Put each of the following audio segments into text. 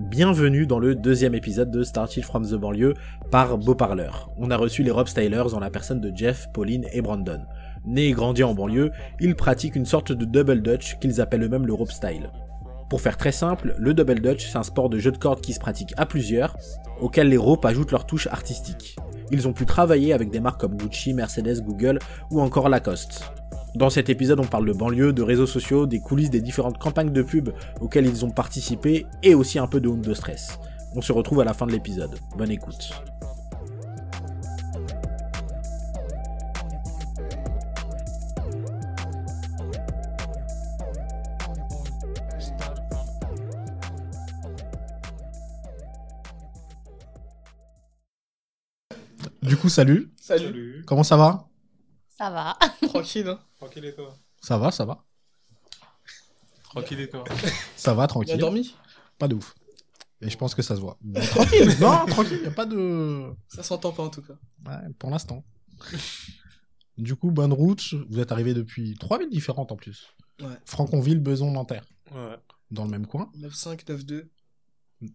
Bienvenue dans le deuxième épisode de Started from the Banlieue par Beau Parleur. On a reçu les Rob Stylers en la personne de Jeff, Pauline et Brandon. Nés et grandis en banlieue, ils pratiquent une sorte de double dutch qu'ils appellent eux-mêmes le rope style. Pour faire très simple, le double dutch c'est un sport de jeu de cordes qui se pratique à plusieurs, auquel les ropes ajoutent leur touche artistique. Ils ont pu travailler avec des marques comme Gucci, Mercedes, Google ou encore Lacoste. Dans cet épisode, on parle de banlieue, de réseaux sociaux, des coulisses des différentes campagnes de pub auxquelles ils ont participé et aussi un peu de de stress. On se retrouve à la fin de l'épisode. Bonne écoute. Du coup, salut. Salut. Comment ça va? Ça va. Tranquille, hein Tranquille et toi? Ça va, ça va. Tranquille et toi? Ça va, tranquille. dormi? Pas de ouf. Et je pense que ça se voit. Mais tranquille, non, tranquille, y a pas de. Ça s'entend pas en tout cas. Ouais, pour l'instant. Du coup, bonne route. Vous êtes arrivé depuis trois villes différentes en plus. Ouais. Franconville, Beson, Nanterre. Ouais. Dans le même coin. 9-5, 9-2.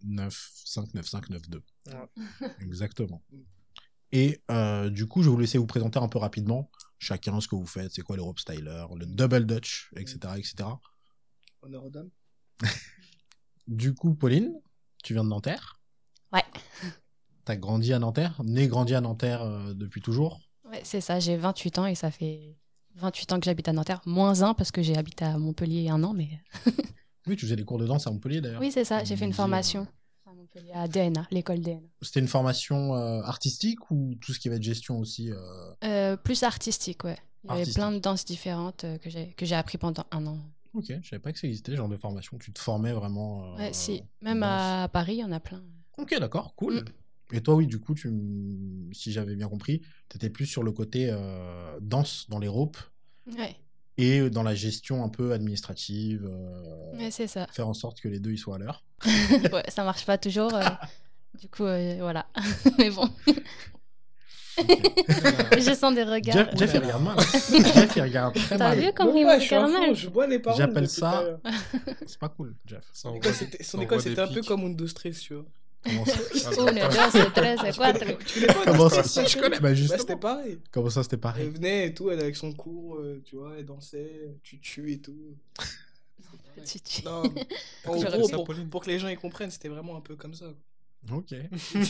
9, 5, 9, 5, 9, 2. Ouais. Exactement. Et euh, du coup, je vais vous laisser vous présenter un peu rapidement chacun ce que vous faites, c'est quoi l'Europe Styler, le Double Dutch, etc. etc. Honneur aux dames. Du coup, Pauline, tu viens de Nanterre. Ouais. T'as grandi à Nanterre, né grandi à Nanterre euh, depuis toujours. Ouais, c'est ça, j'ai 28 ans et ça fait 28 ans que j'habite à Nanterre. Moins un parce que j'ai habité à Montpellier un an, mais. Oui, tu faisais des cours de danse à Montpellier d'ailleurs. Oui, c'est ça, j'ai fait une formation à Montpellier, à DNA, l'école DNA. C'était une formation euh, artistique ou tout ce qui va être gestion aussi euh, Euh, plus artistique, ouais. Il y avait plein de danses différentes que j'ai que j'ai appris pendant un an. Ok, je savais pas que ça existait, ce genre de formation. Tu te formais vraiment. Ouais, si. Même à Paris, il y en a plein. Ok, d'accord, cool. Mm. Et toi, oui, du coup, tu, si j'avais bien compris, t'étais plus sur le côté euh, danse dans les ropes Ouais, et dans la gestion un peu administrative, euh, ouais c'est ça. faire en sorte que les deux ils soient à l'heure. ouais, ça marche pas toujours. euh, du coup, euh, voilà. mais bon, je sens des regards. Jeff, Jeff, il regarde mal. Jeff, il regarde très T'as mal. vu comme il ouais, regarde mal je bois les paroles. J'appelle ça-. C'est pas cool, Jeff. Son école, c'était- Son école, c'était un peu comme Undo Stress, tu vois. Comment ça, Uno, dos, tres, quatre. Tu connais pas comment Undo ça je connais. Bah, Bah, justement. c'était pareil. Comment ça, c'était Elle pareil venait et tout, elle avec son cours, euh, tu vois, elle dansait, tu tues et tout. Tu- Non, en gros, pour, que les gens y comprennent, c'était vraiment un peu comme ça. Ok.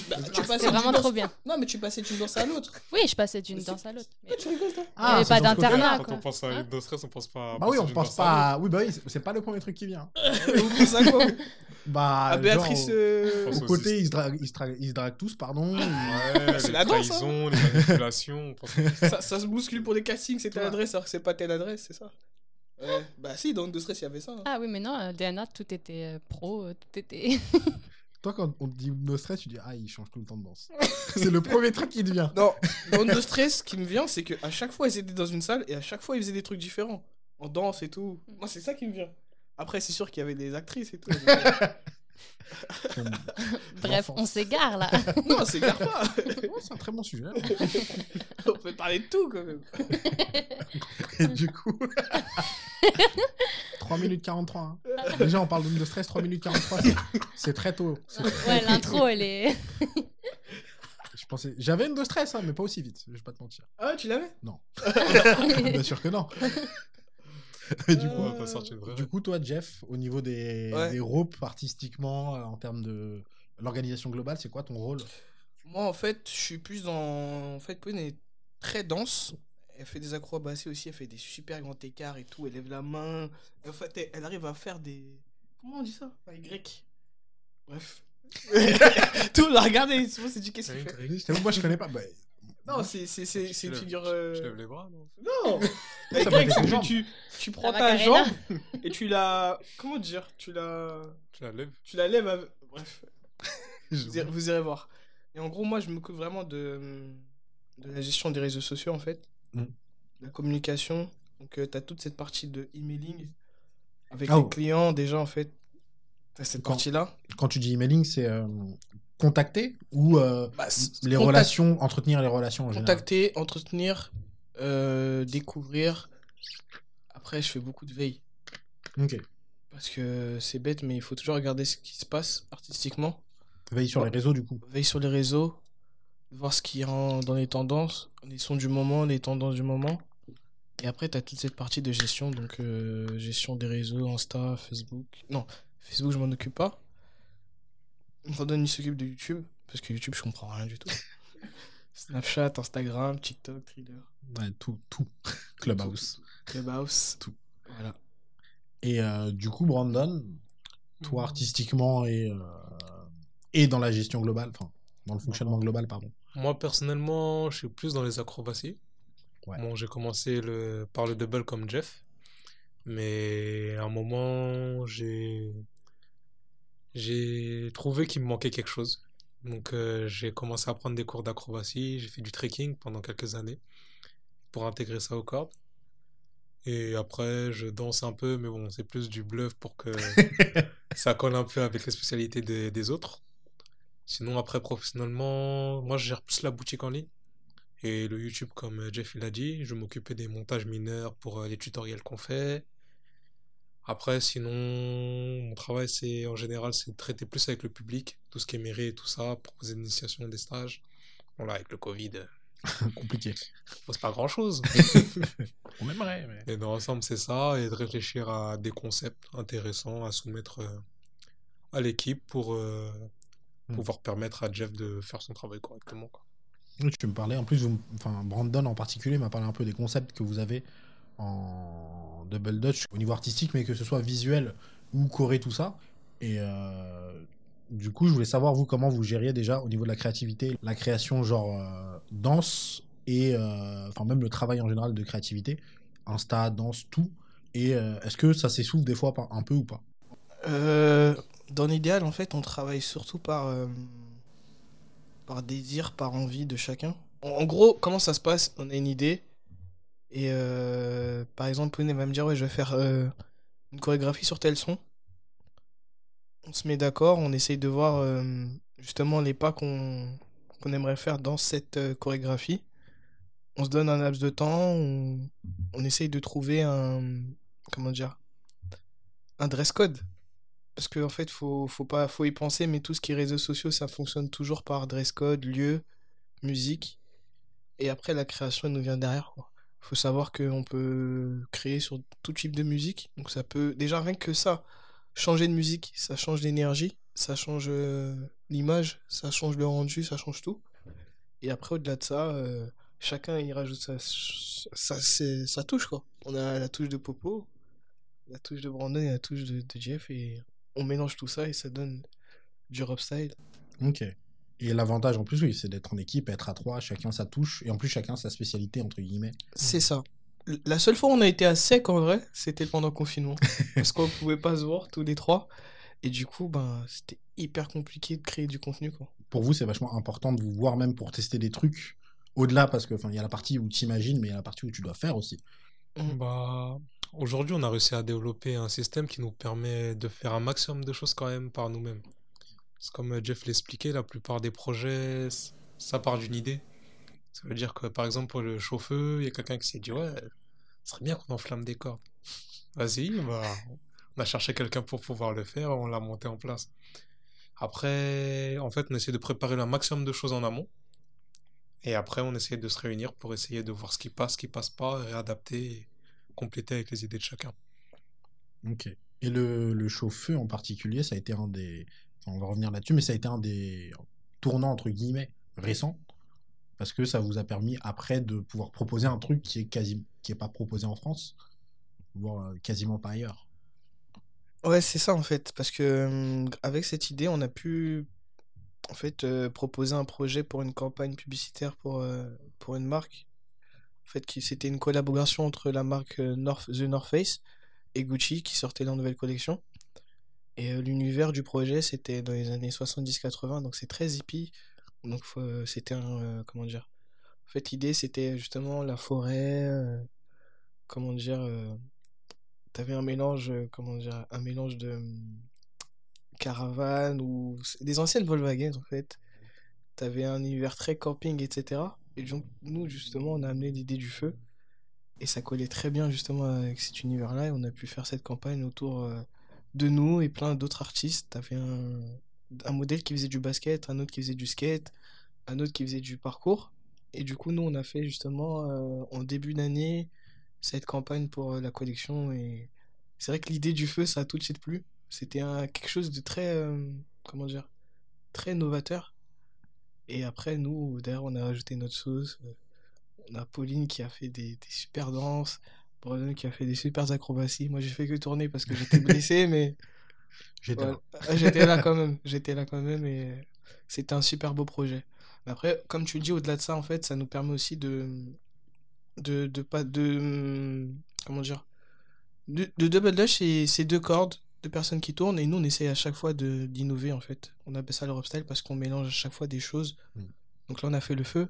Bah, tu passais C'est vraiment trop danse- bien. Non, mais tu passais d'une danse à l'autre. Oui, je passais d'une danse à l'autre. mais- tu rigoles, toi Il y avait c'est pas d'internat, Quand on pense à Hein une stress, on pense pas. Bah oui, on pense danse pas. à à- Oui, bah oui, c'est- pas le premier truc qui vient. À quoi Bah, À Béatrice. genre, euh, Au côté, ils se, draguent, ils, se draguent- ils se draguent tous, pardon. Ouais, C'est les la danse, trahisons, les manipulations. ça, ça se bouscule pour des castings, c'est telle adresse alors que c'est pas telle adresse, c'est ça? Ouais. Bah si, dans Undo Stress, il y avait ça. hein. Ah oui, mais non, euh, DNA, tout était euh, pro, euh, tout était. Toi, quand on te dit no stress, tu dis Ah, il change tout le temps de danse. c'est le premier truc qui te vient. Non, dans Undo Stress, ce qui me vient, c'est qu'à chaque fois, ils étaient dans une salle et à chaque fois, ils faisaient des trucs différents. En danse et tout. Moi, c'est ça qui me vient. Après, c'est sûr qu'il y avait des actrices et tout. Comme- Bref, on s'égare là. non, c'est grave pas. Ouais, c'est un très bon sujet. On peut parler de tout quand même. Et du coup. 3 minutes 43. hein. Déjà, on parle de stress, 3 minutes 43. c'est- C'est très tôt. C'est ouais, l'intro, elle est. Je pensais... J'avais une de stress, hein, mais pas aussi vite. Je vais pas te mentir. Ah ouais, tu l'avais? Bien sûr que non. Et du Euh, coup, On va pas sortir de vrai. Du coup, toi, Jeff, au niveau des, Ouais. des ropes artistiquement, euh, en termes de l'organisation globale, c'est quoi ton rôle? Moi, en fait, je suis plus dans. En fait, Pauline est très dense. Elle fait des acrobaties aussi, elle fait des super grands écarts et tout. Elle lève la main. En fait, elle, elle arrive à faire des. Comment on dit ça? Un Y. Bref. tout, la regarder. Souvent, c'est dit qu'est-ce qu'il fait? Moi, je connais pas. Bah, Non, c'est c'est- c'est- c'est une lèves- figure. Je euh, lève les bras, non? Non avec c'est les que jambes. tu, tu prends La ta Macarena. jambe et tu la. Comment dire Tu la. Tu la lèves Tu la lèves. avec- Bref. je- Vous irez, vous irez voir. Et en gros, moi, je m'occupe vraiment de, de la gestion des réseaux sociaux, en fait. Mm. La communication. Donc, tu as toute cette partie de emailing avec Ah les clients, déjà, en fait. T'as cette partie-là. Quand tu dis emailing, c'est euh, contacter ou euh, Bah, les contact- relations, entretenir les relations en général? Contacter, entretenir, euh, découvrir. Après, je fais beaucoup de veille. Ok. Parce que c'est bête, mais il faut toujours regarder ce qui se passe artistiquement. Veille sur les réseaux, du coup. Veille sur les réseaux, voir ce qui rend dans les tendances, les sons du moment, les tendances du moment. Et après, tu as toute cette partie de gestion, donc euh, gestion des réseaux, Insta, Facebook. Non, Facebook, je m'en occupe pas. Brandon, il s'occupe de YouTube, parce que YouTube, je comprends rien du tout. Snapchat, Instagram, TikTok, Thriller, Ouais, tout, tout. Clubhouse. Clubhouse. Tout. Voilà. Et euh, du coup, Brandon, toi, Mhm. artistiquement et, euh, et dans la gestion globale, enfin, dans le fonctionnement global, pardon. Moi, personnellement, je suis plus dans les acrobaties. Ouais. Bon, j'ai commencé le... par le double comme Jeff. Mais à un moment, j'ai j'ai trouvé qu'il me manquait quelque chose. Donc, euh, j'ai commencé à prendre des cours d'acrobatie. J'ai fait du trekking pendant quelques années pour intégrer ça au cordes. Et après, je danse un peu, mais bon, c'est plus du bluff pour que ça colle un peu avec les spécialités des, des autres. Sinon, après, professionnellement, moi, je gère plus la boutique en ligne. Et le YouTube, comme Jeff il a dit, je m'occupais des montages mineurs pour euh, les tutoriels qu'on fait. Après, sinon, mon travail, c'est en général, c'est de traiter plus avec le public, tout ce qui est mairie et tout ça, proposer des initiations, des stages. Bon, là, avec le Covid, euh, Compliqué. c'est pas grand-chose. On aimerait, mais... Et dans l'ensemble, c'est ça, et de réfléchir à des concepts intéressants à soumettre euh, à l'équipe pour euh, Hmm. pouvoir permettre à Jeff de faire son travail correctement. quoi. Oui, tu me parlais. En plus, vous- enfin, Brandon en particulier m'a parlé un peu des concepts que vous avez en double dutch au niveau artistique, mais que ce soit visuel ou choré, tout ça. Et euh, du coup, je voulais savoir, vous, comment vous gériez déjà au niveau de la créativité, la création, genre euh, danse et euh, enfin même le travail en général de créativité, Insta, danse, tout. Et est-ce que ça s'essouffle des fois un peu ou pas? Dans l'idéal, en fait, on travaille surtout par, par désir, par envie de chacun. En gros, comment ça se passe? On a une idée. Et euh, par exemple, Pauline va me dire Ouais, je vais faire euh, une chorégraphie sur tel son. On se met d'accord, on essaye de voir euh, justement les pas qu'on aimerait faire dans cette chorégraphie. On se donne un laps de temps, on, essaye de trouver un. Comment dire Un dress code. Parce qu'en fait, faut, faut pas, faut y penser, mais tout ce qui est réseaux sociaux, ça fonctionne toujours par dress code, lieu, musique. Et après, la création, elle nous vient derrière, quoi. Faut savoir qu'on peut créer sur tout type de musique. Donc ça peut, déjà rien que ça, changer de musique, ça change l'énergie, ça change euh, l'image, ça change le rendu, ça change tout. Et après, au-delà de ça, euh, chacun il rajoute sa, sa, touche, quoi. On a la touche de Popo, la touche de Brandon et la touche de, de Jeff, et on mélange tout ça et ça donne du rap style. Ok. Et l'avantage en plus, oui, c'est d'être en équipe, être à trois, chacun sa touche, et en plus chacun sa spécialité, entre guillemets. C'est ça. La seule fois où on a été à sec en vrai, c'était pendant le confinement. parce qu'on pouvait pas se voir tous les trois. Et du coup, ben, c'était hyper compliqué de créer du contenu, quoi. Pour vous, c'est vachement important de vous voir même pour tester des trucs au-delà, parce que enfin, il y a la partie où tu imagines, mais il y a la partie où tu dois faire aussi. Mm. Bah, aujourd'hui, on a réussi à développer un système qui nous permet de faire un maximum de choses quand même par nous-mêmes. Comme euh, Jeff l'expliquait, la plupart des projets, ça part d'une idée. Ça veut dire que, par exemple, pour le chauffeur, il y a quelqu'un qui s'est dit, ouais, ce serait bien qu'on enflamme des cordes. Vas-y, bah, on a cherché quelqu'un pour pouvoir le faire, on l'a monté en place. Après, en fait, on essaie de préparer le maximum de choses en amont. Et après, on essaie de se réunir pour essayer de voir ce qui passe, ce qui passe pas, réadapter et compléter avec les idées de chacun. Ok. Et le, le chauffeur en particulier, ça a été un des. On va revenir là-dessus, mais ça a été un des tournants, entre guillemets, récents. Parce que ça vous a permis après de pouvoir proposer un truc qui est qui pas proposé en France, voire euh, quasiment pas ailleurs. Ouais, c'est ça en fait. Parce que hum, avec cette idée, on a pu en fait euh, proposer un projet pour une campagne publicitaire pour, euh, pour une marque. En fait, c'était une collaboration entre la marque North, The North Face et Gucci qui sortait leur nouvelle collection. Et euh, l'univers du projet, c'était dans les années 70-80, donc c'est très hippie. Donc euh, c'était un. euh, comment dire? En fait, l'idée, c'était justement la forêt. comment dire? T'avais un mélange, comment dire, un mélange de hum, caravane ou des anciennes Volkswagen en fait. T'avais un univers très camping, etc. Et donc, nous, justement, on a amené l'idée du feu. Et ça collait très bien, justement, avec cet univers-là. Et on a pu faire cette campagne autour de nous et plein d'autres artistes. T'avais un, un modèle qui faisait du basket, un autre qui faisait du skate, un autre qui faisait du parcours. Et du coup, nous, on a fait justement euh, en début d'année cette campagne pour euh, la collection. Et c'est vrai que l'idée du feu, ça a tout de suite plu. C'était quelque chose de très, euh, comment dire, très novateur. Et après, nous, derrière, on a rajouté notre sauce. On a Pauline qui a fait des, des super danses. Qui a fait des super acrobaties. Moi, j'ai fait que tourner parce que j'étais blessé, mais J'étais là. Ouais, J'étais là quand même. J'étais là quand même et c'était un super beau projet. Mais après, comme tu le dis, au-delà de ça, en fait, ça nous permet aussi de de de pas de comment dire de, de double dash c'est deux cordes deux personnes qui tournent et nous on essaye à chaque fois d'innover en fait on appelle ça le style parce qu'on mélange à chaque fois des choses Mm. donc là on a fait le feu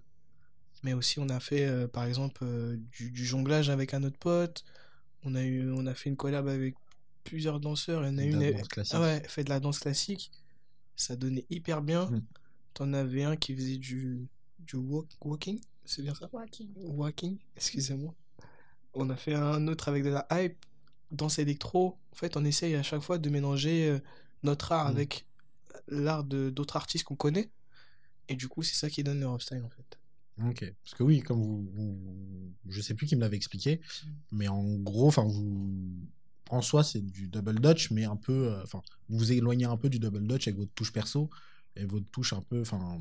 mais aussi on a fait euh, par exemple euh, du, du jonglage avec un autre pote on a eu on a fait une collab avec plusieurs danseurs il y en a une ah ouais fait de la danse classique ça donnait hyper bien Mm. t'en avais un qui faisait du du walk- walking c'est bien ça? Walking, excusez-moi. On a fait un autre avec de la hype, danse électro. En fait, on essaye à chaque fois de mélanger euh, notre art Mm. avec l'art de d'autres artistes qu'on connaît. Et du coup, c'est ça qui donne le style en fait. Ok. Parce que oui, comme vous, vous- je sais plus qui me l'avait expliqué, mais en gros, enfin vous, en soi, c'est du double dutch, mais un peu, euh, enfin, vous vous éloignez un peu du double dutch avec votre touche perso et votre touche un peu, enfin,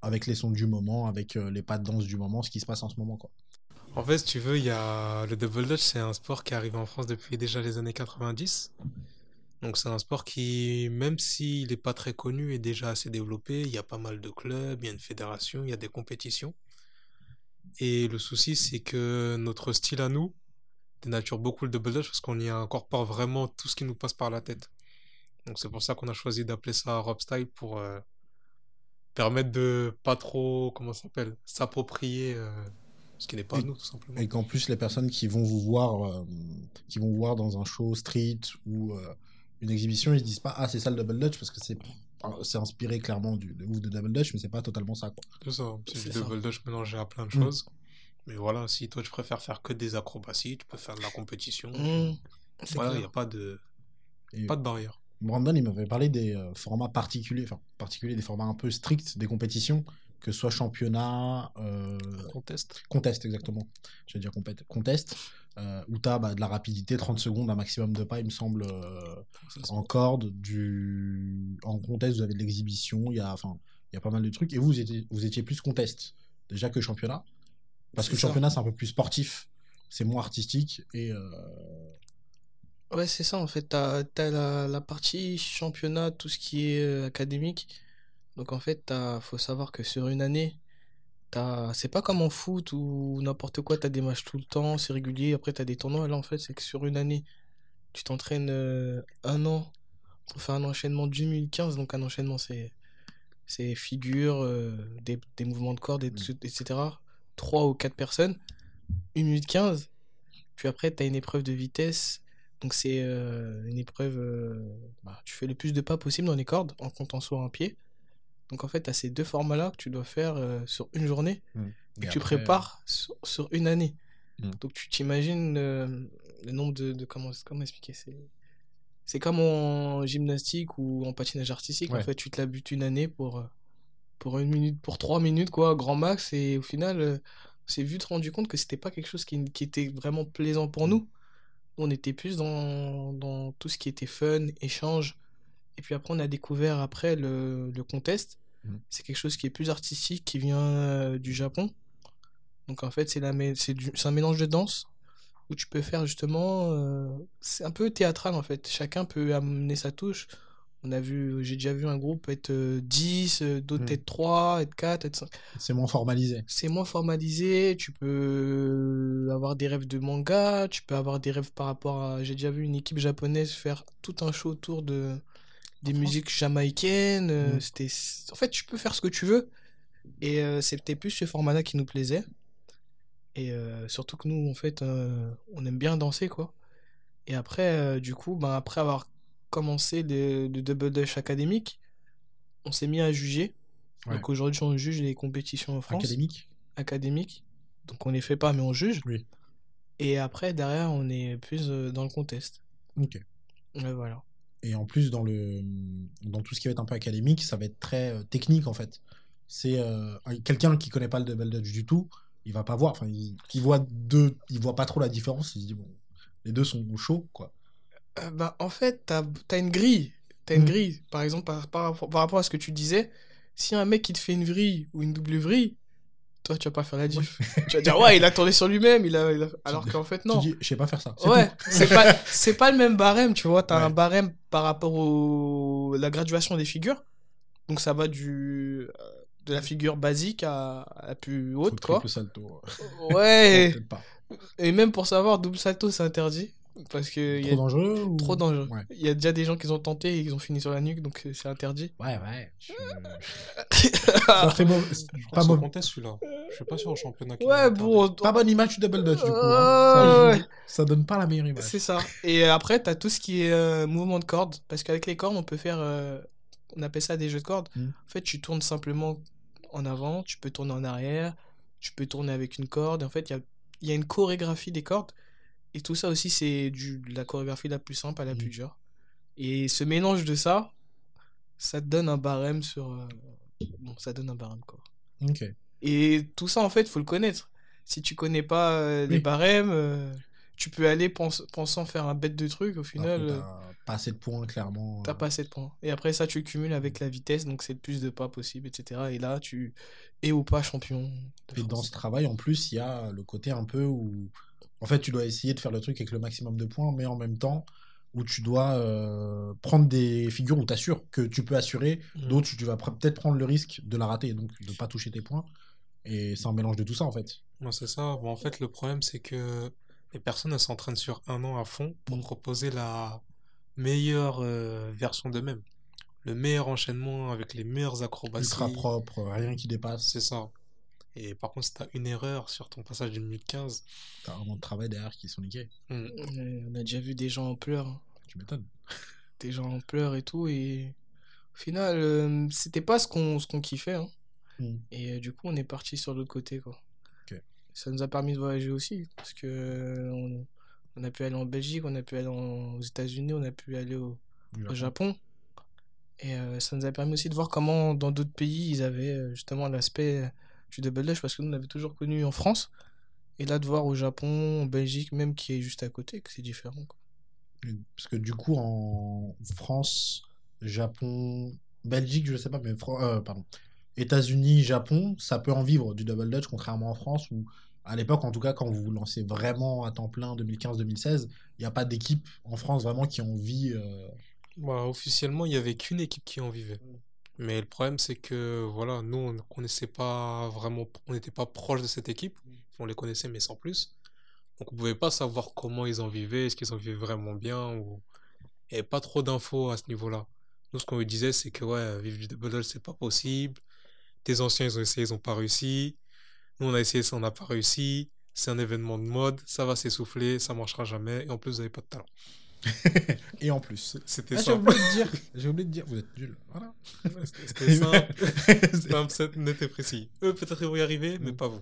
avec les sons du moment, avec euh, les pas de danse du moment, ce qui se passe en ce moment, quoi. En fait, si tu veux, il y a le double dutch, c'est un sport qui arrive en France depuis déjà les années 90. Donc c'est un sport qui, même s'il n'est pas très connu, est déjà assez développé. Il y a pas mal de clubs, il y a une fédération, il y a des compétitions. Et le souci, c'est que notre style à nous dénature beaucoup le double dutch parce qu'on y incorpore vraiment tout ce qui nous passe par la tête. Donc c'est pour ça qu'on a choisi d'appeler ça Rob Style pour euh, permettre de pas trop, comment ça s'appelle, s'approprier euh, ce qui n'est pas Et- nous tout simplement. Et qu'en plus, les personnes qui vont vous voir, euh, qui vont vous voir dans un show street ou une exhibition, ils se disent pas ah c'est ça le double dutch parce que c'est c'est inspiré clairement du de ouf de double dutch, mais c'est pas totalement ça, quoi. C'est ça, c'est du ça. double dutch mélangé à plein de Mm. choses. Mais voilà, si toi tu préfères faire que des acrobaties, tu peux faire de la compétition. Mmh, c'est Voilà, il n'y a pas de, Et pas de barrière. Brandon, il m'avait parlé des euh, formats particuliers, enfin particuliers, des formats un peu stricts des compétitions, que ce soit championnat, euh, Contest. contest exactement, je vais dire compét- contest, euh, où tu as de la rapidité, 30 secondes, un maximum de pas, il me semble, euh, en corde, du... en contest, vous avez de l'exhibition, il y a, il y a pas mal de trucs, et vous, vous étiez, vous étiez plus contest, déjà que championnat, parce que ça. championnat, c'est un peu plus sportif, c'est moins artistique, et euh, Ouais, c'est ça en fait. T'as, t'as la, la partie championnat, tout ce qui est euh, académique. Donc en fait, t'as, faut savoir que sur une année, c'est pas comme en foot ou n'importe quoi, t'as des matchs tout le temps, c'est régulier. Après, t'as des tournois. Là, en fait, c'est que sur une année, tu t'entraînes euh, un an pour faire un enchaînement d'une minute 15. Donc un enchaînement, c'est, c'est figure, euh, des, des mouvements de cordes, et- Mm. etc. Trois ou quatre personnes, une minute 15. Puis après, t'as une épreuve de vitesse. Donc c'est euh, une épreuve, bah, tu fais le plus de pas possible dans les cordes en comptant sur un pied. Donc en fait, tu as ces deux formats-là que tu dois faire euh, sur une journée et et que tu après, prépares sur, sur une année. Mm. Donc tu t'imagines euh, le nombre de, de- comment, comment expliquer? C'est c'est comme en gymnastique ou en patinage artistique. En fait, tu te la butes une année pour euh, pour une minute, pour trois minutes quoi, grand max. Et au final, euh, on s'est vite rendu compte que c'était pas quelque chose qui, qui était vraiment plaisant pour nous. On était plus dans, dans tout ce qui était fun, échange. Et puis après, on a découvert après le, le contest. Mhm. C'est quelque chose qui est plus artistique, qui vient euh, du Japon. Donc en fait, c'est un mélange de danse où tu peux faire justement. euh, c'est un peu théâtral en fait. Chacun peut amener sa touche. On a vu, j'ai déjà vu un groupe être euh, 10, euh, d'autres Mhm. être 3, être 4, être 5 c'est moins formalisé. c'est moins formalisé, tu peux avoir des rêves de manga, tu peux avoir des rêves par rapport à... J'ai déjà vu une équipe japonaise faire tout un show autour de des musiques jamaïcaines, euh, Mhm. c'était... En fait, tu peux faire ce que tu veux, et euh, c'était plus ce format-là qui nous plaisait, et euh, surtout que nous, en fait, euh, on aime bien danser, quoi. Et après, du coup, ben, après avoir commencé le, le Double Dutch académique, on s'est mis à juger. Ouais. Donc aujourd'hui, on juge les compétitions en France Académique académique. Donc on les fait pas, mais on juge. Oui. Et après, derrière, on est plus dans le contest. Ok. Ouais, voilà. Et en plus, dans, le, dans tout ce qui va être un peu académique, ça va être très euh, technique en fait. C'est euh, quelqu'un qui connaît pas le double dutch du tout, il va pas voir. Enfin, il, il voit deux, il voit pas trop la différence. Il se dit bon, les deux sont chauds quoi. Euh, bah, en fait, t'as as une grille. T'as une Mm. grille. Par exemple, par, par, par rapport à ce que tu disais, si un mec qui te fait une vrille ou une double vrille, toi, tu vas pas faire la diff. tu vas dire, ouais, il a tourné sur lui-même. Il a, il a- Alors qu'en fait, non. Tu dis, je sais pas faire ça. Ouais, c'est pas, c'est pas le même barème, tu vois. T'as Ouais. un barème par rapport au la graduation des figures. Donc ça va du euh, de la figure basique à, à la plus Faut haute, quoi. salto. Ouais. Et même pour savoir, double salto, c'est interdit. Parce que il y Trop a dangereux ou... trop dangereux. Ouais. Il y a déjà des gens qui ont tenté et ils ont fini sur la nuque, donc euh, c'est interdit. Ouais, ouais. je- Ça fait mauvais- pas mauvais- contest celui-là. Je suis pas sûr au championnat. Ouais, bon, interdit. Pas bonne image du double dutch du coup. hein. Ouais, Ça, ouais. ça donne pas la meilleure image. C'est ça. Et après, t'as tout ce qui est euh, mouvement de corde. Parce qu'avec les cordes, on peut faire. euh, on appelle ça des jeux de cordes. Mm. En fait, tu tournes simplement en avant, tu peux tourner en arrière, tu peux tourner avec une corde. Et en fait, il y a, il y a une chorégraphie des cordes. Et tout ça aussi, c'est de la chorégraphie la plus simple à la Mm. plus dure. Et ce mélange de ça, ça te donne un barème sur. euh, Bon, ça donne un barème, quoi. Ok. Et tout ça, en fait, faut le connaître. Si tu connais pas euh, les Oui. barèmes, euh, tu peux aller pensant faire un bête de truc. Au Après, final, t'as pas assez de points, clairement. t'as pas assez de points. Et après, ça, tu le cumules avec la vitesse, donc c'est le plus de pas possible, etc. Et là, tu es ou pas champion. Et dans ce travail, en plus, il y a le côté un peu où, en fait, tu dois essayer de faire le truc avec le maximum de points, mais en même temps, où tu dois euh, prendre des figures où tu assures que tu peux assurer, Mm. d'autres, tu vas peut-être prendre le risque de la rater, donc de pas toucher tes points. Et c'est un mélange de tout ça, en fait. Ouais, c'est ça. Bon, en fait, le problème, c'est que les personnes, elles s'entraînent sur un an à fond pour Mm. proposer la meilleure euh, version d'eux-mêmes. Le meilleur enchaînement avec les meilleures acrobaties. Ultra propre, rien qui dépasse. C'est ça. Et par contre, si t'as une erreur sur ton passage de 2015, T'as an de travail derrière qui sont niqués. Ouais, on a déjà vu des gens en pleurs. hein. Tu m'étonnes. Des gens en pleurs et tout. Et au final, euh, c'était pas ce qu'on ce qu'on kiffait. hein. Mm. Et euh, du coup, on est parti sur l'autre côté, quoi. Ça nous a permis de voyager aussi, parce que euh, on, on a pu aller en Belgique, on a pu aller en- aux États-Unis, on a pu aller au, au Japon. Et euh, ça nous a permis aussi de voir comment dans d'autres pays ils avaient justement l'aspect du double dutch, parce que nous on avait toujours connu en France. Et là, de voir au Japon, en Belgique, même qui est juste à côté, que c'est différent. quoi. Parce que du coup, en France, Japon, Belgique, je sais pas, mais Fran- euh, pardon, États-Unis, Japon, ça peut en vivre du double dutch, contrairement en France où, à l'époque, en tout cas, quand vous vous lancez vraiment à temps plein 2015-2016, il n'y a pas d'équipe en France vraiment qui en vit. euh, bah, officiellement, il n'y avait qu'une équipe qui en vivait. Mais le problème, c'est que voilà, nous, on ne connaissait pas vraiment, on n'était pas proche de cette équipe. On les connaissait, mais sans plus. Donc, on pouvait pas savoir comment ils en vivaient, est-ce qu'ils en vivaient vraiment bien ou. Il n'y avait pas trop d'infos à ce niveau-là. Nous, ce qu'on lui disait, c'est que ouais, vivre du double c'est pas possible. Tes anciens, ils ont essayé, ils ont pas réussi. Nous, on a essayé, ça, on n'a pas réussi. C'est un événement de mode, ça va s'essouffler, ça marchera jamais. Et en plus, vous n'avez pas de talent. Et en plus. C'était Ah, j'ai ça. oublié de dire, j'ai oublié de dire, vous êtes nuls. Voilà. C'était c'était simple. Simple, c'est net et précis. Eux, peut-être ils vont y arriver, mais pas vous.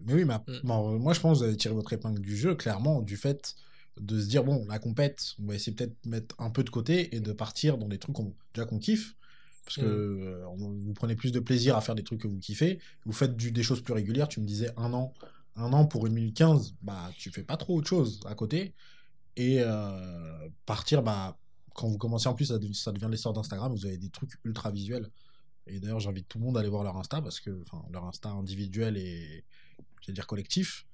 Mais oui, mais, Mm. bon, euh, moi je pense que vous avez tiré votre épingle du jeu, clairement, du fait de se dire, bon, la compète, on va essayer peut-être de mettre un peu de côté et de partir dans des trucs qu'on, déjà qu'on kiffe. Parce que Mm. euh, vous prenez plus de plaisir à faire des trucs que vous kiffez. Vous faites du, des choses plus régulières. Tu me disais un an, un an pour une minute 15, bah, tu fais pas trop autre chose à côté. Et euh, partir, bah, quand vous commencez en plus, ça, dev- ça devient l'essor d'Instagram, vous avez des trucs ultra visuels. Et d'ailleurs, j'invite tout le monde à aller voir leur Insta parce que, enfin, leur Insta individuel et, je dire, collectif.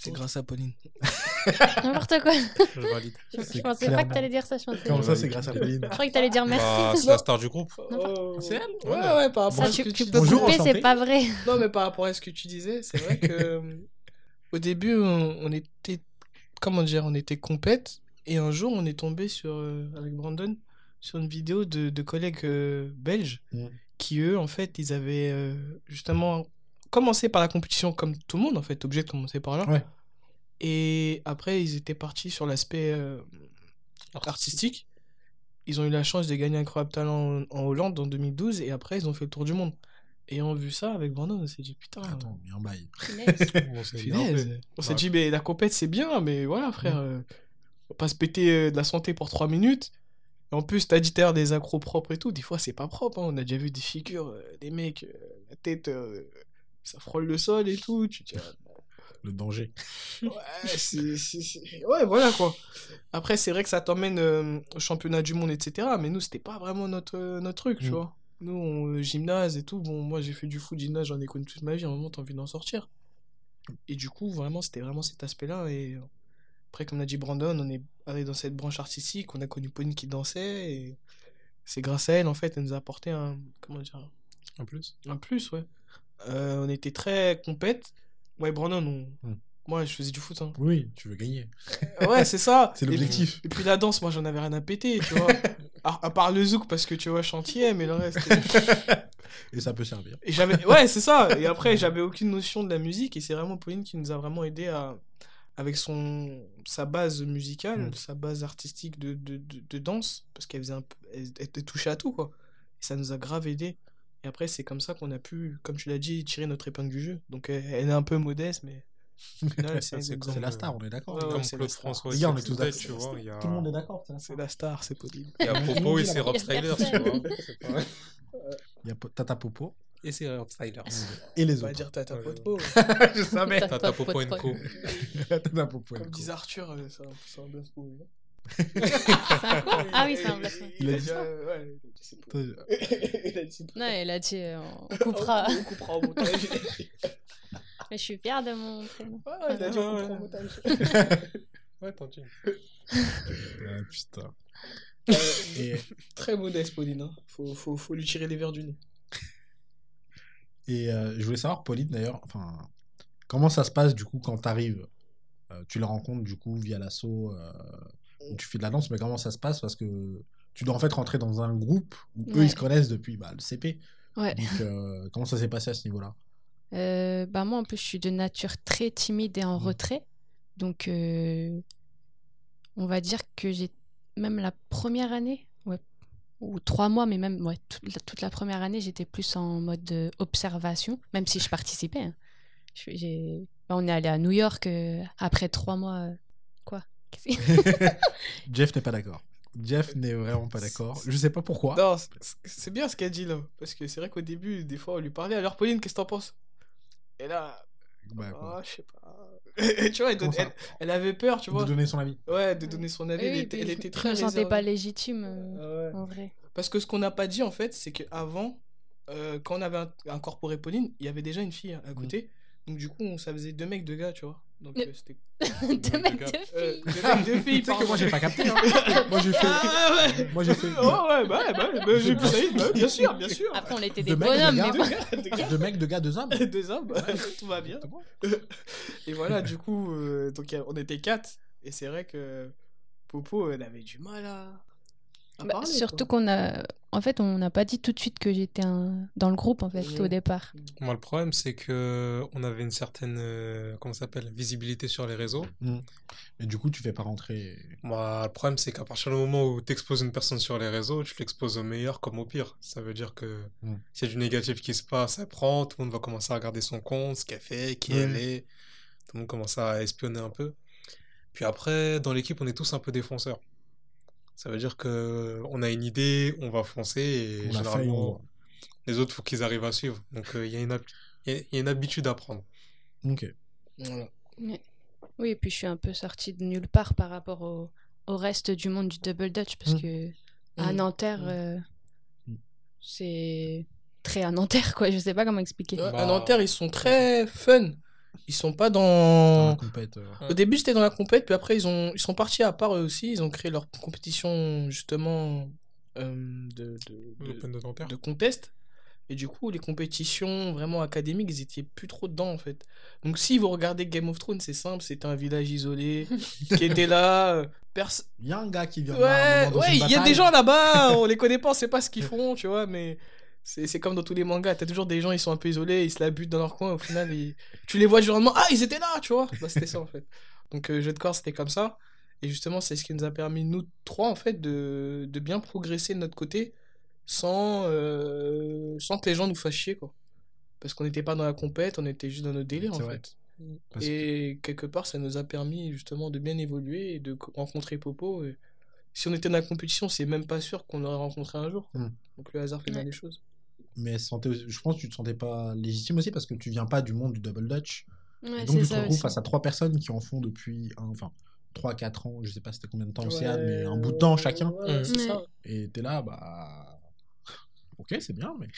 C'est grâce à Pauline. N'importe quoi. Je valide. Je, je pensais pas que t'allais dire ça. Je pensais, Comme je ça, c'est grâce à Pauline. croyais que t'allais dire merci. Bah, c'est la star du groupe. Oh. C'est elle? Ouais, ouais, par rapport ça, à ce tu, que tu tu peux Bonjour, couper, c'est pas vrai. Non, mais par rapport à ce que tu disais, c'est vrai que euh, au début, on, on était, comment dire, on était compète, et un jour, on est tombé sur, euh, avec Brandon sur une vidéo de, de collègues euh, belges Mm. qui, eux, en fait, ils avaient euh, justement commencé par la compétition comme tout le monde, en fait, obligé de commencer par là. Ouais. Et après, ils étaient partis sur l'aspect artistique. Ils ont eu la chance de gagner Incroyable Talent en, en Hollande en 2012, et après, ils ont fait le tour du monde. Ayant vu ça avec Brandon, on s'est dit, putain, Attends, a un bail. On s'est dit, mais la compète, c'est bien, mais voilà, frère. Mm. euh, va pas se péter euh, de la santé pour 3 minutes. Et en plus, t'as dit l'heure des accros propres et tout. Des fois, c'est pas propre. hein. On a déjà vu des figures, euh, des mecs, euh, la tête, euh, ça frôle le sol et tout. Tu te dis, ah, Le danger. Ouais, c'est- c'est- c'est- ouais, voilà quoi. Après, c'est vrai que ça t'emmène euh, au championnat du monde, etc. Mais nous, c'était pas vraiment notre, euh, notre truc, tu Mm. vois. Nous, on- euh, gymnase et tout. Bon, moi, j'ai fait du foot, gymnase, j'en ai connu toute ma vie. À un moment, t'as envie d'en sortir. Et du coup, vraiment, c'était vraiment cet aspect-là. Et après, comme l'a dit Brandon, on est allé dans cette branche artistique. On a connu Pauline qui dansait. Et c'est grâce à elle, en fait, elle nous a apporté un. Comment dire En plus. un plus, ouais. Euh, on était très compète. Ouais, Brandon, on... Mm. moi, je faisais du foot. Hein. Oui, tu veux gagner. Ouais, c'est ça. C'est Et- l'objectif. Et, puis la danse, moi, j'en avais rien à péter, tu vois. à, à part le zouk, parce que tu vois, chantier, mais le reste. Et ça peut servir. Et j'avais. Ouais, c'est ça. Et après, j'avais aucune notion de la musique. Et c'est vraiment Pauline qui nous a vraiment aidé à. Avec son sa base musicale, Mm. sa base artistique de, de, de, de danse, parce qu'elle faisait un peu, elle était touchée à tout, quoi. Et ça nous a grave aidé. Et après, c'est comme ça qu'on a pu, comme tu l'as dit, tirer notre épingle du jeu. Donc, elle, est un peu modeste, mais c'est C'est C'est la star, on est d'accord. Ouais, ouais, Comme c'est Claude. François. On est tous d'accord. Il Tout le monde est d'accord. c'est la C'est star. c'est Pauline. il y a Popo et la- Rob Il Stylers, tu vois. C'est. Il y a Po- Tata Popo Et ses Rob Stylers. et les On va autres. dire Tata. Potpo. Je savais. Tata Tata Popo Popo. Co. Tata Popo. et Comme disait Arthur, euh, c'est un, c'est. C'est un quoi Ah oui, c'est un blasphème. Il Il a dit ça Ouais, il a dit c'est Il a c'est Non, elle a dit euh, on coupera. On coupera au montage. Mais je suis fière de mon prénom. Ouais, ouais, il a Ouais, coupera au ouais. montage. Ouais. Ah, putain. Euh, Et, Très modeste, Pauline. hein. Faut, faut, faut lui tirer les verres du nez. et euh, je voulais savoir, Pauline, d'ailleurs, enfin, comment ça se passe du coup quand t'arrives? Euh, Tu les rencontres du coup via l'assaut euh, où tu fais de la danse, mais comment ça se passe? Parce que tu dois en fait rentrer dans un groupe où eux ils se connaissent depuis bah, le CP. Ouais. Donc euh, comment ça s'est passé à ce niveau-là? Euh, bah moi, en plus, je suis de nature très timide et en Mhm. retrait. Donc, euh, on va dire que j'ai même la première année, ouais, ou trois mois, mais même ouais, toute, la, toute la première année, j'étais plus en mode euh, observation, même si je participais. hein. Je- bah, on est allé à New York euh, après trois mois. euh, Quoi? Qu'est-ce que- Jeff n'est pas d'accord. Jeff n'est vraiment pas d'accord. Je sais pas pourquoi. Non, c'est bien ce qu'elle dit là. Parce que c'est vrai qu'au début, des fois, on lui parlait. Alors, Pauline, qu'est-ce que t'en penses? Et là, Bah, ah, je sais pas. Et tu vois, elle, avait peur, tu vois. De donner son avis. Ouais, de donner son avis. Oui, elle, oui, était, elle je très me sentais réservée. pas légitime euh, ouais. en vrai. Parce que ce qu'on n'a pas dit en fait, c'est qu'avant, euh, quand on avait un- incorporé Pauline, il y avait déjà une fille à côté. Donc du coup, on- ça faisait deux mecs, deux gars, tu vois. Donc euh, c'était. Deux mecs, gars. deux Euh, filles. deux mecs, deux filles. Tu sais que moi j'ai pas capté. hein. moi j'ai fait. Ah ouais, Moi j'ai fait. ouais, ouais, bah, ouais, bah, bah, j'ai bah, bien sûr, bien sûr. Après, on était des mecs, bonhommes, mais bon. deux mecs, deux gars, deux hommes. deux hommes, bah, tout va bien. Et voilà, du coup, euh, donc, on était quatre. Et c'est vrai que Popo, elle avait du mal à. Bah, parler, surtout qu'on a. En fait, on n'a pas dit tout de suite que j'étais un... dans le groupe, en fait, au départ. Moi, le problème, c'est que on avait une certaine, euh, comment s'appelle, visibilité sur les réseaux. Mais du coup, tu fais pas rentrer. Moi, le problème, c'est qu'à partir du moment où tu exposes une personne sur les réseaux, tu l'exposes au meilleur comme au pire. Ça veut dire que Mm. s'il y a du négatif qui se passe, ça prend, tout le monde va commencer à regarder son compte, ce qu'elle fait, qui elle est. Tout le monde commence à espionner un peu. Puis après, dans l'équipe, on est tous un peu défonceurs. Ça veut dire que on a une idée, on va foncer et On l'a fait, généralement, les autres, faut qu'ils arrivent à suivre. Donc, euh, il y a une hab- il y a- il y a une habitude à prendre. Ok. Voilà. Oui, et puis je suis un peu sortie de nulle part par rapport au, au reste du monde du double dutch, parce Mm. que à Mm. Nanterre, Mm. euh, Mm. c'est très à Nanterre, quoi. Je sais pas comment expliquer. Ouais, Bah- À Nanterre, ils sont très fun. Ils sont pas Dans dans. la compète. Au début, c'était dans la compète, puis après, ils, ont... ils sont partis à part eux aussi. Ils ont créé leur compétition, justement, euh, de, de, contest. Et du coup, les compétitions vraiment académiques, ils étaient plus trop dedans, en fait. Donc, si vous regardez Game of Thrones, c'est simple, c'était un village isolé qui était là. euh, pers- Il y a un gars qui vient Ouais, il y a des gens là-bas, on les connaît pas, on sait pas ce qu'ils font, tu vois, mais c'est c'est comme dans tous les mangas, t'as toujours des gens, ils sont un peu isolés, ils se la butent dans leur coin, au final, ils- tu les vois du lendemain, ah, ils étaient là, tu vois, bah, c'était ça en fait. Donc, euh, jeu de corps, c'était comme ça, et justement, c'est ce qui nous a permis, nous trois, en fait, de, de bien progresser de notre côté, sans, euh, sans que les gens nous fassent chier, quoi. Parce qu'on n'était pas dans la compète, on était juste dans notre délire, en vrai. fait. Parce que- Et quelque part, ça nous a permis justement de bien évoluer et de co- rencontrer Popo. Et si on était dans la compétition, c'est même pas sûr qu'on l'aurait rencontré un jour. Mm. Donc le hasard fait bien Ouais. les choses. Mais sentais- je pense que tu te sentais pas légitime aussi parce que tu viens pas du monde du double dutch. Ouais, Et donc tu te retrouves face à trois personnes qui en font depuis, un- enfin, 3-4 ans, je sais pas c'était combien de temps au CEAD, mais Ouais, un bout de temps chacun. ouais, Mm. Ouais. ça. Et t'es là, bah. Ok, c'est bien, mais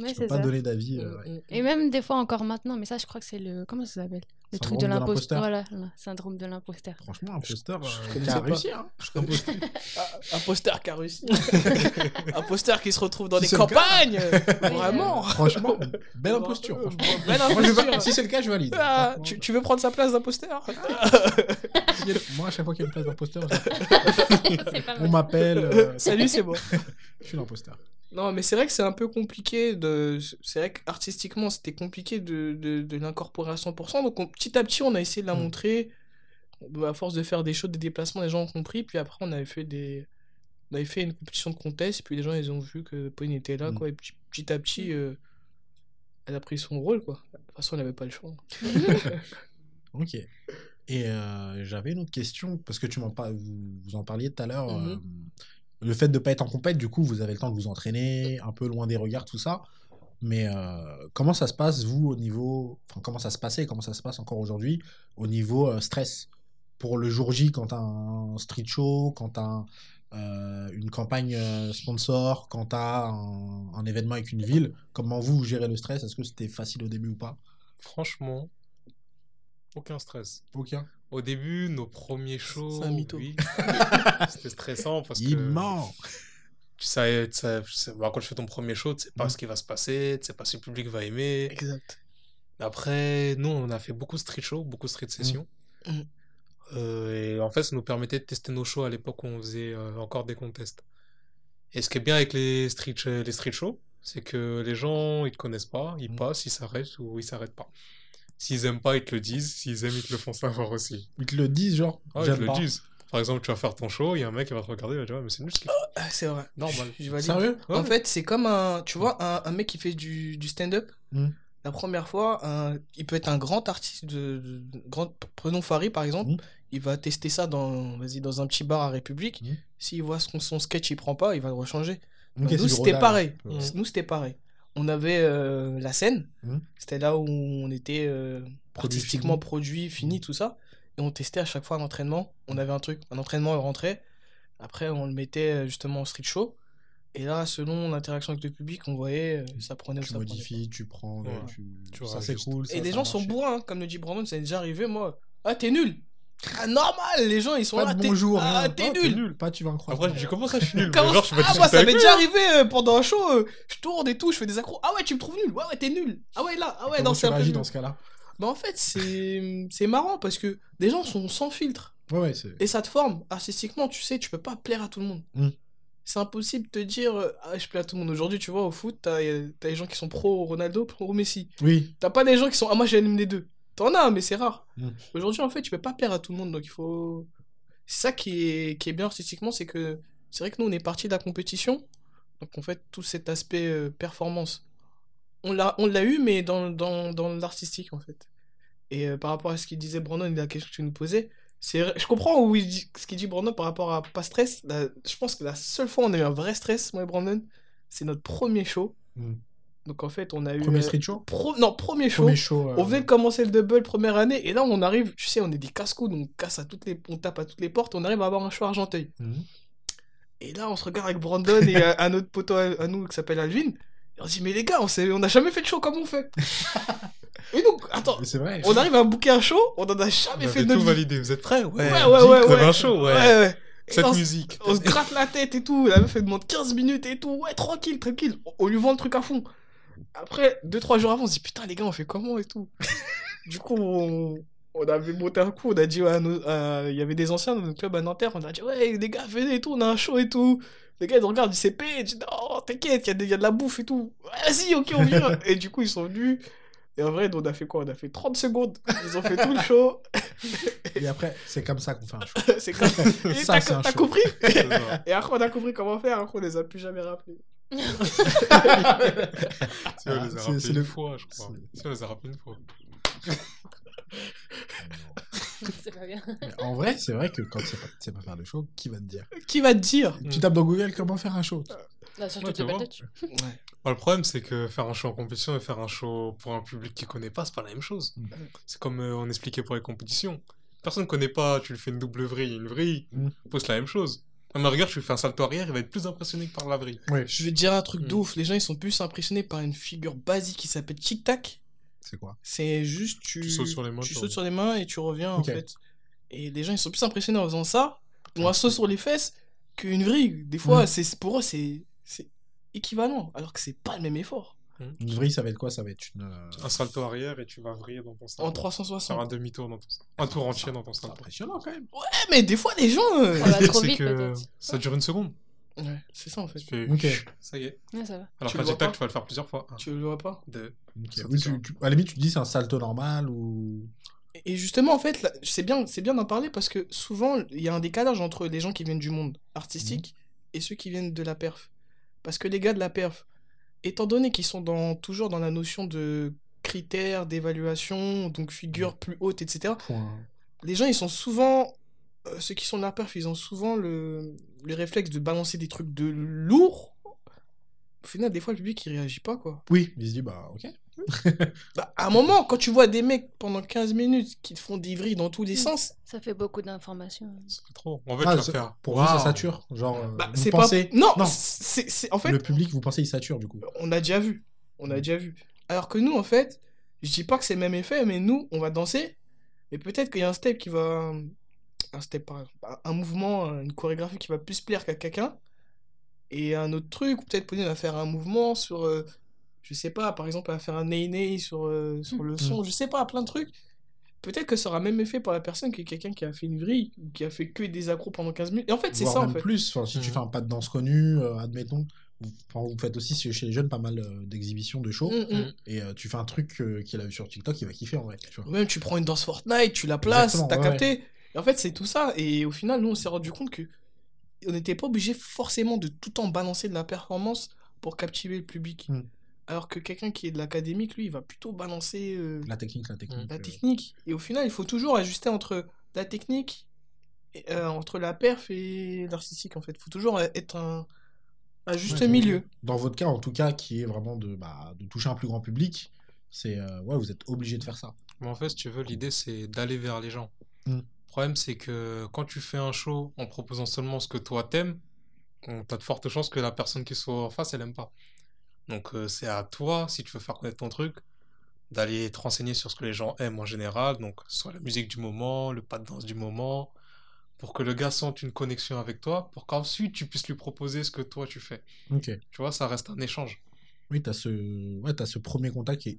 Ouais, je peux pas ça. donner d'avis. euh, ouais. Mm, mm, Et même des fois encore maintenant, mais ça je crois que c'est le... Comment ça s'appelle? Le truc Syndrome de de l'imposteur. Voilà, le syndrome de l'imposteur. Franchement, imposteur je euh, qui connaissais a réussi. Hein. Imposteur. Ah, un poster qui a réussi. un poster qui se retrouve dans le cas. campagnes. Vraiment. Franchement, belle imposture. Franchement. Belle Si c'est le cas, je valide. Ah, tu, tu veux prendre sa place d'imposteur il y a- Moi, à chaque fois qu'il y a une place d'imposteur, on m'appelle. euh, Salut, c'est moi. Je suis l'imposteur. Non, mais c'est vrai que c'est un peu compliqué de. C'est vrai qu'artistiquement, c'était compliqué de, de, de l'incorporer à 100%. Donc, on- petit à petit, on a essayé de la Mm. montrer. À force de faire des choses, des déplacements, les gens ont compris. Puis après, on avait fait des. On avait fait une compétition de contest. Et puis les gens, ils ont vu que Pauline était là, Mm. quoi. Et petit, petit à petit, euh, elle a pris son rôle, quoi. De toute façon, elle n'avait pas le choix. Ok. Et euh, j'avais une autre question, parce que tu m'en par- vous, vous en parliez tout à l'heure. Mhm. euh, le fait de ne pas être en compète, du coup, vous avez le temps de vous entraîner, un peu loin des regards, tout ça. Mais euh, comment ça se passe, vous, au niveau. Comment ça se passait, comment ça se passe encore aujourd'hui, au niveau euh, stress? Pour le jour J, quand un street show, quand un, euh, une campagne sponsor, quand t'as un, un événement avec une ville, comment vous, vous gérez le stress? Est-ce que c'était facile au début ou pas? Franchement, aucun stress. Aucun. Au début, nos premiers shows, C'est un mytho. oui, c'était stressant parce Il que ment tu sais, tu sais- tu sais- bah, quand tu fais ton premier show, tu sais pas Mm. ce qui va se passer, tu sais pas si le public va aimer. Exact. Après, nous, on a fait beaucoup de street shows, beaucoup de street sessions. Mm. Euh, et en fait, ça nous permettait de tester nos shows à l'époque où on faisait euh, encore des contests. Et ce qui est bien avec les street, les street shows, c'est que les gens, ils te connaissent pas, ils Mm. passent, ils s'arrêtent ou ils s'arrêtent pas. S'ils aiment pas, ils te le disent. S'ils aiment, ils te le font savoir aussi. Ils te le disent, genre, Ah, ils te le disent. Par exemple, tu vas faire ton show, il y a un mec qui va te regarder, il va dire, Ouais, mais c'est nul ce qu'il fait. Ah, c'est vrai. Normal. Je, valide. Sérieux? En fait, c'est comme un. Tu vois, un, un mec qui fait du, du stand-up. Mm. La première fois, un- il peut être un grand artiste de, grand, prenons Farid par exemple. Mm. Il va tester ça dans, vas-y, dans un petit bar à République. Mm. S'il voit son, son sketch, il prend pas, il va le rechanger. Nous, c'était pareil. Ouais. Nous, c'était pareil. On avait euh, la scène. Mm. C'était là où on était euh, Produit artistiquement fini. produit, fini, tout ça. Et on testait à chaque fois un entraînement. On avait un truc, un entraînement, on rentrait. Après, on le mettait euh, justement en street show. Et là, selon l'interaction avec le public, on voyait, ça prenait ou Tu ça prenait modifies, tu prends, Ouais. tu... Tu ça c'est cool. Et ça, les ça gens sont bourrins, hein, comme le dit Brandon, ça est déjà arrivé, moi. Ah, t'es nul normal, les gens, ils sont Pas là. de t'es- bonjour, Ah, t'es Ah, nul Pas, tu vas en croire. Après, je dis, comment ça, je suis nul Genre, je Ah, moi, ça m'est déjà arrivé euh, pendant un show. euh, je tourne et tout, je fais des accros. Ah ouais, tu me trouves nul. Ouais, ouais, t'es nul. Ah ouais, là. Ah ouais, non, c'est un peu nul. dans ce cas-là? Bah, en fait, c'est marrant parce que des gens sont sans filtre. Ouais, ouais, c'est. Et ça te forme artistiquement, tu sais, tu peux pas plaire à tout le monde. Mm. C'est impossible de te dire, euh, ah, je plais à tout le monde. Aujourd'hui, tu vois, au foot, t'as t'as des gens qui sont pro Ronaldo, pro Messi. Oui. T'as pas des gens qui sont, ah, moi j'aime les deux. T'en as, mais c'est rare. Mm. Aujourd'hui, en fait, tu peux pas plaire à tout le monde, donc il faut. C'est ça qui est, qui est bien artistiquement, c'est que c'est vrai que nous, on est parti de la compétition. Donc, en fait, tout cet aspect euh, performance, on l'a on l'a eu, mais dans, dans, dans l'artistique, en fait. Et euh, par rapport à ce qu'il disait Brandon et la question que tu nous posais, c'est je comprends où il dit, ce qu'il dit Brandon par rapport à pas stress. La- je pense que la seule fois où on a eu un vrai stress, moi et Brandon, c'est notre premier show. Mm. Donc, en fait, on a eu. Premier euh, street show pro- Non, premier show. Premier show. euh, On venait de commencer le double première année et là on arrive, tu sais, on est des casse-coudes, on casse à toutes les, on tape à toutes les portes, on arrive à avoir un show Argenteuil. mhm. Et là on se regarde avec Brandon et euh, un autre poteau à, nous qui s'appelle Alvin. Et on se dit mais les gars, on n'a jamais fait de show comme on fait. et donc attends, Mais c'est vrai. on arrive à booker un show, on en a jamais fait de tout notre vie. validé, vous êtes prêts? Ouais, Ouais, ouais, ouais, avez ouais. un show, ouais. Ouais, ouais. Et Cette on, se- musique. on se gratte la tête et tout, la meuf elle demande 15 minutes et tout, ouais tranquille, tranquille, on, on lui vend le truc à fond. Après, 2-3 jours avant, on se dit putain les gars, on fait comment et tout? du coup, on, on avait monté un coup, on a dit, il y avait des anciens dans notre club à Nanterre, on a dit, ouais les gars, venez et tout, on a un show et tout. Les gars, ils regardent du CP, ils disent, non, t'inquiète, il y, a y de la bouffe et tout. Vas-y, ok, on vient. et du coup, ils sont venus. Et en vrai, on a fait quoi? On a fait 30 secondes. Ils ont fait tout le show. Et après, c'est comme ça qu'on fait un show. c'est comme Ça, t'as compris? Et après, on a compris comment faire. Après, on les a plus jamais rappelés. Si, on les a C'est- rappelés c'est une le- fois, je crois. c'est- Si, on les a rappelés une fois. c'est pas bien. Mais en vrai, c'est vrai que quand tu sais pas, tu sais pas faire de show, qui va te dire? Qui va te dire? Tu tapes dans Google comment faire un show Là, surtout Ouais, tu vois. Bah, le problème, c'est que faire un show en compétition et faire un show pour un public qui connaît pas, c'est pas la même chose. Mm. C'est comme euh, on expliquait pour les compétitions. Personne connaît pas, tu lui fais une double vrille, une vrille, Mm. pose la même chose. À ma regarde, tu lui fais un salto arrière, il va être plus impressionné que par la vrille. Ouais. Je vais te dire un truc Mm. de ouf. Les gens, ils sont plus impressionnés par une figure basique qui s'appelle Tic Tac. C'est quoi? C'est juste, tu, Tu sautes sur les mains, tu sautes sur les mains et tu reviens, en fait. Et les gens, ils sont plus impressionnés en faisant ça, ou un saut sur les fesses, qu'une vrille. Des fois, Mm. c'est pour eux, c'est c'est équivalent, alors que c'est pas le même effort. Une vrille, ça va être quoi? Ça va être une. euh, Un salto arrière et tu vas vriller dans ton salto. En Faire un 360. demi-tour dans ton salto. Un tour entier dans ton C'est salto. impressionnant quand même. Ouais, mais des fois, les gens. euh, Ça va Le pire, trop c'est vite, que ça dure une seconde. Ouais, c'est ça, en fait. Fais Ok. ça y est. Ouais, ça va. Alors tic-tac, pas tu vas le faire plusieurs fois. Tu le vois pas? Deux. Oui, tu, tu- à la limite, tu te dis c'est un salto normal ou. Et justement, en fait, là, c'est bien, c'est bien d'en parler parce que souvent, il y a un décalage entre les gens qui viennent du monde artistique et ceux qui viennent de la perf. Parce que les gars de la perf, étant donné qu'ils sont dans, toujours dans la notion de critères, d'évaluation, donc figure plus haute, etc., Point. les gens, ils sont souvent. euh, ceux qui sont de la perf, ils ont souvent le, le réflexe de balancer des trucs de lourd. Au final, des fois, le public, il réagit pas, quoi. Oui, il se dit bah ok. Bah, à un moment, quand tu vois des mecs pendant 15 minutes qui te font des vrilles dans tous les Mm. sens, Ça fait beaucoup d'informations. Ça fait trop. En fait, Ah, c'est- faire. pour vous, ça sature. Genre, euh, bah, vous c'est pensez. pas. Non, non. c'est c'est- en fait, Le public, vous pensez, il sature du coup. on a déjà vu. On a déjà vu. Alors que nous, en fait, je dis pas que c'est le même effet, mais nous, on va danser. Mais peut-être qu'il y a un step qui va. Un step, par exemple. Un- mouvement, une chorégraphie qui va plus plaire qu'à quelqu'un. Et un autre truc, peut-être Pauline va faire un mouvement sur. euh, je sais pas, par exemple, va faire un ney sur, euh, sur le son. Je sais pas, plein de trucs. Peut-être que ça aura même effet pour la personne que quelqu'un qui a fait une vrille, ou qui a fait que des accros pendant 15 minutes. Et en fait, c'est ça, en fait. plus. Enfin, si tu Mhm. fais un pas de danse connu, euh, admettons. Vous, enfin, vous faites aussi chez les jeunes pas mal euh, d'exhibitions de shows. Mm, mm. Et euh, tu fais un truc euh, qu'il a vu sur TikTok, il va kiffer en vrai. Tu vois. Ou même tu prends une danse Fortnite, tu la places, t'as ouais, capté. Et en fait, c'est tout ça. Et au final, nous, on s'est rendu compte que on n'était pas obligé forcément de tout le temps balancer de la performance pour captiver le public. Mm. Alors que quelqu'un qui est de l'académique, lui, il va plutôt balancer euh, La technique, la technique. la euh, technique. Et au final, il faut toujours ajuster entre la technique, et, euh, entre la perf et l'artistique, en fait. Il faut toujours être un, un juste ouais, milieu. Dans votre cas, en tout cas, qui est vraiment de, bah, de toucher un plus grand public, c'est euh, ouais, vous êtes obligé de faire ça. Mais en fait, si tu veux, l'idée, c'est d'aller vers les gens. Mm. Le problème, c'est que quand tu fais un show en proposant seulement ce que toi t'aimes, on- t'as de fortes chances que la personne qui soit en face, elle aime pas. Donc, euh, c'est à toi, si tu veux faire connaître ton truc, d'aller te renseigner sur ce que les gens aiment en général, donc soit la musique du moment, le pas de danse du moment, pour que le gars sente une connexion avec toi, pour qu'ensuite tu puisses lui proposer ce que toi tu fais. Ok. Tu vois, ça reste un échange. Oui, ce, ouais, as ce premier contact qui est,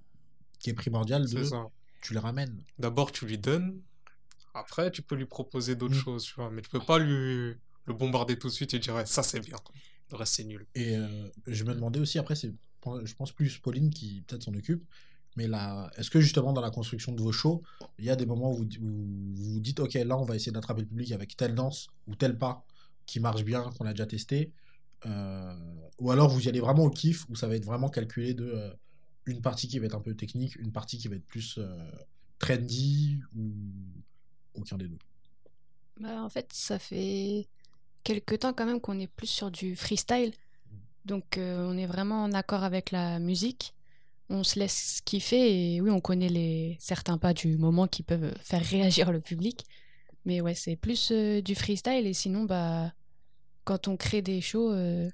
qui est primordial de C'est ça. tu les ramènes. D'abord, tu lui donnes. Après, tu peux lui proposer d'autres Mm. choses, tu vois. Mais tu peux pas lui le bombarder tout de suite et dire ouais, ça c'est bien. Le reste c'est nul. Et euh, je me demandais aussi, après, c'est, je pense plus Pauline qui peut-être s'en occupe, mais là, est-ce que justement dans la construction de vos shows, il y a des moments où vous, où vous vous dites, ok, là, on va essayer d'attraper le public avec telle danse ou tel pas qui marche bien, qu'on a déjà testé, euh, ou alors vous y allez vraiment au kiff, où ça va être vraiment calculé de euh, une partie qui va être un peu technique, une partie qui va être plus euh, trendy, ou aucun des deux? Bah, en fait, ça fait quelques temps quand même qu'on est plus sur du freestyle. Donc, euh, on est vraiment en accord avec la musique. On se laisse kiffer et oui, on connaît les certains pas du moment qui peuvent faire réagir le public. Mais ouais, c'est plus euh, du freestyle et sinon, bah, quand on crée des shows, euh,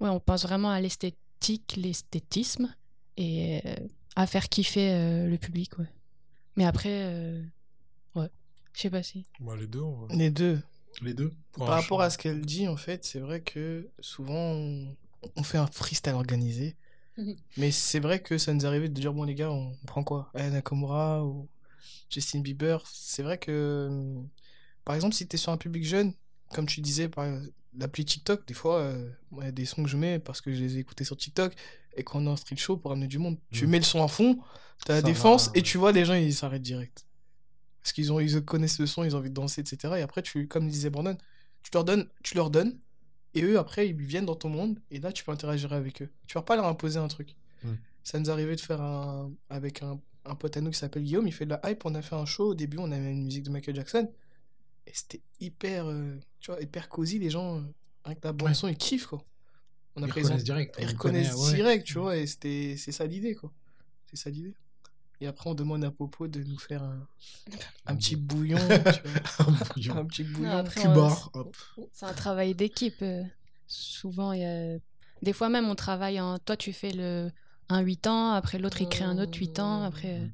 ouais, on pense vraiment à l'esthétique, l'esthétisme et euh, à faire kiffer euh, le public, ouais. Mais après, euh, ouais, je sais pas si. Bah, les deux, on va- Les deux. Les deux Par rapport à ce qu'elle dit, en fait, c'est vrai que souvent on, on fait un freestyle organisé. Mhm. Mais c'est vrai que ça nous est arrivé de dire bon, les gars, on prend quoi? Aya Nakamura ou Justin Bieber? C'est vrai que, par exemple, si tu es sur un public jeune, comme tu disais, par l'appli TikTok, des fois, euh, il y a des sons que je mets parce que je les ai écoutés sur TikTok. Et quand on est en street show pour amener du monde, tu Mhm. mets le son à fond, tu as la défense va, et tu vois les gens, ils s'arrêtent direct. Parce qu'ils ont, ils connaissent le son, ils ont envie de danser, etc. Et après, tu, comme disait Brandon, tu leur donnes, tu leur donnes, et eux, après, ils viennent dans ton monde, et là, tu peux interagir avec eux. Tu vas pas leur imposer un truc. Mm. Ça nous arrivait de faire un, avec un, un pote à nous qui s'appelle Guillaume, il fait de la hype. On a fait un show. Au début, on avait une musique de Michael Jackson. Et c'était hyper, euh, tu vois, hyper cosy. Les gens, euh, avec la bande son, ils kiffent, quoi. On a Ils reconnaissent direct. Ils on reconnaissent ouais. direct, tu vois. Et c'était, c'est ça l'idée, quoi. C'est ça l'idée. Et après, on demande à Popo de nous faire un, un petit bouillon, tu vois. Un bouillon. Un petit bouillon. après, Cuba, on- hop. C'est un travail d'équipe. euh. Souvent, il y a... des fois même, on travaille en. Toi, tu fais le un 8 ans, après l'autre, il crée un autre 8 ans. Après, euh,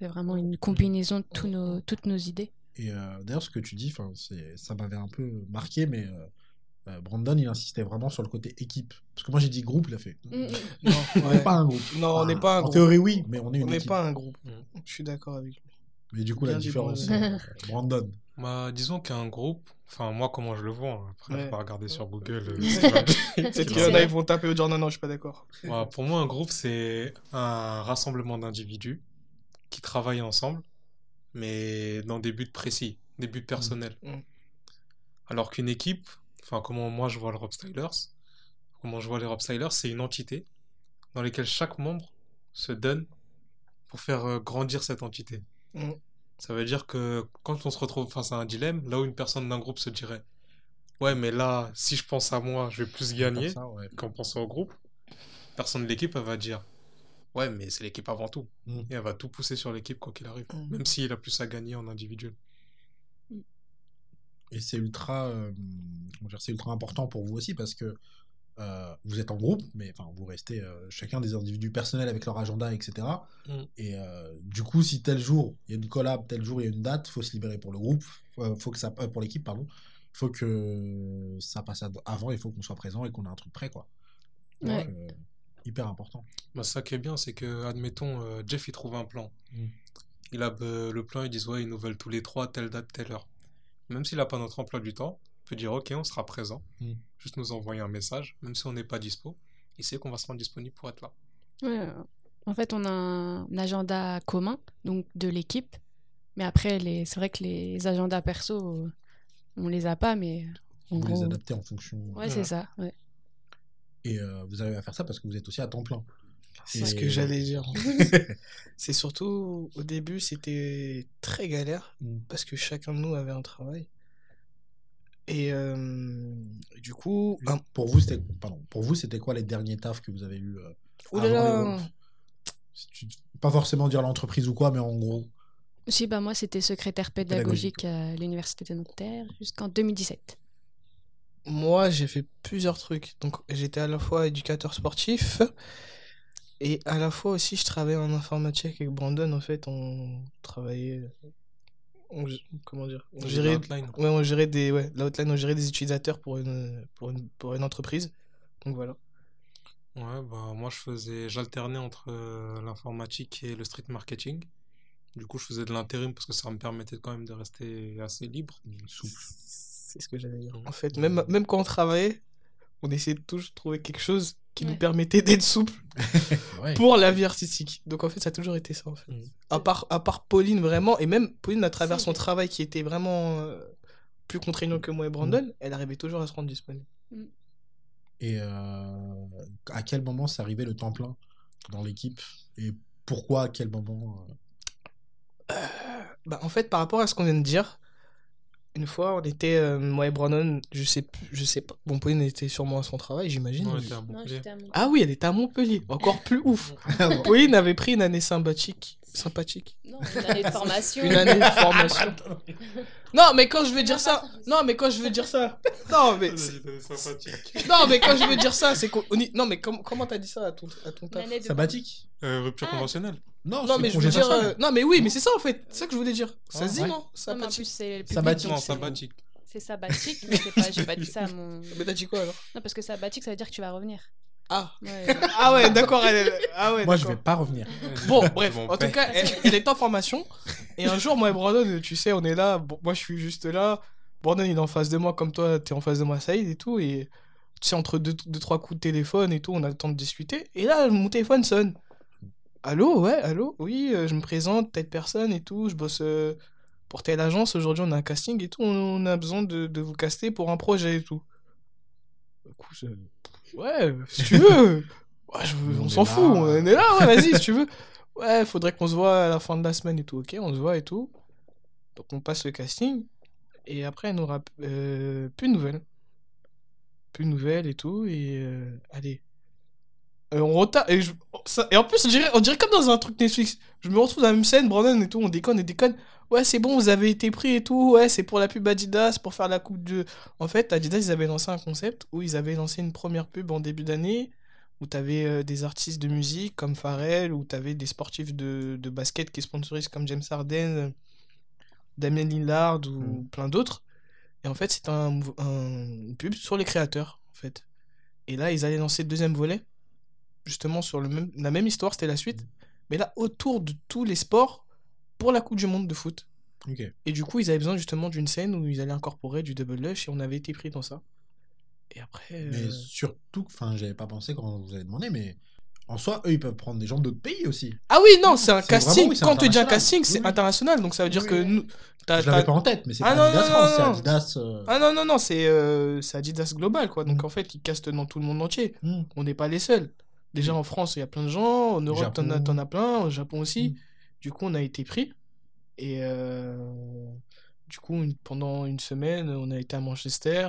c'est vraiment une combinaison de tous nos... toutes nos idées. Et euh, d'ailleurs, ce que tu dis, ça m'avait un peu marqué, mais euh, euh, Brandon, il insistait vraiment sur le côté équipe. Parce que moi, j'ai dit groupe, il a fait. Non, On ouais. n'est pas un groupe. Non, on n'est Enfin, pas un En groupe. théorie, oui, mais on est On une n'est équipe. pas un groupe. Mm. Je suis d'accord avec lui. Mais du coup, la Bien différence, Brandon. euh, Brandon. Bah, disons qu'un groupe, enfin, moi, comment je le vois, hein, après, Ouais. je vais regarder sur Google. euh. Peut-être qu'il y C'est en a, ils vont taper au genre non, non, je suis pas d'accord. Voilà, pour moi, un groupe, c'est un rassemblement d'individus qui travaillent ensemble, mais dans des buts précis, des buts personnels. Mm. Alors qu'une équipe, enfin, comment moi je vois le Rob Stylers, comment je vois les Rob Stylers, c'est une entité dans laquelle chaque membre se donne pour faire euh, grandir cette entité. Mm. Ça veut dire que quand on se retrouve face à un dilemme, là où une personne d'un groupe se dirait Ouais, mais là, si je pense à moi, je vais plus gagner ouais. qu'en pensant au groupe, personne de l'équipe va dire ouais mais c'est l'équipe avant tout Mm. et elle va tout pousser sur l'équipe quoi qu'il arrive Mm. même s'il a plus à gagner en individuel Et c'est ultra, euh, c'est ultra important pour vous aussi parce que euh, vous êtes en groupe, mais enfin vous restez euh, chacun des individus personnels avec leur agenda, etc. Mm. Et euh, du coup, si tel jour il y a une collab, tel jour il y a une date, faut se libérer pour le groupe, euh, faut que ça, euh, pour l'équipe pardon, faut que ça passe avant, il faut qu'on soit présent et qu'on ait un truc prêt quoi. Donc, Ouais. euh, hyper important. bah, ça qui est bien c'est que admettons euh, Jeff il trouve un plan Mm. il a euh, le plan ils disent ouais ils nous veulent tous les trois telle date telle heure même s'il a pas notre emploi du temps on peut dire ok on sera présent Mm. juste nous envoyer un message même si on n'est pas dispo il sait qu'on va se rendre disponible pour être là Ouais, euh, en fait, on a un agenda commun, donc de l'équipe. Mais après, les... c'est vrai que les agendas perso, euh, on les a pas, mais Vous les gros. adaptez en fonction. Ouais, c'est ça. ouais. Et euh, vous arrivez à faire ça parce que vous êtes aussi à temps plein. C'est ce que j'allais dire. c'est surtout, au début, c'était très galère Mm. parce que chacun de nous avait un travail. Et euh, du coup, un- Pour vous, c'était pardon. Pour vous, c'était quoi les derniers tafs que vous avez eu euh, avant là. les Pas forcément dire l'entreprise ou quoi, mais en gros. Si, bah, moi, c'était secrétaire pédagogique à l'Université de Nanterre jusqu'en 2017. moi, j'ai fait plusieurs trucs. Donc, j'étais à la fois éducateur sportif et à la fois aussi, je travaillais en informatique avec Brandon. En fait, on travaillait. on- comment dire On gérait, ouais, on gérait des, ouais, l'outline, on gérait des utilisateurs pour une, pour une, pour une entreprise. Donc voilà. Ouais, bah moi je faisais, j'alternais entre euh, l'informatique et le street marketing. Du coup, je faisais de l'intérim parce que ça me permettait quand même de rester assez libre, souple. C'est ce que j'allais dire. En fait, même, même quand on travaillait, on essayait de toujours trouver quelque chose qui nous permettait d'être souple Ouais. pour la vie artistique. Donc en fait, ça a toujours été ça en fait. Mhm. À part, à part Pauline vraiment, et même Pauline à travers son travail qui était vraiment euh, plus contraignant que moi et Brandon, elle arrivait toujours à se rendre disponible. Et euh, à quel moment c'est arrivé le temps plein dans l'équipe? Et pourquoi à quel moment euh, Bah, en fait, par rapport à ce qu'on vient de dire, une fois, on était, euh, moi et Brandon, je sais, plus- je sais pas, bon, Pauline était sûrement à son travail, j'imagine. À Montpellier. Ah oui, elle était à Montpellier, encore plus ouf. Pauline avait pris une année sympathique. Sympathique. Non, une année de formation. Une année de formation. Non, mais quand je veux dire ça, non, mais quand je veux dire ça, non, mais sympathique. non, mais quand je veux dire ça, c'est qu'on, non, mais com- comment t'as dit ça à ton, à ton taf Sabbatique Euh, rupture Ah. conventionnelle. Non, mais je veux dire, euh, non, mais oui, mais c'est ça en fait, c'est ça que je voulais dire. Ça Ah, se dit ouais. non, Non, mais en sympathique. plus, c'est le public, Sabbatique. Non, c'est- sabbatique. C'est sabbatique, mais c'est pas, j'ai pas dit ça à mon. Mais t'as dit quoi alors? Non, parce que sabbatique, ça veut dire que tu vas revenir. Ah, Ouais. ah ouais, d'accord, elle, ah ouais, Moi, je vais pas revenir. Bon, bref, en tout cas, elle, elle est en formation. Et un jour, moi et Brandon, tu sais, on est là. Bon, moi, je suis juste là. Brandon, il est en face de moi, comme toi, t'es en face de moi, Saïd et tout. Et tu sais, entre deux, deux, trois coups de téléphone et tout, on a le temps de discuter. Et là, mon téléphone sonne. Allô, ouais, allô, oui, euh, je me présente, telle personne et tout. Je bosse euh, pour telle agence. Aujourd'hui, on a un casting et tout. On, on a besoin de, de vous caster pour un projet et tout. Du coup, je- ouais, si tu veux. Ouais, je- On s'en fout, on est là, ouais, vas-y, si tu veux. Ouais, faudrait qu'on se voit à la fin de la semaine et tout. Ok, on se voit et tout. Donc on passe le casting. Et après, elle nous rapp- euh, plus de nouvelles. Plus de nouvelles et tout. Et euh, allez. Euh, on retarde. Et, je- ça- et en plus, on dirait, on dirait comme dans un truc Netflix. Je me retrouve dans la même scène, Brandon et tout. On déconne et déconne. Ouais, c'est bon, vous avez été pris et tout. Ouais, c'est pour la pub Adidas, pour faire la coupe de. En fait, Adidas, ils avaient lancé un concept où ils avaient lancé une première pub en début d'année où tu avais des artistes de musique comme Pharrell, où tu avais des sportifs de, de basket qui sponsorisent comme James Harden, euh, Damien Lillard ou Mm. plein d'autres. Et en fait, un, mouv- un- une pub sur les créateurs, en fait. Et là, ils allaient lancer le deuxième volet, justement sur le même, la même histoire, c'était la suite. Mais là, autour de tous les sports pour la Coupe du Monde de foot. Et du coup, ils avaient besoin justement d'une scène où ils allaient incorporer du double lush et on avait été pris dans ça. Et après. Mais euh, surtout, enfin, j'avais pas pensé quand vous avez demandé, mais en soi, eux, ils peuvent prendre des gens d'autres pays aussi. Ah oui, non, c'est un casting. vraiment, oui, c'est Quand tu dis un casting, c'est Oui, international. Donc ça veut dire que nous. t'as- Je l'avais pas en tête, mais c'est Ah pas Adidas France, c'est. Adidas. euh, Ah non, non, non, c'est euh, Adidas Global, quoi. Donc Mm. en fait, ils castent dans tout le monde entier. hmm. On n'est pas les seuls. Déjà en France, il y a plein de gens. En Europe, t'en as, as plein. Au Japon aussi. Mm. Du coup, on a été pris. Et euh, du coup, une- pendant une semaine, on a été à Manchester.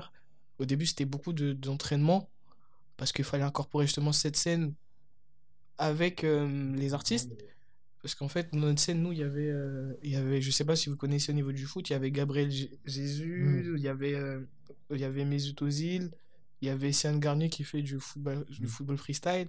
Au début, c'était beaucoup de- d'entraînement. parce qu'il fallait incorporer justement cette scène avec euh, les artistes. Parce qu'en fait, dans notre scène, nous, il y avait, euh, il y avait, je sais pas si vous connaissez au niveau du foot, il y avait Gabriel Jésus, il y avait, euh, il y avait Mesut Ozil, il y avait Sian Garnier qui fait du football, du Mm. football freestyle.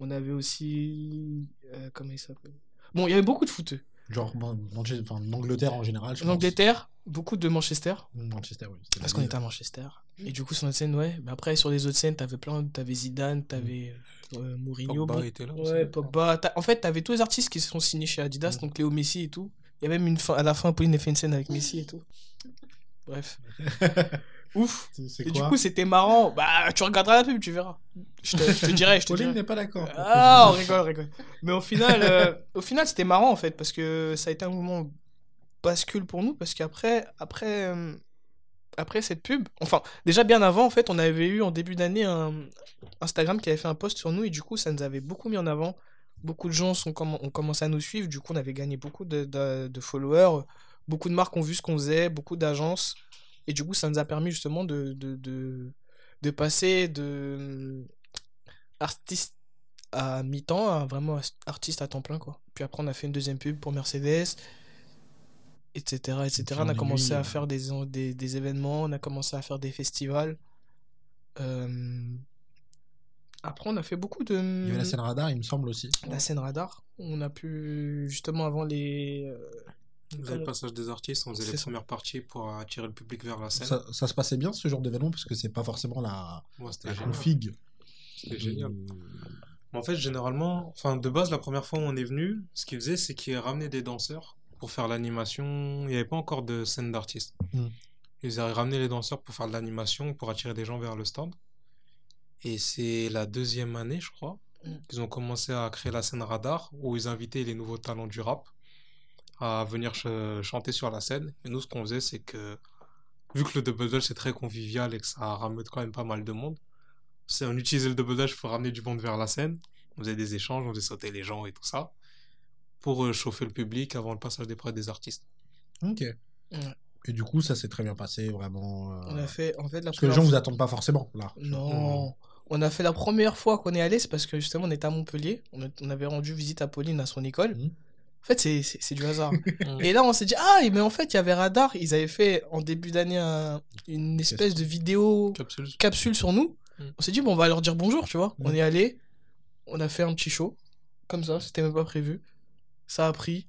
On avait aussi, euh, comment il s'appelle? Bon, il y avait beaucoup de footeux. Genre, Manchester- enfin, l'Angleterre en général, je pense. L'Angleterre, beaucoup de Manchester. Manchester, oui. Parce qu'on était à Manchester. Et du coup, sur notre scène, ouais. Mais après, sur les autres scènes, t'avais plein. T'avais Zidane, t'avais euh, Mourinho. Pogba bon, était là aussi. Ouais, Pogba. En fait, t'avais tous les artistes qui se sont signés chez Adidas, Mm. donc Léo Messi et tout. Il y a même une fin, à la fin, Pauline a fait une scène avec Messi et tout. Bref. Ouf. C'est Et du coup, c'était marrant. Bah, tu regarderas la pub, tu verras. Je te, je te dirai, je te Pauline n'est pas d'accord. Ah, on rigole, on rigole. Mais au final, euh, au final, c'était marrant en fait parce que ça a été un moment bascule pour nous parce qu'après, après, euh, après cette pub, enfin, déjà bien avant en fait, on avait eu en début d'année un Instagram qui avait fait un post sur nous et du coup, ça nous avait beaucoup mis en avant. Beaucoup de gens sont comm- ont commencé à nous suivre, du coup, on avait gagné beaucoup de, de- de followers. Beaucoup de marques ont vu ce qu'on faisait, beaucoup d'agences. Et du coup, ça nous a permis justement de, de, de, de passer de artiste à mi-temps à vraiment artiste à temps plein quoi. Puis après on a fait une deuxième pub pour Mercedes, etc. etc. On a commencé à euh, faire des, des, des événements, on a commencé à faire des festivals. Euh, Après on a fait beaucoup de... Il y avait la scène radar, il me semble aussi. la scène radar. On a pu justement avant les... Vous avez le passage des artistes, on faisait les ça. premières parties pour attirer le public vers la scène. Ça, ça se passait bien ce genre d'événement parce que c'est pas forcément la, c'était la config. C'était génial. En fait, généralement, enfin, de base, la première fois où on est venu, ce qu'ils faisaient, c'est qu'ils ramenaient des danseurs pour faire l'animation. Il n'y avait pas encore de scène d'artistes. Mm. Ils avaient ramené les danseurs pour faire de l'animation, pour attirer des gens vers le stand. Et c'est la deuxième année, je crois, Mm. qu'ils ont commencé à créer la scène radar, où ils invitaient les nouveaux talents du rap à venir ch- chanter sur la scène. Et nous, ce qu'on faisait, c'est que, vu que le double dutch c'est très convivial et que ça ramène quand même pas mal de monde, c'est on utilisait le double dutch pour ramener du monde vers la scène. On faisait des échanges, on faisait sauter les gens et tout ça, pour euh, chauffer le public avant le passage des prêts des artistes. Ok. Ouais. Et du coup, ça s'est très bien passé, vraiment. euh, On a fait en fait la Parce que les gens fois- vous attendent pas forcément, là. Non. On a fait la première fois qu'on est allé, c'est parce que justement on était à Montpellier. On, a- on avait rendu visite à Pauline à son école. Mhm. En fait, c'est- du hasard. Et là, on s'est dit, ah, mais en fait, il y avait Radar. Ils avaient fait en début d'année un- une espèce de vidéo Capsule. capsule sur nous. Mm. On s'est dit, bon, on va leur dire bonjour, tu vois. Mm. On est allé, on a fait un petit show, comme ça, c'était même pas prévu. Ça a pris.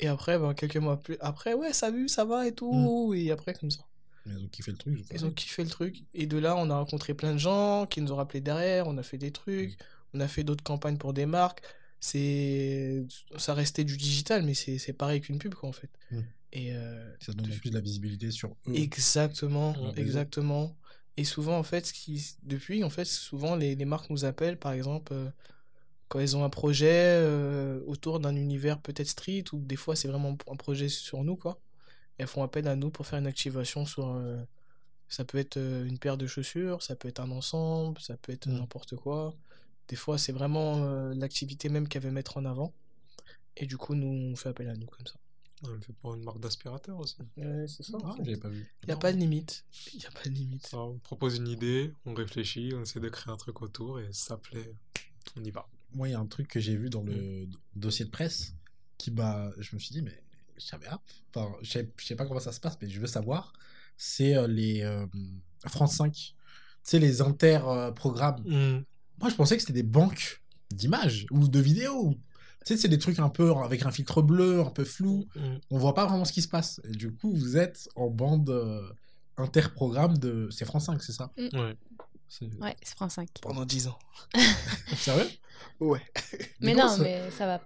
Et après, ben, quelques mois plus après, ouais, salut, ça va et tout. Et après, comme ça. Ils ont kiffé le truc. Ils ont kiffé le truc. Et de là, on a rencontré plein de gens qui nous ont rappelé derrière. On a fait des trucs. On a fait d'autres campagnes pour des marques. C'est... Ça restait du digital, mais c'est c'est pareil qu'une pub, quoi, en fait. Mm. Et euh, Ça donne plus de la visibilité sur eux. Exactement, Mm. exactement. Et souvent, en fait, ce qui... depuis, en fait, souvent, les, les marques nous appellent, par exemple, euh, quand ils ont un projet euh, autour d'un univers peut-être street, ou des fois, c'est vraiment un projet sur nous, quoi. Et elles font appel à nous pour faire une activation sur... ça peut être une paire de chaussures, ça peut être un ensemble, ça peut être Mm. n'importe quoi. Des fois, c'est vraiment euh, l'activité même qu'elles veulent mettre en avant. Et du coup, nous, on fait appel à nous comme ça. On me fait pour une marque d'aspirateur aussi. Ouais, c'est ça. Ah, j'avais pas vu. Il n'y a pas de limite. Il a pas de limite. On propose une idée, on réfléchit, on essaie de créer un truc autour et ça plaît, on y va. Moi, il y a un truc que j'ai vu dans le dossier de presse qui m'a. Je me suis dit, mais je savais, ah, enfin, je sais, je sais pas comment ça se passe, mais je veux savoir. C'est euh, les euh, France 5. Tu sais, les inter-programmes. Moi, je pensais que c'était des banques d'images ou de vidéos. Tu sais, c'est des trucs un peu avec un filtre bleu, un peu flou. On voit pas vraiment ce qui se passe. Et du coup, vous êtes en bande euh, inter-programme de. C'est France 5, c'est ça? Ouais. C'est- Ouais, c'est France 5. Pendant 10 ans. Sérieux? Ouais. Mais non, ça- mais ça va.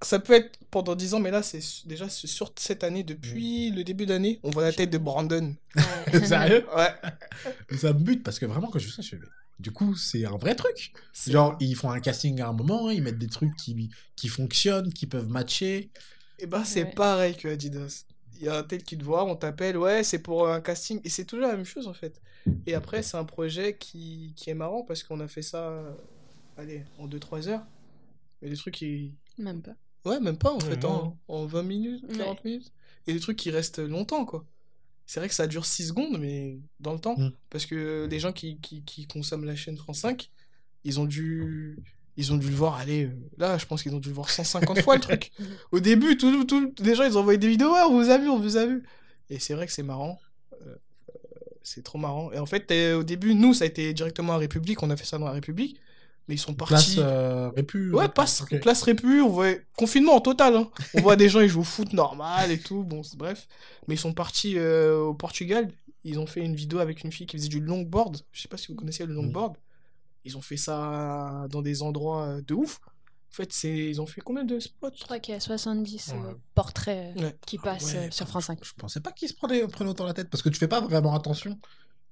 Ça peut être pendant 10 ans, mais là, c'est déjà c'est sur cette année, depuis le début d'année, on voit la tête de Brandon. Sérieux? Ouais. Mais ça me bute parce que vraiment, quand je fais ça, je fais. Du coup, c'est un vrai truc. Genre, ils font un casting à un moment, ils mettent des trucs qui, qui fonctionnent, qui peuvent matcher. Et ben, c'est Ouais. pareil que Adidas. Il y a un tel qui te voit, on t'appelle, ouais, c'est pour un casting. Et c'est toujours la même chose, en fait. Et après, c'est un projet qui, qui est marrant parce qu'on a fait ça, euh, allez, en 2-3 heures. Mais des trucs qui. Même pas. Ouais, même pas, en fait, en, en 20 minutes, Ouais. 40 minutes. Et des trucs qui restent longtemps, quoi. C'est vrai que ça dure 6 secondes, mais dans le temps. Mm. Parce que les gens qui, qui, qui consomment la chaîne France 5, ils ont dû. Ils ont dû le voir, allez, euh, là, je pense qu'ils ont dû le voir 150 fois le truc. Au début, tout, tout, les gens, ils ont envoyé des vidéos, Ah, on vous a vu, on vous a vu. Et c'est vrai que c'est marrant. Euh, euh, c'est trop marrant. Et en fait, au début, nous, ça a été directement à République, on a fait ça dans la République. Mais ils sont Place partis. euh, Répu. Ouais, passe, ok. place Répu, on voit confinement en total. hein. On voit des gens, ils jouent au foot normal et tout, bon, bref. Mais ils sont partis euh, au Portugal, ils ont fait une vidéo avec une fille qui faisait du longboard. Je sais pas si vous connaissez le longboard. Ils ont fait ça dans des endroits euh, de ouf. En fait, c'est ils ont fait combien de spots? Je crois qu'il y a 70 euh, Ouais. portraits euh, Ouais. qui passent Ouais, euh, sur France 5. Je pensais pas qu'ils se prenaient, prenaient autant la tête parce que tu fais pas vraiment attention.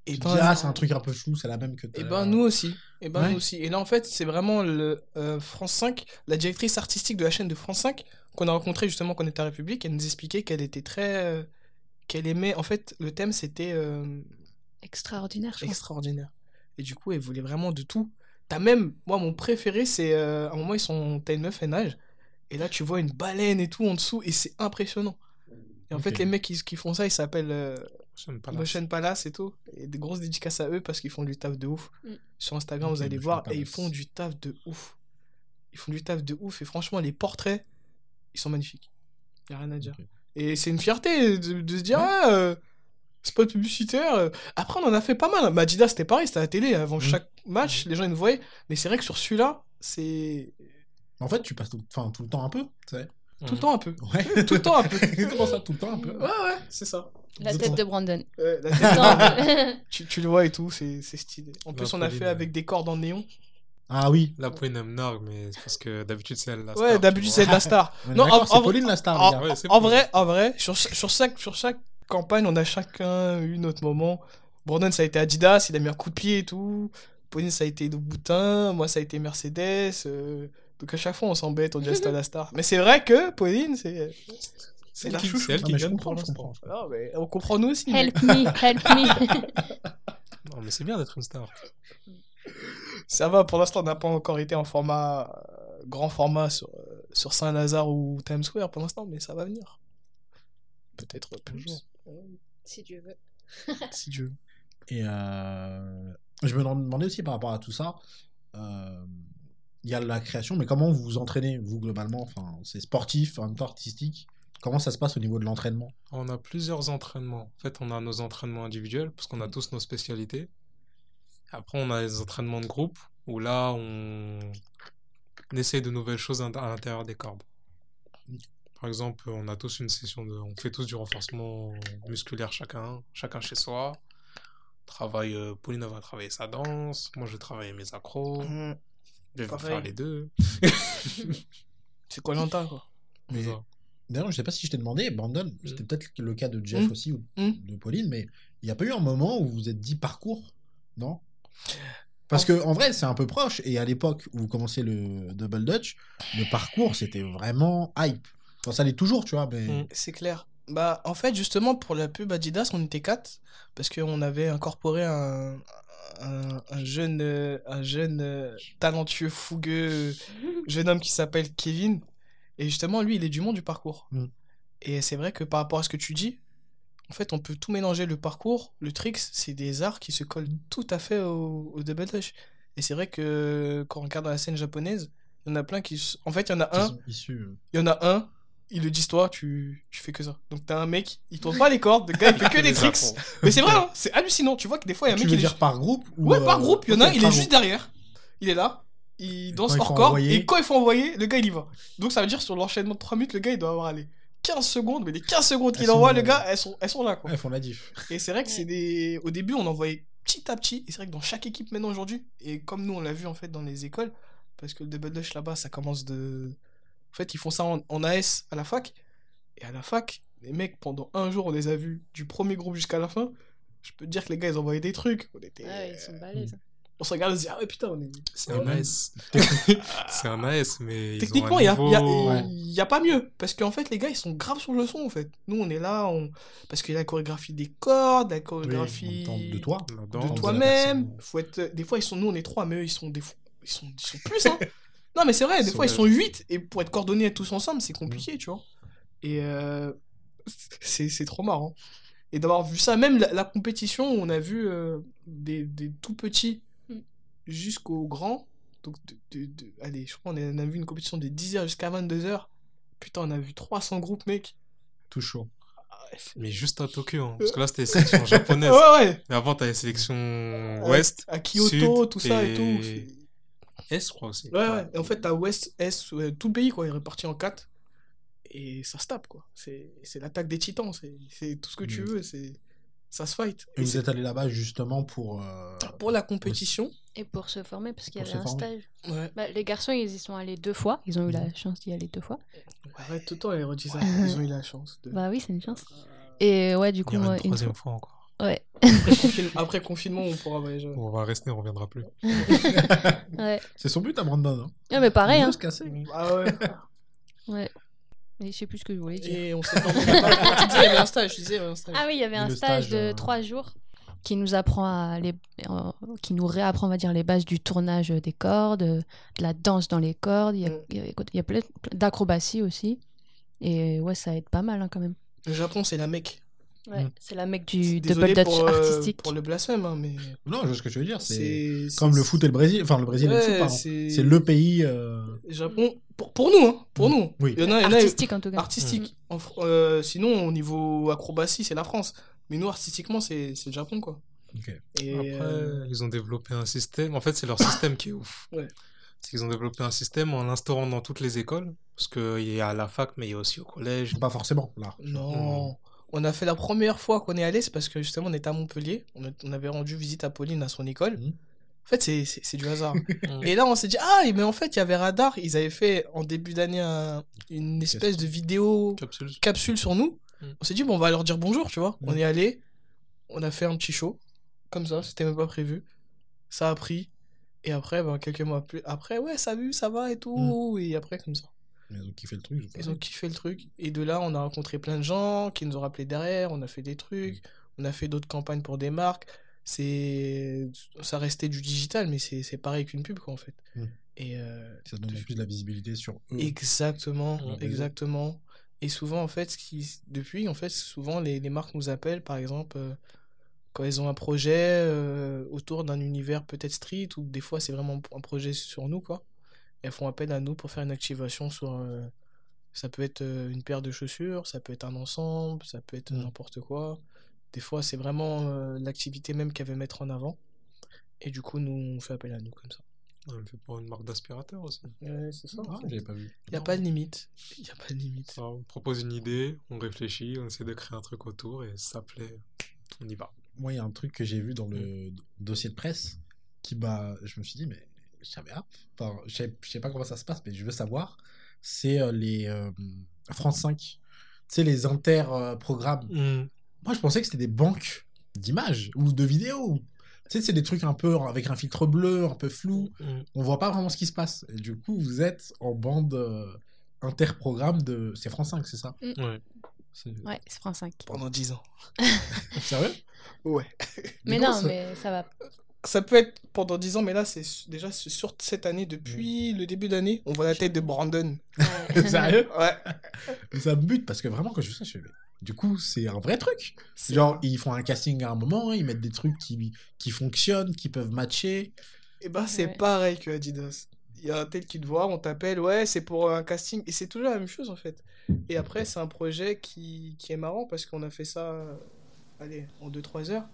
Et ben, ah, c'est un truc un peu flou, c'est la même que. Et t'as- ben nous aussi. Et ben Ouais. nous aussi. Et là en fait c'est vraiment le euh, France 5, la directrice artistique de la chaîne de France 5 qu'on a rencontrée justement quand on était à République. Elle nous expliquait qu'elle était très, euh, qu'elle aimait. En fait le thème c'était euh, Extraordinaire, je pense. extraordinaire. Et du coup elle voulait vraiment de tout. T'as même, moi mon préféré c'est euh, à un moment ils sont, t'as une meuf elle nage et là tu vois une baleine et tout en dessous et c'est impressionnant. Et en fait les mecs qui, qui font ça ils s'appellent Motion Palace et tout. Et des grosses dédicaces à eux parce qu'ils font du taf de ouf. Mm. Sur Instagram, vous allez Motion voir, et Palace. ils font du taf de ouf. Ils font du taf de ouf. Et franchement, les portraits, ils sont magnifiques. Y a rien à dire. Et c'est une fierté de, de se dire, ah, euh, spot publicitaire. euh. Après, on en a fait pas mal. Madida, c'était pareil, c'était à la télé. Avant Mm. chaque match, les gens ils nous voyaient. Mais c'est vrai que sur celui-là, c'est En fait, tu passes tout, enfin, tout le temps un peu, tu sais. tout le temps un peu. Ouais. Tout le temps un peu. c'est pour ça, tout le temps un peu. Ouais, ouais, c'est ça. La tête de Brandon. Ouais, la tête- Non, tu, tu le vois et tout, c'est c'est stylé. En plus, on a fait ouais. avec des cordes en néon. Ah oui. La Pauline aime nargue, mais c'est parce que d'habitude c'est elle la Ouais, star, d'habitude tu c'est la star. Non, en- Pauline la star, en-. Ouais, vrai, en vrai, sur, sur, chaque, sur chaque campagne, on a chacun eu notre moment. Brandon, ça a été Adidas, il a mis un coup de pied et tout. Pauline, ça a été de Boutin. Moi, ça a été Mercedes. euh, Donc à chaque fois, on s'embête, on dit Asta la star. Mais c'est vrai que Pauline, c'est. C'est la chouchou. c'est elle Non, qui mais je gagne comprends, je comprends. Ah, mais on comprend nous aussi. mais- help me, help me. Non, mais c'est bien d'être une star. Ça va, pour l'instant, on n'a pas encore été en format. euh, grand format sur, euh, sur Saint-Lazare ou Times Square pour l'instant, mais ça va venir. Peut-être plus. jour. si Dieu veut. Si Dieu. Et euh, je me demandais aussi par rapport à tout ça, euh, il y a la création, mais comment vous vous entraînez, vous, globalement? Enfin, c'est sportif, en même temps artistique. Comment ça se passe au niveau de l'entraînement? On a plusieurs entraînements. En fait, on a nos entraînements individuels, parce qu'on a tous nos spécialités. Après, on a les entraînements de groupe, où là, on, on essaie de nouvelles choses à l'intérieur des cordes. Par exemple, on a tous une session de... On fait tous du renforcement musculaire chacun, chacun chez soi. Travaille, euh, Pauline elle va travailler sa danse, moi je vais travailler mes accros, Hum, je vais pareil. faire les deux. C'est quoi l'anta, quoi? Mais d'ailleurs, je sais pas si je t'ai demandé, Brandon, c'était peut-être le cas de Jeff Mm. aussi ou Mm. de Pauline, mais il n'y a pas eu un moment où vous vous êtes dit parcours, non? Parce que en vrai, c'est un peu proche. Et à l'époque où vous commenciez le Double Dutch, le parcours, c'était vraiment hype. Enfin, ça l'est toujours, tu vois, mais. Mm. C'est clair. Bah, en fait, justement, pour la pub Adidas, on était quatre, parce qu'on avait incorporé un, un, un jeune, euh, un jeune euh, talentueux, fougueux, jeune homme qui s'appelle Kevin. Et justement, lui, il est du monde du parcours. Mm. Et c'est vrai que par rapport à ce que tu dis, en fait, on peut tout mélanger. Le parcours, le tricks, c'est des arts qui se collent tout à fait au, au double dutch. Et c'est vrai que quand on regarde dans la scène japonaise, il y en a plein qui. En fait, il y en a un, sont issus, euh, il y en a un, il le dit toi, tu, tu fais que ça. Donc t'as un mec, il tourne pas les cordes, le gars il fait que des tricks. Mais c'est vrai, hein, c'est hallucinant. Tu vois que des fois, il y a un Tu mec veux qui est dire par groupe ou, Ouais, par euh, groupe, il y en a un, il est juste derrière. Il est là, il danse hors faut corps, envoyer- et quand il faut envoyer, le gars il y va. Donc ça veut dire sur l'enchaînement de 3 minutes, le gars il doit avoir allez, 15 secondes, mais les 15 secondes qu'il Elles envoie, sont- le gars, elles sont, elles sont là quoi. Ouais, ils font la diff. Et c'est vrai que c'est des. Au début, on envoyait petit à petit, et c'est vrai que dans chaque équipe maintenant aujourd'hui, et comme nous on l'a vu en fait dans les écoles, parce que le double dutch là-bas ça commence de. En fait, ils font ça en, en AS à la fac, et à la fac, les mecs pendant un jour on les a vus du premier groupe jusqu'à la fin. Je peux te dire que les gars ils envoyaient des trucs. On était. Ouais, ils sont balèzes. On se regarde et on se dit, ah ouais, putain, on est. C'est un Ouais. AS. c'est un AS, mais. Techniquement, il n'y a, y a- Ouais. a pas mieux. Parce qu'en fait, les gars, ils sont graves sur le son, en fait. Nous, on est là, on... parce qu'il y a la chorégraphie des cordes, la chorégraphie de toi. De toi-même. Faut être... Des fois, ils sont... nous, on est trois, mais eux, ils sont, des... ils sont... Ils sont plus, hein. non, mais c'est vrai, des fois, ils sont- sont huit, et pour être coordonnés tous ensemble, c'est compliqué, tu vois. Et euh, c'est c'est trop marrant. Et d'avoir vu ça, même la, la compétition, on a vu euh, des, des tout petits Mm. jusqu'aux grands. Donc, de, de- de- allez, je crois qu'on a, on a vu une compétition de 10h jusqu'à 22h. Putain, on a vu 300 groupes, mec. Tout chaud. Ah Mais juste à Tokyo, hein, parce que là c'était les sélections japonaises. ouais, ouais. Mais avant, t'as les sélections ouest, À Kyoto, Sud tout ça et, et- tout. Est, je crois aussi. Ouais, ouais. Et en fait, t'as ouest, est, ouais, tout le pays, quoi, est réparti en 4. Et ça se tape, quoi. C'est c'est l'attaque des titans. c'est- C'est tout ce que tu Mm. veux. c'est Ça se fight. Et Et vous êtes allé là-bas justement pour. euh, pour la compétition, Et pour se former, parce qu'il y avait un former. stage. ouais. Bah, les garçons, ils y sont allés deux fois. Ils ont eu la Mhm. chance d'y aller deux fois. Arrête tout le temps, redit ça. Ils ont eu la chance. De... Bah oui, c'est une chance. Et ouais, du Il coup, y aura moi, une troisième fois encore. Ouais. Après, confine- Après confinement, on pourra voyager. On va rester, on reviendra plus. ouais. C'est son but à Brandon. Hein. Ah, mais pareil, Il hein. se casser. Ah ouais. Ouais. Mais je sais plus ce que je voulais dire. Et on s'est pas. tu disais, il y avait un stage. Tu disais, il y avait un stage. Ah oui, il y avait un stage, stage, de euh, trois jours qui nous apprend à les, euh, qui nous réapprend, on va dire, les bases du tournage des cordes, de la danse dans les cordes. Il y a, Mm. il y a- il y a plein d'acrobatie aussi. Et ouais, ça aide pas mal hein, quand même. Le Japon, c'est la mec. Ouais, Mm. c'est la mec du double dutch pour, euh, artistique. pour le blasphème, hein, mais. Non, je vois ce que tu veux dire. C'est comme le foot et le Brésil. Enfin, le Brésil et le foot, Ouais, pardon. c'est le pays. euh, Japon. Pour, pour nous, hein. Pour Mm. nous. Oui. Il y en a, il y en a- Artistique en tout cas. artistique. En Fr- euh, sinon, au niveau acrobatie, c'est la France. Mais nous, artistiquement, c'est c'est le Japon, quoi. Et, Après, euh, ils ont développé un système. En fait, c'est leur système qui est ouf. Ouais. C'est qu'ils ont développé un système en l'instaurant dans toutes les écoles. Parce qu'il y a à la fac, mais il y a aussi au collège. Pas forcément, là. Non. On a fait la première fois qu'on est allé, c'est parce que justement, on était à Montpellier. On, a- on avait rendu visite à Pauline à son école. Mhm. En fait, c'est- du hasard. Mm. Et là, on s'est dit, ah, mais en fait, il y avait Radar. Ils avaient fait en début d'année un- une espèce de vidéo Capsule. capsule sur nous. Mm. On s'est dit, bon, on va leur dire bonjour, tu vois. Mm. On est allé, on a fait un petit show, comme ça, c'était même pas prévu. Ça a pris. Et après, ben, quelques mois plus après, ouais, ça a vu, ça va et tout. Et après, comme ça. Ils ont kiffé le truc. ils ont fait Ils ont kiffé le truc. Et de là, on a rencontré plein de gens qui nous ont rappelé derrière. On a fait des trucs. On a fait d'autres campagnes pour des marques. C'est, ça restait du digital, mais c'est c'est pareil qu'une pub, quoi, en fait. Mm. Et euh, Ça donne plus de la visibilité sur eux. Exactement, Ouais. exactement. Et souvent, en fait, ce qui, depuis, en fait, souvent, les, les marques nous appellent, par exemple, euh, quand elles ont un projet euh, autour d'un univers peut-être street, ou des fois, c'est vraiment un projet sur nous, quoi. Elles font appel à nous pour faire une activation sur... euh, ça peut être euh, une paire de chaussures, ça peut être un ensemble, ça peut être Mm. n'importe quoi. Des fois, c'est vraiment euh, l'activité même qu'elle veut mettre en avant. Et du coup, nous, on fait appel à nous comme ça. On le fait pour une marque d'aspirateur aussi. Ouais, c'est ça. Ah, j'avais pas vu. Il n'y a pas de limite. Il n'y a pas de limite. Ça, on propose une idée, on réfléchit, on essaie de créer un truc autour et ça plaît, on y va. Moi, il y a un truc que j'ai vu dans le dossier de presse qui m'a. Je me suis dit, mais j'avais. Enfin, je sais, je sais pas comment ça se passe, mais je veux savoir. C'est euh, les euh, France 5. Tu sais, les inter-programmes. Moi, je pensais que c'était des banques d'images ou de vidéos. Tu sais, c'est des trucs un peu avec un filtre bleu, un peu flou. On voit pas vraiment ce qui se passe. Et du coup, vous êtes en bande euh, inter-programme de. C'est France 5, c'est ça? Ouais. C'est- Ouais, c'est France 5. Pendant 10 ans. Sérieux? Ouais. Mais non, mais ça va. Ça peut être pendant 10 ans, mais là, c'est déjà c'est sur cette année, depuis le début d'année, on voit la tête de Brandon. Sérieux? Ouais. Ça me bute parce que vraiment, quand je fais ça, je fais. mais Du coup, c'est un vrai truc. Genre, ils font un casting à un moment, ils mettent des trucs qui, qui fonctionnent, qui peuvent matcher. Et bah, c'est Ouais. pareil que Adidas. Il y a un tel qui te voit, on t'appelle, ouais, c'est pour un casting. Et c'est toujours la même chose, en fait. Et après, c'est un projet qui, qui est marrant parce qu'on a fait ça, euh, allez, en 2-3 heures.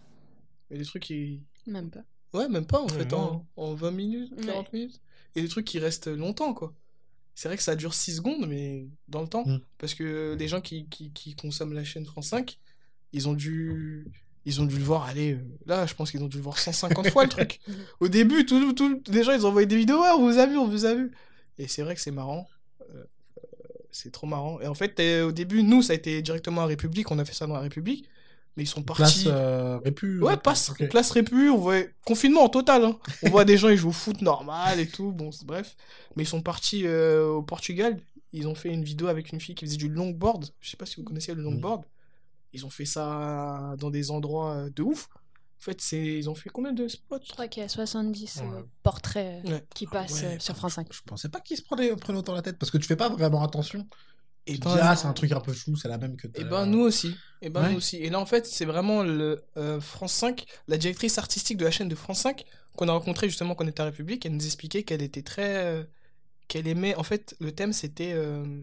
Mais des trucs qui. Même pas. Ouais, même pas, en fait, en, en 20 minutes, 40 minutes. Et des trucs qui restent longtemps, quoi. C'est vrai que ça dure 6 secondes, mais dans le temps. Mm. Parce que les gens qui, qui, qui consomment la chaîne France 5, ils ont dû. Ils ont dû le voir, allez, euh, là, je pense qu'ils ont dû le voir 150 fois le truc. Au début, tout, tout, les gens, ils envoyaient des vidéos, ah, on vous a vu, on vous a vu. Et c'est vrai que c'est marrant. Euh, euh, c'est trop marrant. Et en fait, euh, au début, nous, ça a été directement à République, on a fait ça dans la République. Mais ils sont Place partis. euh, Répu. Ouais, passe, ok. place Répu, on voit confinement en total. hein. On voit des gens, ils jouent au foot normal et tout, bon, bref. Mais ils sont partis euh, au Portugal, ils ont fait une vidéo avec une fille qui faisait du longboard. Je sais pas si vous connaissez le longboard. Ils ont fait ça dans des endroits euh, de ouf. En fait, c'est ils ont fait combien de spots? Je crois qu'il y a 70 euh, Ouais. portraits euh, Ouais. qui passent Ouais, euh, sur France 5. Je pensais pas qu'ils se prenaient, prenaient autant la tête parce que tu fais pas vraiment attention. Et ben, ah, c'est un truc un peu flou, c'est la même que. Et ben nous aussi. Et ben Ouais. nous aussi. Et là en fait c'est vraiment le euh, France 5, la directrice artistique de la chaîne de France 5 qu'on a rencontrée justement quand on était à République. Elle nous expliquait qu'elle était très, euh, qu'elle aimait. En fait le thème c'était euh,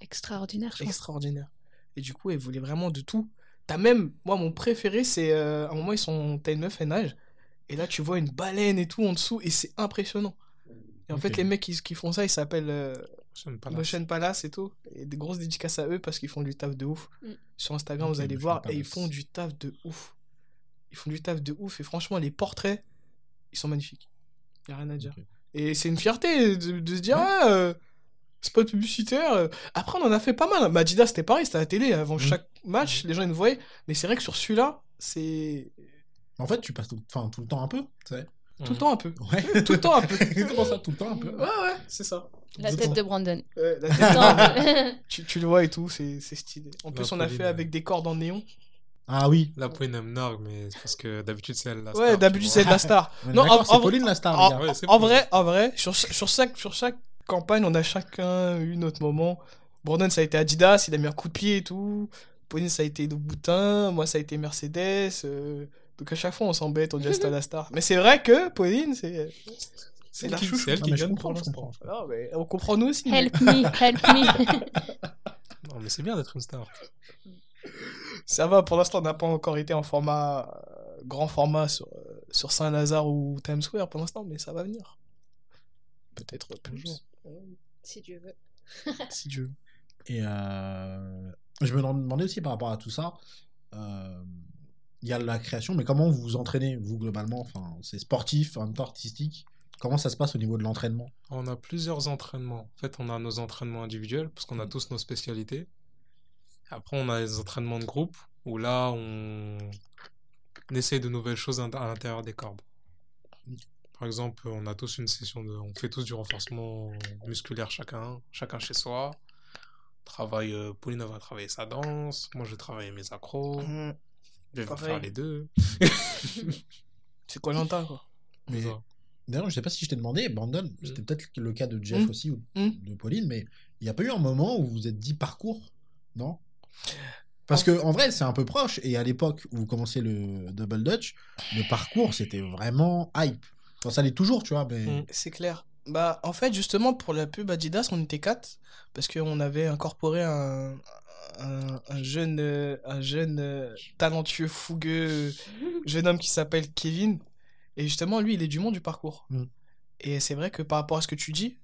Extraordinaire, je extraordinaire. Et du coup elle voulait vraiment de tout. T'as même, moi mon préféré c'est euh, à un moment ils sont, t'as une meuf elle nage et là tu vois une baleine et tout en dessous et c'est impressionnant. Et en fait les mecs qui, qui font ça ils s'appellent euh, Motion Palace. Motion Palace et tout. Et des grosses dédicaces à eux parce qu'ils font du taf de ouf. Mm. Sur Instagram, vous allez Motion voir, et ils font du taf de ouf. Ils font du taf de ouf. Et franchement, les portraits, ils sont magnifiques. Y a rien à dire. Et c'est une fierté de, de se dire, ah, euh, spot publicitaire. euh. Après, on en a fait pas mal. Madida, c'était pareil, c'était à la télé. Avant Mm. chaque match, les gens ils nous voyaient. Mais c'est vrai que sur celui-là, c'est En fait, tu passes tout, enfin, tout le temps un peu, tu sais. tout le temps un peu. Ouais. Tout le temps un peu. Comment ça, tout le temps un peu Ouais, ouais, c'est ça. La tête de Brandon. Ouais, la tête- tu, tu le vois et tout, c'est c'est stylé. En La plus, on a fait avec des cordes en néon. Ah oui. La Pauline aime Narg, mais c'est parce que d'habitude c'est elle la Ouais, star, d'habitude, tu c'est de la star. Non, en- Pauline la star, En. Ouais, vrai, en vrai, sur, sur, chaque, sur chaque campagne, on a chacun eu notre moment. Brandon, ça a été Adidas, il a mis un coup de pied et tout. Pauline, ça a été Louboutin. Moi, ça a été Mercedes. euh, Donc à chaque fois, on s'embête, on dit c'était la star. Mais c'est vrai que Pauline, c'est. C'est la elle qui, elle qui mais je gagne comprends, pour je l'instant. comprends. Mais on comprend nous aussi. mais- help me, help me. Non, mais c'est bien d'être une star. Ça va, pour l'instant, on n'a pas encore été en format. euh, grand format sur, euh, sur Saint-Lazare ou Times Square pour l'instant, mais ça va venir. Peut-être plus. si tu veux. Si Dieu. veut. Et euh, je me demandais aussi par rapport à tout ça, euh, il y a la création, mais comment vous vous entraînez, vous, globalement? Enfin, c'est sportif, en même temps artistique. Comment ça se passe au niveau de l'entraînement? On a plusieurs entraînements. En fait, on a nos entraînements individuels, parce qu'on a Mm. tous nos spécialités. Après, on a les entraînements de groupe, où là, on, on essaie de nouvelles choses à l'intérieur des cordes. Par exemple, on a tous une session de... On fait tous du renforcement musculaire chacun, chacun chez soi. On travaille... euh, Pauline va travailler sa danse, moi je vais travailler mes accros. Je vais faire les deux. C'est quoi l'anta, quoi? Mais-. D'ailleurs, je sais pas si je t'ai demandé, Brandon, c'était peut-être le cas de Jeff Mm. aussi ou Mm. de Pauline, mais il n'y a pas eu un moment où vous vous êtes dit parcours, non? Parce que en vrai, c'est un peu proche, et à l'époque où vous commencez le Double Dutch, le parcours c'était vraiment hype. Enfin, ça l'est toujours, tu vois, mais. Mm. C'est clair. Bah, en fait, justement, pour la pub Adidas, on était quatre, parce qu'on avait incorporé un, un, un jeune, euh, un jeune euh, talentueux, fougueux, jeune homme qui s'appelle Kevin. Et justement, lui, il est du monde du parcours. Mm. Et c'est vrai que par rapport à ce que tu dis,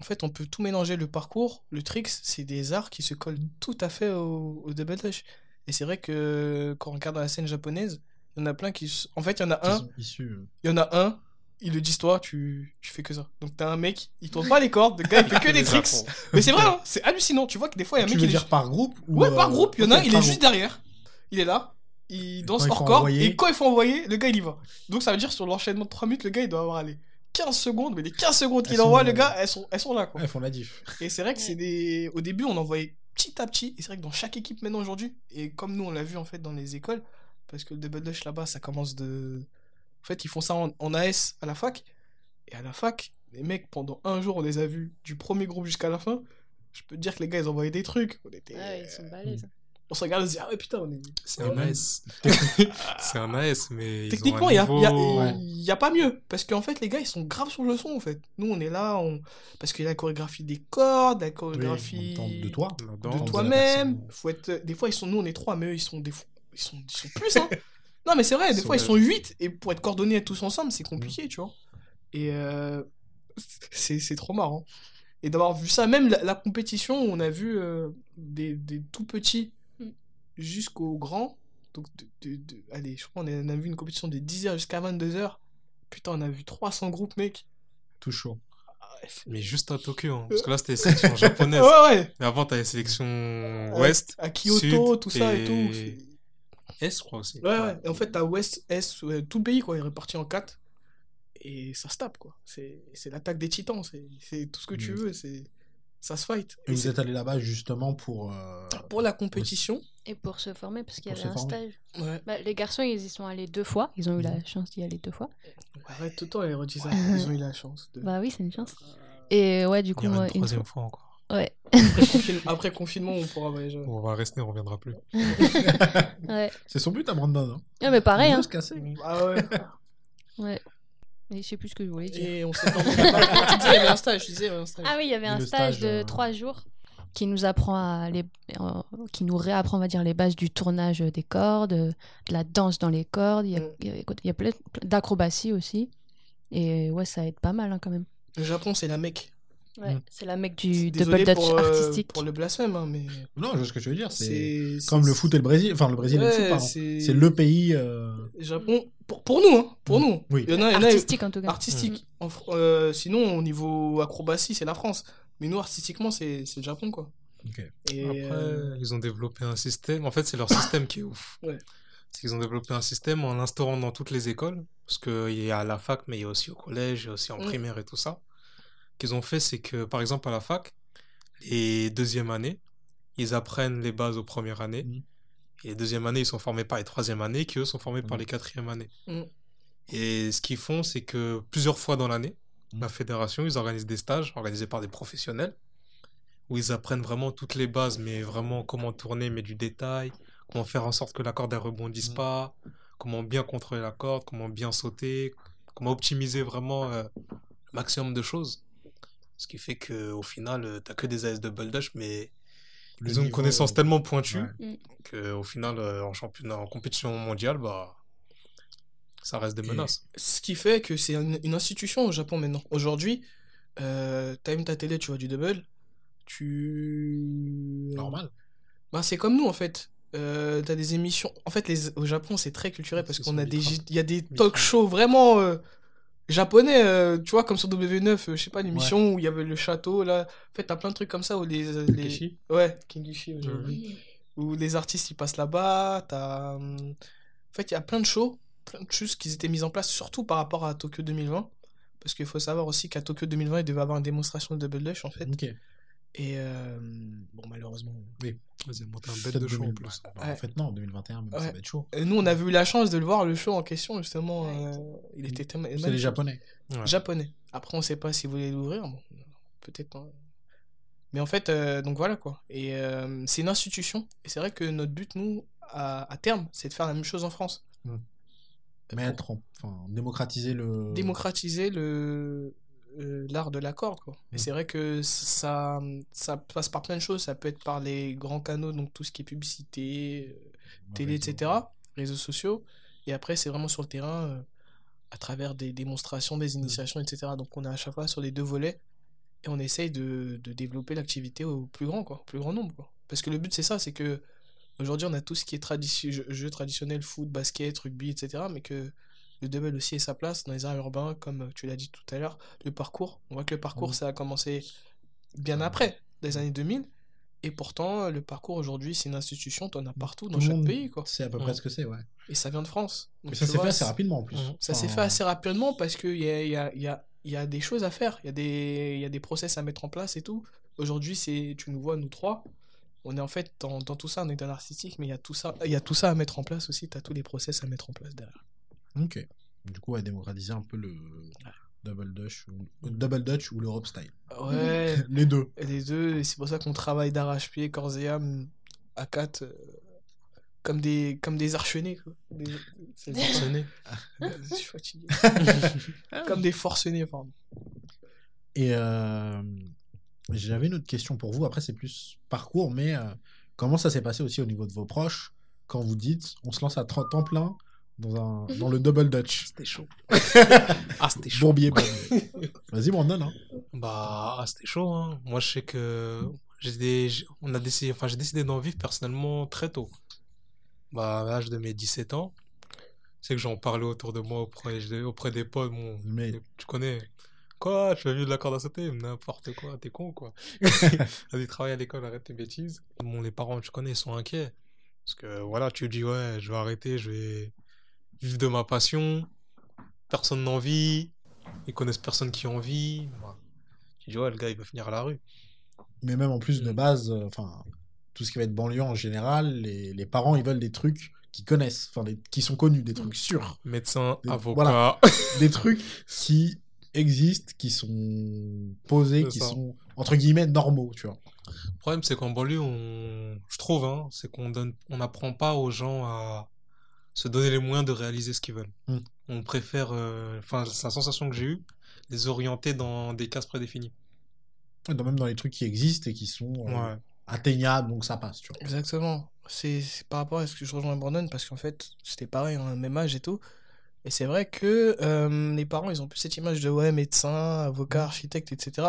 en fait, on peut tout mélanger. Le parcours, le tricks, c'est des arts qui se collent tout à fait au, au double. Et c'est vrai que quand on regarde la scène japonaise, il y en a plein qui... En fait, il y en a un, issus, euh, il y en a un, ils le disent toi, tu, tu fais que ça. Donc t'as un mec, il tourne pas les cordes, le gars il fait que des tricks. Mais c'est vrai, hein, c'est hallucinant. Tu vois que des fois il y a un Tu mec veux qui est dire par groupe ou, Ouais, par euh, groupe, il y en a un, il est juste groupe. derrière. Il est là, il danse hors corps, envoyer- et quand il faut envoyer, le gars il y va. Donc ça veut dire sur l'enchaînement de 3 minutes, le gars il doit avoir allez, 15 secondes, mais les 15 secondes qu'il Elles sont- envoie, le gars, elles sont, elles sont là quoi. Ouais, ils font la diff. Et c'est vrai que c'est des. Au début, on envoyait petit à petit. Et c'est vrai que dans chaque équipe maintenant aujourd'hui, et comme nous on l'a vu en fait dans les écoles, parce que le double dash là-bas, ça commence de En fait, ils font ça en, en AS à la fac. Et à la fac, les mecs, pendant un jour, on les a vus du premier groupe jusqu'à la fin. Je peux te dire que les gars, ils envoyaient des trucs. On, était, Ah, ils sont balèzes. on se regarde et on se dit, ah ouais, putain, on est. C'est un AS. c'est un AS, mais. Techniquement, il n'y a, niveau- y a- Ouais. y a pas mieux. Parce qu'en fait, les gars, ils sont graves sur le son, en fait. Nous, on est là, on... parce qu'il y a la chorégraphie des cordes, la chorégraphie de toi. De toi-même. personne. Faut être... Des fois, ils sont... nous, on est trois, mais eux, ils sont, des... fois- ils sont... Ils sont plus. Hein. non, mais c'est vrai, des C'est fois, ils sont huit. Et pour être coordonnés tous ensemble, c'est compliqué, tu vois. Et euh, c'est c'est trop marrant. Et d'avoir vu ça, même la, la compétition, on a vu euh, des, des tout petits Mm. jusqu'aux grands. Donc, de, de- de- allez, je crois qu'on a, on a vu une compétition de 10h jusqu'à 22h. Putain, on a vu 300 groupes, mec. Tout chaud. Ah Mais juste à Tokyo, hein, parce que là c'était sélection japonaise. ouais, ouais. Mais avant, t'avais sélection ouest, À Kyoto, Sud tout ça et, et- tout. Est, je crois aussi. Ouais, ouais. Et en fait, t'as ouest, est, ouais, tout le pays, quoi, est réparti en 4. Et ça se tape, quoi. C'est c'est l'attaque des titans. c'est- C'est tout ce que tu Mm. veux. c'est Ça se fight. Et Et vous êtes allé là-bas justement pour. euh, Pour la compétition, Et pour se former, parce qu'il y avait un former. stage. ouais. Bah, les garçons, ils y sont allés deux fois. Ils ont eu la Mhm. chance d'y aller deux fois. Arrête tout le temps, les redis ça. Ils ont eu la chance. De... Bah oui, c'est une chance. Et ouais, du Il coup, y aura moi, une troisième fois encore. Ouais. Après, confine- Après confinement, on pourra voyager. On va rester, on reviendra plus. ouais. C'est son but à Brandon. Hein. Ah, mais pareil, hein. se casser. Ah ouais. Ouais. Mais je sais plus ce que je voulais dire. Et on s'est formé là-bas. Tu disais, il y avait un stage. Tu disais, il y avait un stage. Ah oui, il y avait Et un stage, stage, de euh, trois jours qui nous apprend à les, euh, qui nous réapprend, on va dire, les bases du tournage des cordes, de la danse dans les cordes. Il y a, Mm. il y a- il y a plein d'acrobatie aussi. Et ouais, ça aide pas mal hein, quand même. Le Japon, c'est la mec. Ouais, Mm. C'est la mec du double dutch pour, euh, artistique. pour le blasphème, hein, mais. Non, je vois ce que tu veux dire. C'est comme le foot et le Brésil. Enfin, le Brésil et le foot, Ouais, c'est le pays. euh, Japon. Pour, pour nous, hein. Pour Mm. nous. Oui. Il y en a, il y en a- Artistique en tout cas. artistique. En Fr- euh, sinon, au niveau acrobatie, c'est la France. Mais nous, artistiquement, c'est c'est le Japon, quoi. Et Après, euh, ils ont développé un système. En fait, c'est leur système qui est ouf. Ouais. C'est qu'ils ont développé un système en l'instaurant dans toutes les écoles. Parce qu'il y a à la fac, mais il y a aussi au collège, il y a aussi en Mm. primaire et tout ça. Qu'ils ont fait, c'est que, par exemple, à la fac, les deuxièmes années, ils apprennent les bases aux premières années. Mm. Et les deuxièmes années, ils sont formés par les troisièmes années, qui eux sont formés par Mm. les quatrièmes années. Mm. Et ce qu'ils font, c'est que plusieurs fois dans l'année, Mm. la fédération, ils organisent des stages organisés par des professionnels où ils apprennent vraiment toutes les bases, mais vraiment comment tourner, mais du détail, comment faire en sorte que la corde ne rebondisse Mm. pas, comment bien contrôler la corde, comment bien sauter, comment optimiser vraiment euh, le maximum de choses. Ce qui fait que au final, euh, t'as que des AS double dash, mais Le ils ont une niveau, connaissance euh, tellement pointue ouais. qu'au final, euh, en championnat, en compétition mondiale, bah, ça reste des Et- menaces. ce qui fait que c'est une, une institution au Japon maintenant. Aujourd'hui, euh, t'allumes ta télé, tu vois du double. Tu. Normal. Bah, c'est comme nous en fait. Euh, t'as des émissions. En fait, les... au Japon, c'est très culturel parce qu'on a des, il y a des talk shows vraiment euh, japonais. euh, tu vois, comme sur W9, euh, je sais pas, l'émission où il y avait le château là. En fait, t'as plein de trucs comme ça où les. euh, les... Kishi Ouais, Kingishi, oublié. Où les artistes ils passent là-bas. T'as. hum, En fait, il y a plein de shows, plein de choses qui étaient mises en place, surtout par rapport à Tokyo 2020. Parce qu'il faut savoir aussi qu'à Tokyo 2020, il devait avoir une démonstration de double dash en fait. Ok. Et euh, bon, malheureusement. Ils ont monté un bête Peut-être de show en 2000, plus. bah, Ouais. En fait, non, 2021, même, Ouais. ça va être chaud. Et nous, on a eu la chance de le voir, le show en question, justement. Ouais. euh, il était tellement. C'est les. Japonais. Ouais. Japonais. Après, on sait pas s'ils voulaient l'ouvrir. Bon, peut-être. hein. Mais en fait, euh, donc voilà quoi. Et euh, c'est une institution. Et c'est vrai que notre but, nous, à, à terme, c'est de faire la même chose en France. Mettre, en- enfin, démocratiser le. démocratiser le euh, l'art de la corde quoi. Et Mm. c'est vrai que ça ça passe par plein de choses, ça peut être par les grands canaux donc tout ce qui est publicité, euh, télé réseau. etc, réseaux sociaux et après c'est vraiment sur le terrain euh, à travers des démonstrations, des initiations etc. Donc on est à chaque fois sur les deux volets et on essaye de, de développer l'activité au plus grand quoi, au plus grand nombre quoi. Parce que le but c'est ça, c'est que aujourd'hui on a tout ce qui est tradition jeux, jeux traditionnels, foot, basket, rugby etc. Mais que le double aussi ait sa place dans les arts urbains, comme tu l'as dit tout à l'heure, le parcours. On voit que le parcours, Mhm. ça a commencé bien après, des années 2000. Et pourtant, le parcours aujourd'hui, c'est une institution, t'en as partout dans Tout chaque pays, quoi. C'est à peu Ouais. près ce que c'est, ouais. Et ça vient de France. Mais Donc, ça s'est fait assez rapidement en plus. Mhm. Ça s'est fait assez rapidement parce qu'il y a, y, a, il y, a, il y a des choses à faire, il y a des, y a des process à mettre en place et tout. Aujourd'hui, c'est, tu nous vois, nous trois, on est en fait dans, dans tout ça, on est dans l'artistique, mais il y, a tout ça, il y a tout ça à mettre en place aussi, tu as tous les process à mettre en place derrière. Ok. Du coup, à démocratiser un peu le double dutch ou, le double dutch ou l'Europe style. Ouais, Les deux. les deux, et c'est pour ça qu'on travaille d'arrache-pied, corps et âme, à quatre, euh, comme des, comme des archenés, quoi. Des- c'est- Forcené. Je suis fatigué. comme des forcenés, pardon. Et euh, j'avais une autre question pour vous. Après, c'est plus parcours, mais euh, comment ça s'est passé aussi au niveau de vos proches? Quand vous dites on se lance à 30 temps plein dans, un, dans le double dutch C'était chaud. ah, c'était chaud. Bourbier, bourbier. Vas-y, Brandon. Hein. Bah, ah, c'était chaud, hein. Moi, je sais que j'ai des... j'ai- on a décidé... enfin, j'ai décidé d'en vivre personnellement très tôt. Bah, à l'âge de mes 17 ans. C'est que j'en parlais autour de moi auprès, auprès des potes. Bon, Mais tu connais. Quoi? Tu as vu de la corde à sauter? N'importe quoi, t'es con, quoi. Vas-y, travaille à l'école, arrête tes bêtises. Bon, les parents, tu connais, ils sont inquiets. Parce que voilà, tu dis, ouais, je vais arrêter, je vais vivre de ma passion. Personne n'en vit. Ils connaissent personne qui en vit. Voilà. Tu dis, ouais, le gars, il va finir à la rue. Mais même en plus de base, euh, enfin, tout ce qui va être banlieue en général, les, les parents, ils veulent des trucs qu'ils connaissent, enfin, qui sont connus, des trucs sûrs. Médecin, Des- avocat. voilà. des trucs qui existent, qui sont posés, qui ça. sont, entre guillemets, normaux, tu vois. Le problème, c'est qu'en banlieue, on... je trouve, hein, c'est qu'on donne, on n'apprend pas aux gens à se donner les moyens de réaliser ce qu'ils veulent. Mm. On préfère, euh, enfin, c'est la sensation que j'ai eue, les orienter dans des cases prédéfinies. Dans- Même dans les trucs qui existent et qui sont euh, Ouais. atteignables, donc ça passe, tu vois. Exactement. C'est c'est par rapport à ce que je rejoins Brandon, parce qu'en fait, c'était pareil, on a le même âge et tout. Et c'est vrai que euh, les parents, ils ont plus cette image de ouais, médecin, avocat, architecte, etc.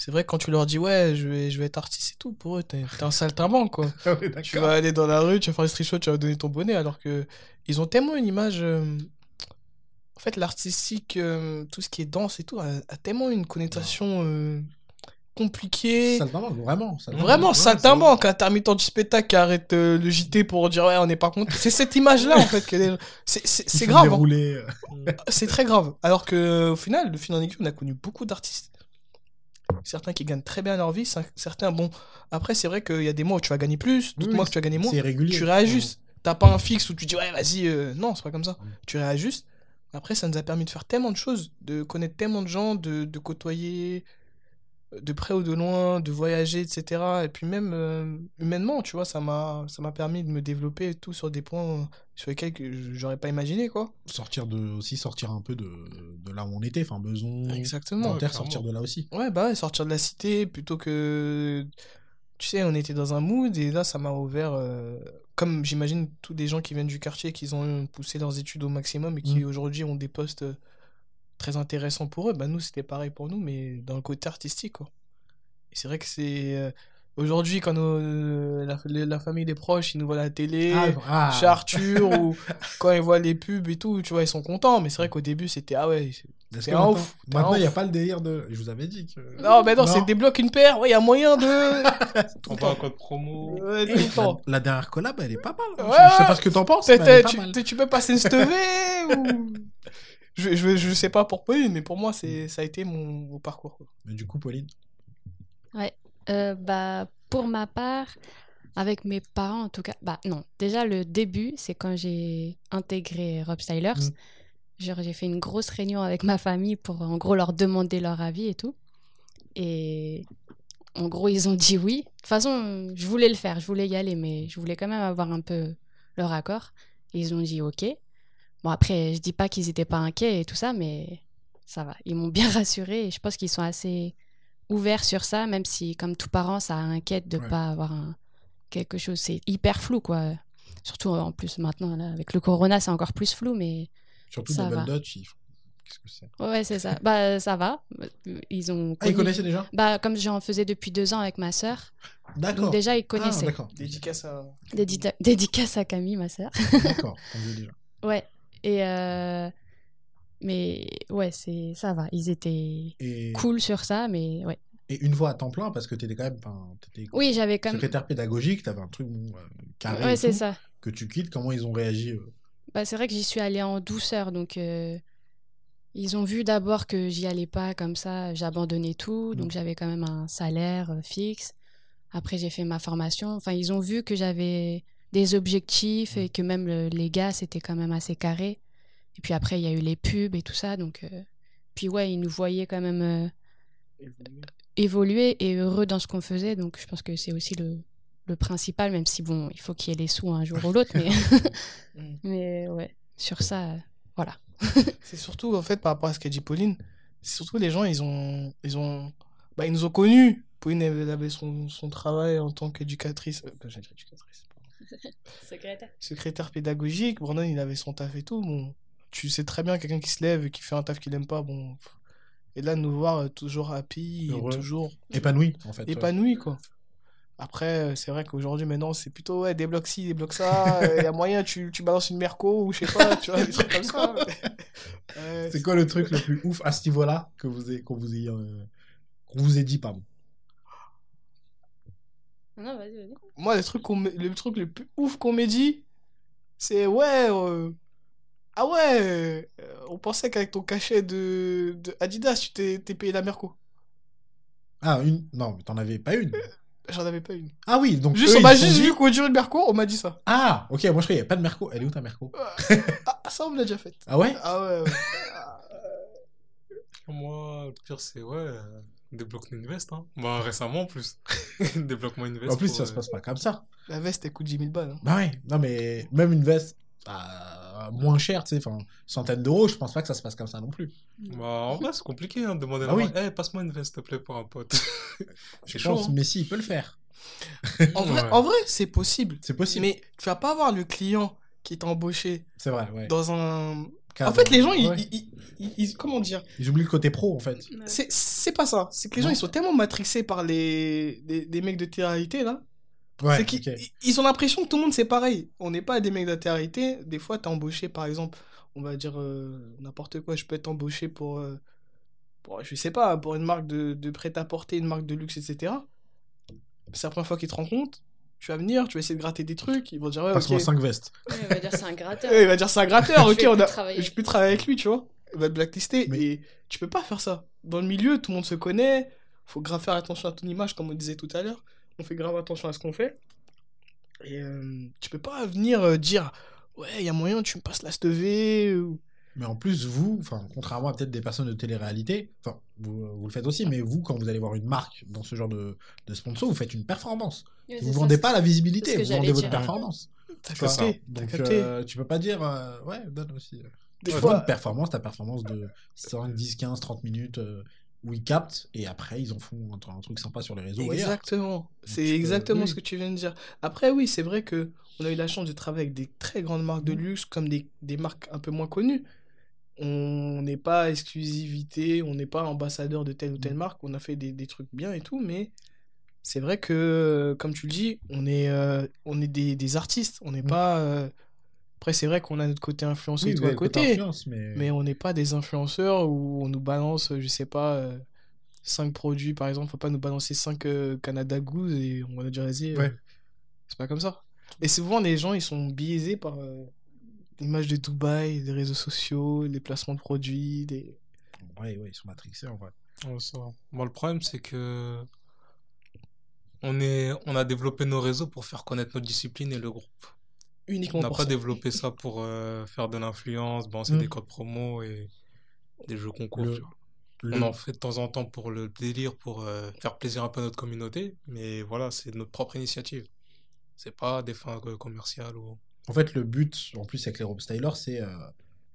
C'est vrai que quand tu leur dis ouais, je vais, je vais être artiste et tout, pour eux, t'es un saltimbanque, quoi. Tu vas aller dans la rue, tu vas faire des street shows, tu vas donner ton bonnet, alors que ils ont tellement une image. euh, En fait, l'artistique, euh, tout ce qui est danse et tout, a, a tellement une connotation euh, compliquée. Saltimbanque, vraiment. saltimbanque. Vraiment, saltimbanque, intermittent du spectacle qui arrête euh, le JT pour dire ouais, on n'est pas content. C'est cette image-là, en fait, que c'est- grave. hein. C'est très grave. Alors que au final, de fil en on a connu beaucoup d'artistes. Certains qui gagnent très bien leur vie, cer- certains, bon. Après, c'est vrai qu'il y a des mois où tu vas gagner plus, d'autres oui, mois que tu vas gagner moins. C'est régulier. Tu réajustes. T'as pas un fixe où tu dis ouais, vas-y. euh, Non, c'est pas comme ça. Tu réajustes. Après, ça nous a permis de faire tellement de choses, de connaître tellement de gens, de, de côtoyer de près ou de loin, de voyager, etc. Et puis même euh, humainement, tu vois, ça m'a ça m'a permis de me développer et tout sur des points sur lesquels que j'aurais pas imaginé, quoi. Sortir de, aussi sortir un peu de, de là où on était, enfin, besoin. Exactement. Sortir de là aussi. Ouais, bah ouais, sortir de la cité plutôt que. Tu sais, on était dans un mood et là, ça m'a ouvert. euh, Comme j'imagine tous des gens qui viennent du quartier, qui ont poussé leurs études au maximum et qui Mm. aujourd'hui ont des postes euh, très intéressants pour eux, bah nous, c'était pareil pour nous, mais dans le côté artistique, quoi. Et c'est vrai que c'est. euh, Aujourd'hui, quand nos- la, la famille, les proches, ils nous voient à la télé, ah, chez Arthur, ou quand ils voient les pubs et tout, tu vois, ils sont contents, mais c'est vrai qu'au début, c'était ah ouais. c'est- un maintenant- ouf, Maintenant, il n'y a pas le délire de. Je vous avais dit que. Non, mais non, Non. c'est débloque une paire, ouais, il y a moyen de. On va un code promo. Ouais, tout le temps. la, la dernière collab, elle est pas mal. hein. Ouais, je, je sais pas ce que t'en penses. T'es- mais elle est t'es- pas tu, mal. t'es- tu peux passer une stevée ou. Je, je, je sais pas pour Pauline, mais pour moi, c'est, ça a été mon, mon parcours. quoi. Mais du coup, Pauline. Euh, bah, pour ma part, avec mes parents en tout cas, bah non, déjà le début, c'est quand j'ai intégré Rob Stylers. Mm. Genre, j'ai fait une grosse réunion avec ma famille pour en gros leur demander leur avis et tout. Et en gros, ils ont dit oui. De toute façon, je voulais le faire, je voulais y aller, mais je voulais quand même avoir un peu leur accord. Et ils ont dit ok. Bon, après, je dis pas qu'ils étaient pas inquiets et tout ça, mais ça va. Ils m'ont bien rassuré et je pense qu'ils sont assez ouverts sur ça, même si, comme tout parent, ça inquiète de Ouais. pas avoir un- quelque chose. C'est hyper flou, quoi. Surtout en plus maintenant, là, avec le corona, c'est encore plus flou, mais Surtout Ça Double va. Dutch. ils font- Qu'est-ce que c'est? Ouais, c'est ça. bah, ça va. Ils ont. Ah, ils connaissaient déjà? Bah, comme j'en faisais depuis deux ans avec ma sœur, D'accord. donc déjà ils Ah, connaissaient. d'accord. Dédicace à. Dédita- Dédicace à Camille, ma sœur. D'accord. déjà. Ouais. Et euh, mais ouais, c'est ça va. Ils étaient Et, cool sur ça, mais ouais. et une fois à temps plein, parce que t'étais quand même. Oui, j'avais comme. secrétaire pédagogique, t'avais un truc bon, euh, carré. Ouais, et c'est tout, ça. Que tu quittes, comment ils ont réagi Bah, c'est vrai que j'y suis allée en douceur, donc euh, ils ont vu d'abord que j'y allais pas comme ça, j'abandonnais tout, donc Mm. j'avais quand même un salaire fixe. Après, j'ai fait ma formation. Enfin, ils ont vu que j'avais des objectifs Mm. et que même le- les gars, c'était quand même assez carré. Et puis après, il y a eu les pubs et tout ça. Donc, euh, puis ouais, ils nous voyaient quand même euh, évoluer et heureux dans ce qu'on faisait. Donc, je pense que c'est aussi le, le principal, même si bon, il faut qu'il y ait les sous un jour ou l'autre. Mais, Mm. mais ouais, sur ça, euh, voilà. C'est surtout, en fait, par rapport à ce qu'a dit Pauline, c'est surtout les gens, ils ont, ils ont, bah, ils nous ont connus. Pauline, elle avait son, son travail en tant qu'éducatrice, euh, Secrétaire. secrétaire pédagogique. Brandon, il avait son taf et tout. Bon, tu sais très bien quelqu'un qui se lève et qui fait un taf qu'il aime pas. Bon, et là, nous voir euh, toujours happy, et Heureux. toujours Épanoui, en fait. ouais. épanoui, quoi. Après, euh, c'est vrai qu'aujourd'hui, maintenant, c'est plutôt, ouais, débloque ci, débloque ça. Il y a moyen, tu, tu balances une Merco ou je sais pas, tu vois, des trucs comme ça. Ouais, C'est quoi le truc le plus ouf à ce niveau-là que vous ait- qu'on vous euh, vous ait dit, pardon? Non, vas-y, vas-y. Moi, le truc, le truc le plus ouf qu'on m'ait dit, c'est ouais, euh, ah ouais, euh, on pensait qu'avec ton cachet de, de Adidas, tu t'es t'es payé la Merco. Ah, une Non, mais t'en avais pas une. J'en avais pas une. Ah oui, donc. Juste, eux, on m'a juste dit- vu qu'on dirait une Merco, on m'a dit ça. Ah, ok, moi je croyais, pas de Merco. Elle est où ta Merco Ah, ça, on me l'a déjà fait. Ah ouais Ah ouais, ouais. Moi, le pire, c'est ouais, débloque-moi une veste. Hein. Bah, récemment en plus. Débloque-moi une veste. En plus, pour, ça se euh, passe pas comme ça. La veste, elle coûte 10 000 balles. hein. Bah ouais, non mais même une veste euh, moins chère, tu sais, enfin, centaines d'euros, je pense pas que ça se passe comme ça non plus. Bah, en vrai, c'est compliqué. Hein, de demander Bah à oui. oui. Eh, passe-moi une veste, s'il te plaît, pour un pote. Je c'est chaud. pense, hein. mais si, il peut le faire. En vrai, Ouais. en vrai c'est possible. C'est possible. Mais tu vas pas avoir le client qui t'a embauché C'est vrai, ouais. dans un. Cadre. En fait, les gens, ils, Ouais. ils- ils- ils- Comment dire Ils oublient le côté pro, en fait. C'est c'est pas ça. C'est que les gens, ils sont tellement matrixés par les, les, les mecs de télé-réalité, là. Ouais, c'est qu'ils ils- ont l'impression que tout le monde c'est pareil. On n'est pas des mecs de télé-réalité. Des fois, t'es embauché, par exemple, on va dire euh, n'importe quoi. Je peux être embauché pour, euh, pour, je sais pas, pour une marque de, de prêt-à-porter, une marque de luxe, etc. C'est la première fois qu'ils te rencontrent. Tu vas venir, tu vas essayer de gratter des trucs. Ils vont dire, ouais, Passe-moi ok. 5 vestes. Ouais, on va dire c'est un gratteur. Ouais, il va dire c'est un gratteur, Je ok, on plus a... travailler. je peux travailler avec lui, tu vois. Il va te blacklister Mais- et tu peux pas faire ça. Dans le milieu, tout le monde se connaît, faut grave faire attention à ton image, comme on disait tout à l'heure. On fait grave attention à ce qu'on fait. Et euh, tu peux pas venir euh, dire ouais, il y a moyen, tu me passes la STV. Ou... Mais en plus, vous, enfin, contrairement à peut-être des personnes de télé-réalité, enfin, vous, vous le faites aussi, mais vous, quand vous allez voir une marque dans ce genre de, de sponsor, vous faites une performance. Vous ça, vendez pas la visibilité, vous vendez votre dire. performance. T'as capté, Donc, capté. euh, tu peux pas dire, euh, ouais, donne aussi. euh. Des Ouais, fois, donne performance, ta performance de 5, 10, 15, 30 minutes euh, où ils captent et après ils en font un, un truc sympa sur les réseaux. Exactement. C'est peux- exactement ce que tu viens de dire. Après, oui, c'est vrai que on a eu la chance de travailler avec des très grandes marques de Mhm. luxe, comme des, des marques un peu moins connues. On n'est pas exclusivité, on n'est pas ambassadeur de telle ou telle Mhm. marque. On a fait des, des trucs bien et tout, mais c'est vrai que, comme tu le dis, on est, euh, on est des, des artistes. On n'est Mhm. pas. euh, Après, c'est vrai qu'on a notre côté influenceur Oui, et tout à côté mais... Mais on n'est pas des influenceurs où on nous balance, je sais pas, 5 produits par exemple. Faut pas nous balancer 5 Canada Goose et on va dire, vas-y, euh, Ouais. c'est pas comme ça. Et souvent, les gens, ils sont biaisés par euh, l'image de Dubaï, les réseaux sociaux, les placements de produits. Les... Ouais, ouais, ils sont matrixés en vrai. Ouais, ça va. Moi, le problème, c'est que on est, on a développé nos réseaux pour faire connaître notre discipline et le groupe. Uniquement On n'a pas ça. développé ça pour euh, faire de l'influence, balancer Mm. des codes promo et des jeux concours. Le-. Le- On en fait de temps en temps pour le délire, pour euh, faire plaisir un peu à notre communauté, mais voilà, c'est notre propre initiative. C'est pas des fins euh, commerciales ou. En fait, le but, en plus avec les robe stylers, c'est euh,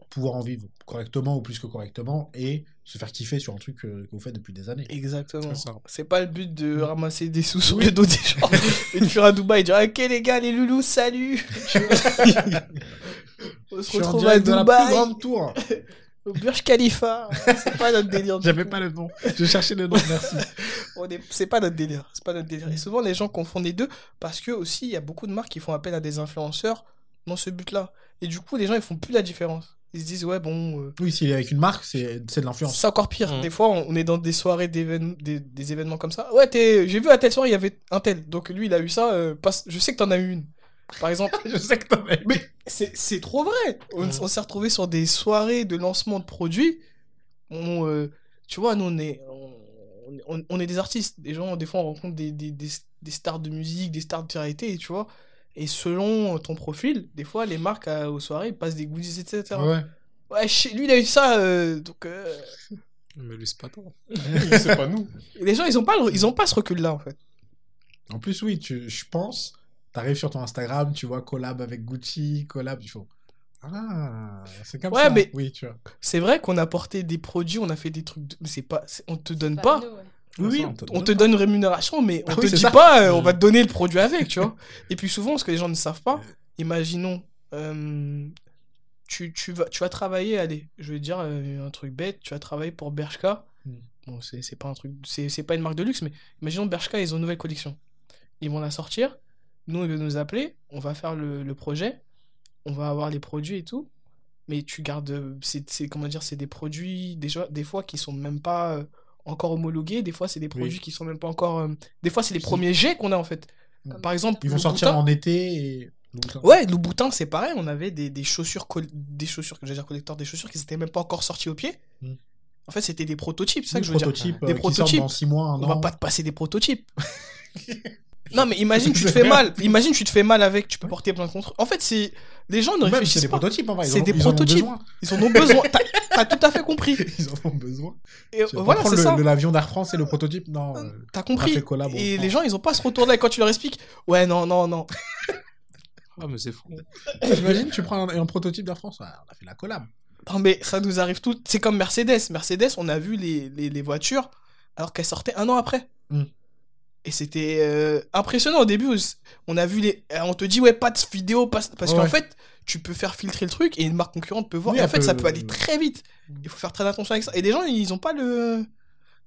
pouvoir en vivre correctement ou plus que correctement et se faire kiffer sur un truc euh, que vous faites depuis des années. Exactement. C'est pas le but de ramasser des sous sur le dos des gens et de faire à Dubaï et dire Ok, les gars, les loulous, salut On Je se suis en retrouve à la plus Dubaï, grande tour. au Burj Khalifa. C'est pas notre délire. J'avais pas le nom. Je cherchais le nom, merci. C'est pas notre délire. C'est pas notre délire. Et souvent, les gens confondent les deux parce que aussi, il y a beaucoup de marques qui font appel à des influenceurs dans ce but-là. Et du coup, les gens, ils font plus la différence. Ils se disent, ouais, bon, euh, Oui, s'il est avec une marque, c'est c'est de l'influence. c'est encore pire. Mm. Des fois, on est dans des soirées, d'événements- des, des événements comme ça. Ouais, t'es- j'ai vu à telle soirée, il y avait un tel. Donc lui, il a eu ça. euh, Je sais que t'en as eu une. Par exemple. Je sais que t'en as Mais c'est c'est trop vrai. On, Mm. on s'est retrouvé sur des soirées de lancement de produits. On, euh, tu vois, nous, on est, on, on- on est des artistes. Des gens, des fois, on rencontre des, des, des, des stars de musique, des stars de télé tu vois. Et selon ton profil, des fois, les marques à- aux soirées ils passent des goodies, etc. Ouais. Ouais, chez lui, il a eu ça. euh, donc, euh, Mais lui, c'est pas toi. c'est pas nous. les gens, ils ont pas, ils ont pas ce recul-là, en fait. En plus, oui, tu, je pense, t'arrives sur ton Instagram, tu vois collab avec Gucci, collab, il faut. Ah, c'est comme Ouais, ça. mais- Oui, tu vois. C'est vrai qu'on a porté des produits, on a fait des trucs. de- Mais c'est pas. On te donne pas. nous, ouais. Oui, Ça, on te donne une rémunération, mais on Ah te oui, dit ça. pas, euh, on Mm. va te donner le produit avec, tu vois. Et puis souvent, ce que les gens ne savent pas, imaginons, euh, tu, tu, vas, tu vas travailler, allez, je vais dire euh, un truc bête, tu vas travailler pour Bershka. Mm. Bon, c'est c'est pas un truc, c'est c'est pas une marque de luxe, mais imaginons Bershka, ils ont une nouvelle collection. Ils vont la sortir, nous, ils vont nous appeler, on va faire le, le projet, on va avoir les produits et tout. Mais tu gardes, euh, c'est c'est- comment dire, c'est des produits déjà des fois qui sont même pas euh, encore homologués, des fois c'est des produits qui sont même pas encore, euh, des fois c'est les premiers jets qu'on a en fait. Par exemple, Ils vont sortir en été et. Louboutin. Ouais, le boutin c'est pareil, on avait des, des chaussures, des chaussures, que dire collecteurs, des chaussures qui n'étaient même pas encore sorties au pied. Mm. En fait, c'était des prototypes, c'est ça Des que je veux dire. Des euh, prototypes. dans 6 mois, un On an. va pas te passer des prototypes. non, mais imagine, tu te fais mal. Imagine, tu te fais mal avec, tu peux porter plein de contre. En fait, c'est. Les gens ne Même, c'est réfléchissent des pas. prototypes en vrai. ils C'est en- des ils en ont prototypes. besoin. Ils en ont besoin. T'as- T'as tout à fait compris. Ils en ont besoin. Et Tu vas voilà, c'est ça. le- L'avion d'Air France et le prototype Non. euh, T'as on a compris. fait collab, on Et les gens, ils ont pas ce retour-là. Et quand tu leur expliques, ouais, non, non, non. Ah, mais c'est fou. T'imagines, tu prends un, un prototype d'Air France On a fait la collab. Non, mais ça nous arrive tout. C'est comme Mercedes. Mercedes, on a vu les, les, les voitures alors qu'elles sortaient un an après. Mm. Et c'était euh, impressionnant au début. On a vu les. euh, On te dit, ouais, pas de vidéo, pas... parce Ouais. qu'en fait, tu peux faire filtrer le truc et une marque concurrente peut voir. Oui, et en fait, ça peut- aller très vite. Il faut faire très attention avec ça. Et les gens, ils ont pas le.